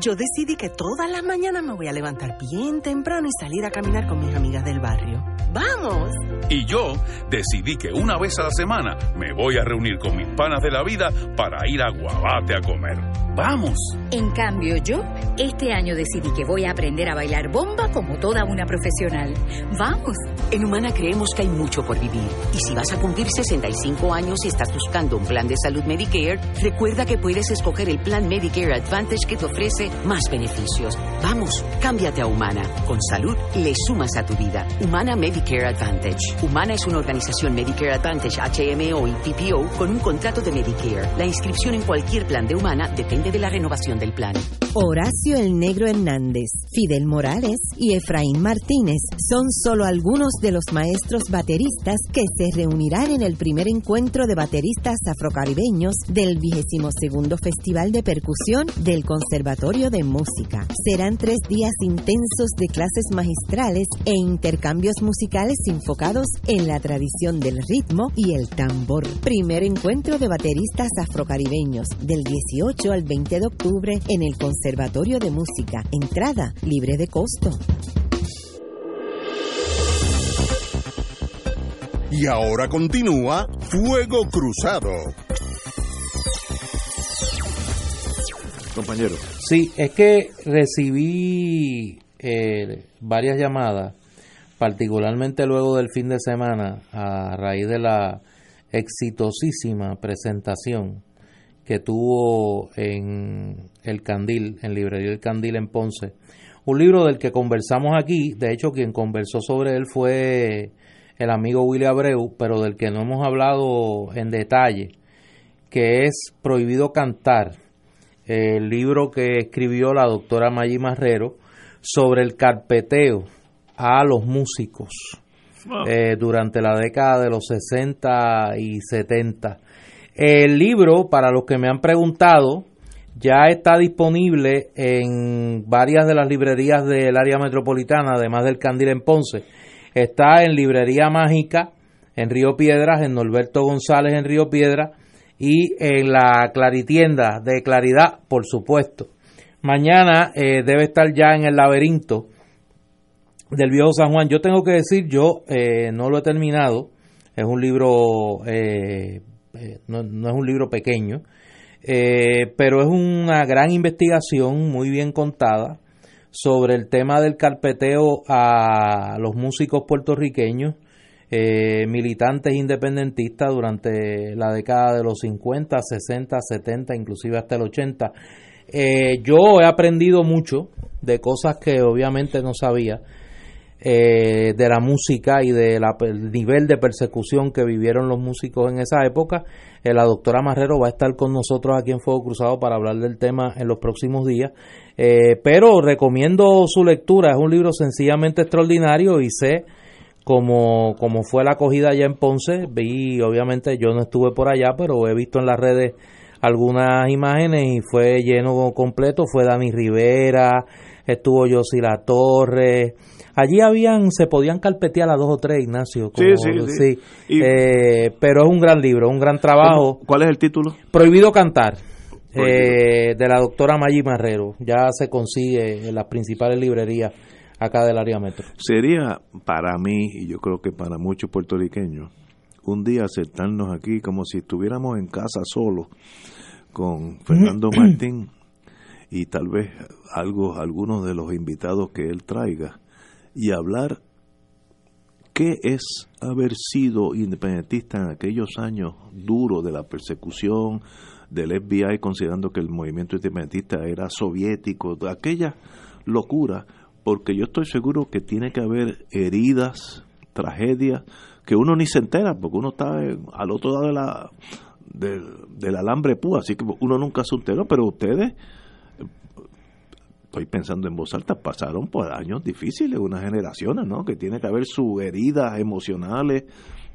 Speaker 5: Yo decidí que todas las mañanas me voy a levantar bien temprano y salir a caminar con mis amigas del barrio. ¡Vamos!
Speaker 6: Y yo decidí que una vez a la semana me voy a reunir con mis panas de la vida para ir a Guabate a comer. ¡Vamos!
Speaker 7: En cambio, yo este año decidí que voy a aprender a bailar bomba como toda una profesional. ¡Vamos!
Speaker 8: En Humana creemos que hay mucho por vivir. Y si vas a cumplir 65 años y estás buscando un plan de salud Medicare, recuerda que puedes escoger el plan Medicare Advantage que te ofrece más beneficios. Vamos, cámbiate a Humana. Con salud le sumas a tu vida. Humana Medicare Advantage. Humana es una organización Medicare Advantage HMO y PPO con un contrato de Medicare. La inscripción en cualquier plan de Humana depende de la renovación del plan.
Speaker 9: Horacio el Negro Hernández, Fidel Morales y Efraín Martínez son solo algunos de los maestros bateristas que se reunirán en el primer encuentro de bateristas afrocaribeños del 22 Festival de Percusión del Conservatorio de Música. Serán tres días intensos de clases magistrales e intercambios musicales enfocados en la tradición del ritmo y el tambor. Primer encuentro de bateristas afrocaribeños del 18 al 20 de octubre en el Conservatorio de Música. Entrada libre de costo.
Speaker 4: Y ahora continúa Fuego Cruzado.
Speaker 1: Compañero.
Speaker 2: Sí, es que recibí eh, varias llamadas, particularmente luego del fin de semana, a raíz de la exitosísima presentación que tuvo en El Candil, en Librería El Candil en Ponce. Un libro del que conversamos aquí, de hecho quien conversó sobre él fue el amigo Willy Abreu, pero del que no hemos hablado en detalle, que es Prohibido Cantar, el libro que escribió la doctora Maggi Marrero sobre el carpeteo a los músicos eh, durante la década de los 60 y 70. El libro, para los que me han preguntado, ya está disponible en varias de las librerías del área metropolitana, además del Candil en Ponce. Está en Librería Mágica, en Río Piedras, en Norberto González, en Río Piedras, y en la Claritienda de Claridad, por supuesto. Mañana eh, debe estar ya en el laberinto del Viejo San Juan. Yo tengo que decir, yo eh, no lo he terminado. Es un libro, eh, no, no, es un libro pequeño, pero es una gran investigación, muy bien contada, sobre el tema del carpeteo a los músicos puertorriqueños eh, militantes independentistas durante la década de los 50, 60, 70, inclusive hasta el 80. Eh, yo he aprendido mucho de cosas que obviamente no sabía, eh, de la música y del nivel de persecución que vivieron los músicos en esa época. Eh, la doctora Marrero va a estar con nosotros aquí en Fuego Cruzado para hablar del tema en los próximos días. Eh, pero recomiendo su lectura, es un libro sencillamente extraordinario y sé como, como fue la acogida allá en Ponce, vi, obviamente yo no estuve por allá, pero he visto en las redes algunas imágenes y fue lleno completo, fue Dani Rivera, estuvo Yossi La Torre, allí habían, se podían carpetear a dos o tres, Ignacio.
Speaker 1: sí, sí, sí.
Speaker 2: Eh, pero es un gran libro, un gran trabajo.
Speaker 1: ¿Cuál es el título?
Speaker 2: Prohibido cantar. Eh, de la doctora Maggi Marrero. Ya se consigue en las principales librerías acá del área metro.
Speaker 1: Sería para mí, y yo creo que para muchos puertorriqueños, un día sentarnos aquí como si estuviéramos en casa solo con Fernando [clears throat] Martín y tal vez algo, algunos de los invitados que él traiga y hablar qué es haber sido independentista en aquellos años duros de la persecución del FBI, considerando que el movimiento independentista era soviético, de aquella locura, porque yo estoy seguro que tiene que haber heridas, tragedias, que uno ni se entera, porque uno está al otro lado de la, del alambre púa, así que uno nunca se enteró, pero ustedes estoy pensando en voz alta, pasaron por años difíciles, unas generaciones, ¿no? Que tiene que haber sus heridas emocionales,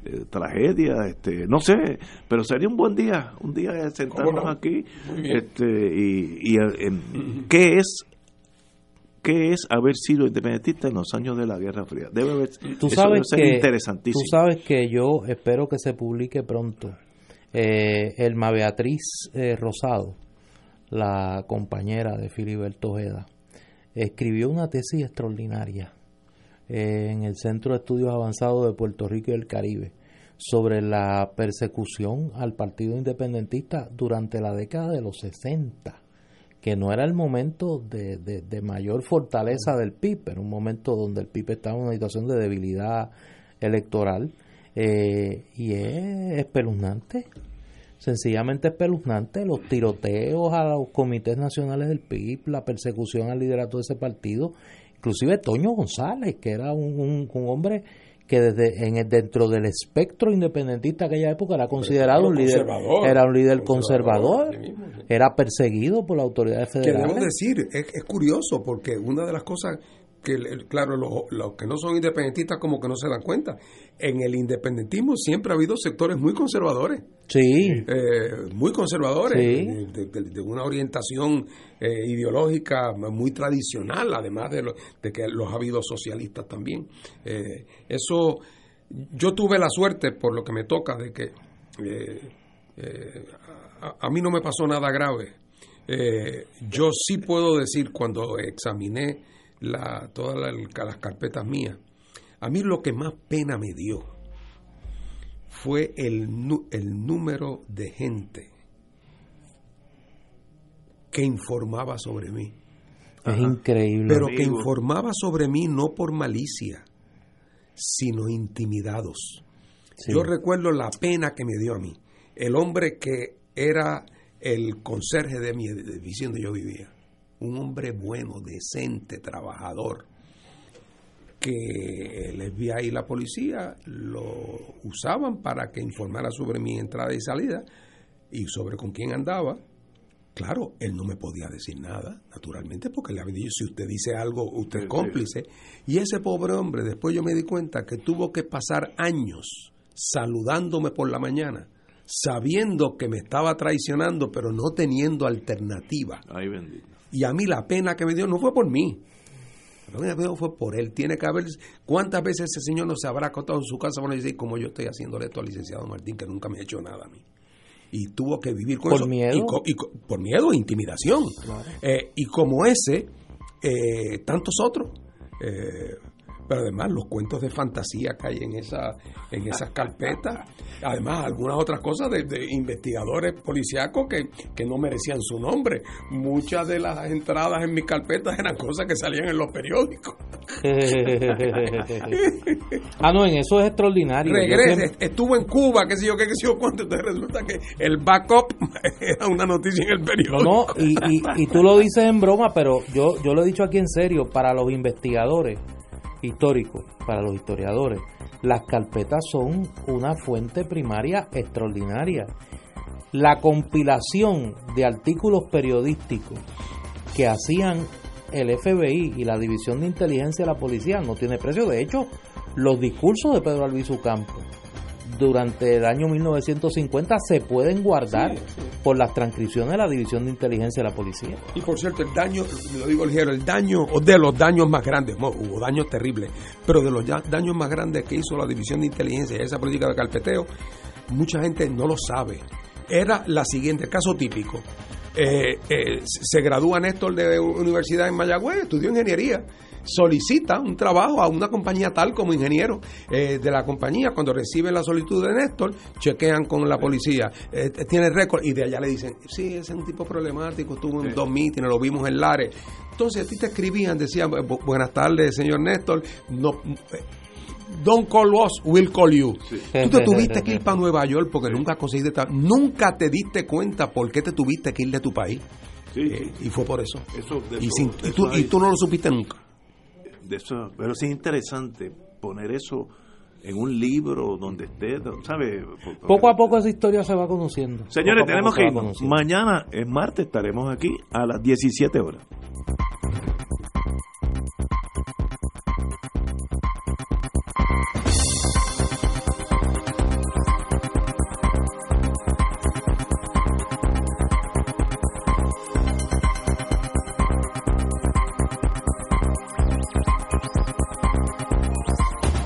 Speaker 1: eh, tragedias, este, no sé, pero sería un buen día, un día de sentarnos
Speaker 3: no?
Speaker 1: aquí, este, y, y eh, en- ¿qué es qué es haber sido independentista en los años de la Guerra Fría? Debe haber,
Speaker 2: Tú
Speaker 1: eso
Speaker 2: sabes
Speaker 1: debe ser
Speaker 2: que
Speaker 1: interesantísimo.
Speaker 2: Tú sabes que yo espero que se publique pronto. Eh, Elma Beatriz eh, Rosado, la compañera de Filiberto Ojeda, escribió una tesis extraordinaria eh, en el Centro de Estudios Avanzados de Puerto Rico y el Caribe sobre la persecución al Partido Independentista durante la década de los 60 que no era el momento de, de- mayor fortaleza del PIB, era un momento donde el PIB estaba en una situación de debilidad electoral eh, y es espeluznante, sencillamente espeluznante los tiroteos a los comités nacionales del PIB, la persecución al liderato de ese partido, inclusive Toño González, que era un, un- un hombre que desde en el- dentro del espectro independentista de aquella época era considerado un líder
Speaker 3: conservador,
Speaker 2: era un líder
Speaker 3: conservador,
Speaker 2: conservador,
Speaker 3: así mismo, sí.
Speaker 2: era perseguido por las autoridades federales.
Speaker 3: Debo decir, es, es curioso porque una de las cosas que, claro, los, los que no son independentistas como que no se dan cuenta, en el independentismo siempre ha habido sectores muy conservadores.
Speaker 2: Sí.
Speaker 3: Eh, muy conservadores,
Speaker 2: Sí.
Speaker 3: de, de- de una orientación eh, ideológica muy tradicional, además de, lo- de que los ha habido socialistas también. Eh, eso, yo tuve la suerte, por lo que me toca, de que a, a mí no me pasó nada grave. Yo sí puedo decir, cuando examiné la, todas la- las carpetas mías, a mí lo que más pena me dio fue el, nu- el número de gente que informaba sobre mí.
Speaker 2: Es increíble.
Speaker 3: Pero que informaba sobre mí no por malicia, sino intimidados.
Speaker 2: Sí.
Speaker 3: Yo recuerdo la pena que me dio a mí. El hombre que era el conserje de mi edificio donde yo vivía. Un hombre bueno, decente, trabajador. Que el FBI y la policía lo usaban para que informara sobre mi entrada y salida y sobre con quién andaba. Claro, él no me podía decir nada, naturalmente, porque le había dicho, si usted dice algo, usted es cómplice. Y ese pobre hombre, después yo me di cuenta que tuvo que pasar años saludándome por la mañana, sabiendo que me estaba traicionando, pero no teniendo alternativa.
Speaker 1: Ay, bendito.
Speaker 3: Y a mí la pena que me dio no fue por mí. La pena que me dio fue por él. Tiene que haber. ¿Cuántas veces ese señor no se habrá acostado en su casa para decir, como yo estoy haciéndole esto al licenciado Martín, que nunca me ha hecho nada a mí? Y tuvo que vivir con
Speaker 2: ¿Por
Speaker 3: eso.
Speaker 2: miedo?
Speaker 3: Y co- y co- por miedo e intimidación. Eh, y como ese, eh, tantos otros. Eh, pero además los cuentos de fantasía que hay en esa en esas carpetas. Además algunas otras cosas de, de investigadores policíacos que, que no merecían su nombre. Muchas de las entradas en mis carpetas eran cosas que salían en los periódicos. [laughs]
Speaker 2: Ah, no, en eso es extraordinario.
Speaker 3: Regrese.
Speaker 2: siempre-
Speaker 3: estuvo en Cuba qué sé yo qué, qué sé yo cuánto. Entonces resulta que el backup [laughs] era una noticia en el periódico.
Speaker 2: No, no, y, y, y tú lo dices en broma, pero yo, yo lo he dicho aquí en serio, para los investigadores históricos, para los historiadores, las carpetas son una fuente primaria extraordinaria. La compilación de artículos periodísticos que hacían el FBI y la División de Inteligencia de la Policía no tiene precio. De hecho, los discursos de Pedro Albizu Campos durante el año 1950 se pueden guardar por las transcripciones de la División de Inteligencia de la Policía.
Speaker 3: Y por cierto, el daño, lo digo ligero, el daño, o de los daños más grandes, no, hubo daños terribles, pero de los daños más grandes que hizo la División de Inteligencia y esa política de carpeteo, mucha gente no lo sabe. Era la siguiente, el caso típico. Eh, eh, se gradúa Néstor de universidad en Mayagüez, estudió ingeniería, solicita un trabajo a una compañía tal como ingeniero eh, de la compañía. Cuando reciben la solicitud de Néstor, chequean con la policía, eh, tiene récord y de allá le dicen, sí, ese es un tipo problemático, estuvo en dos mítines, lo vimos en Lares. Entonces a ti te escribían, decían, "Bu- buenas tardes, señor Néstor, no, eh, Don't call us, we'll call you. Tú te tuviste que ir [laughs] para Nueva York porque nunca conseguiste nunca te diste cuenta por qué te tuviste que ir de tu país. Eh, y fue por eso.
Speaker 1: de
Speaker 3: y,
Speaker 1: eso-
Speaker 3: sin-
Speaker 1: de
Speaker 3: y tú,
Speaker 1: eso
Speaker 3: y tú no lo supiste nunca.
Speaker 1: De eso, pero sí es interesante poner eso en un libro donde esté, ¿sabe?
Speaker 2: Poco a poco esa historia se va conociendo.
Speaker 1: Señores,
Speaker 2: Poco a poco
Speaker 1: tenemos que
Speaker 2: conociendo.
Speaker 1: Mañana, es martes, estaremos aquí a las 17 horas.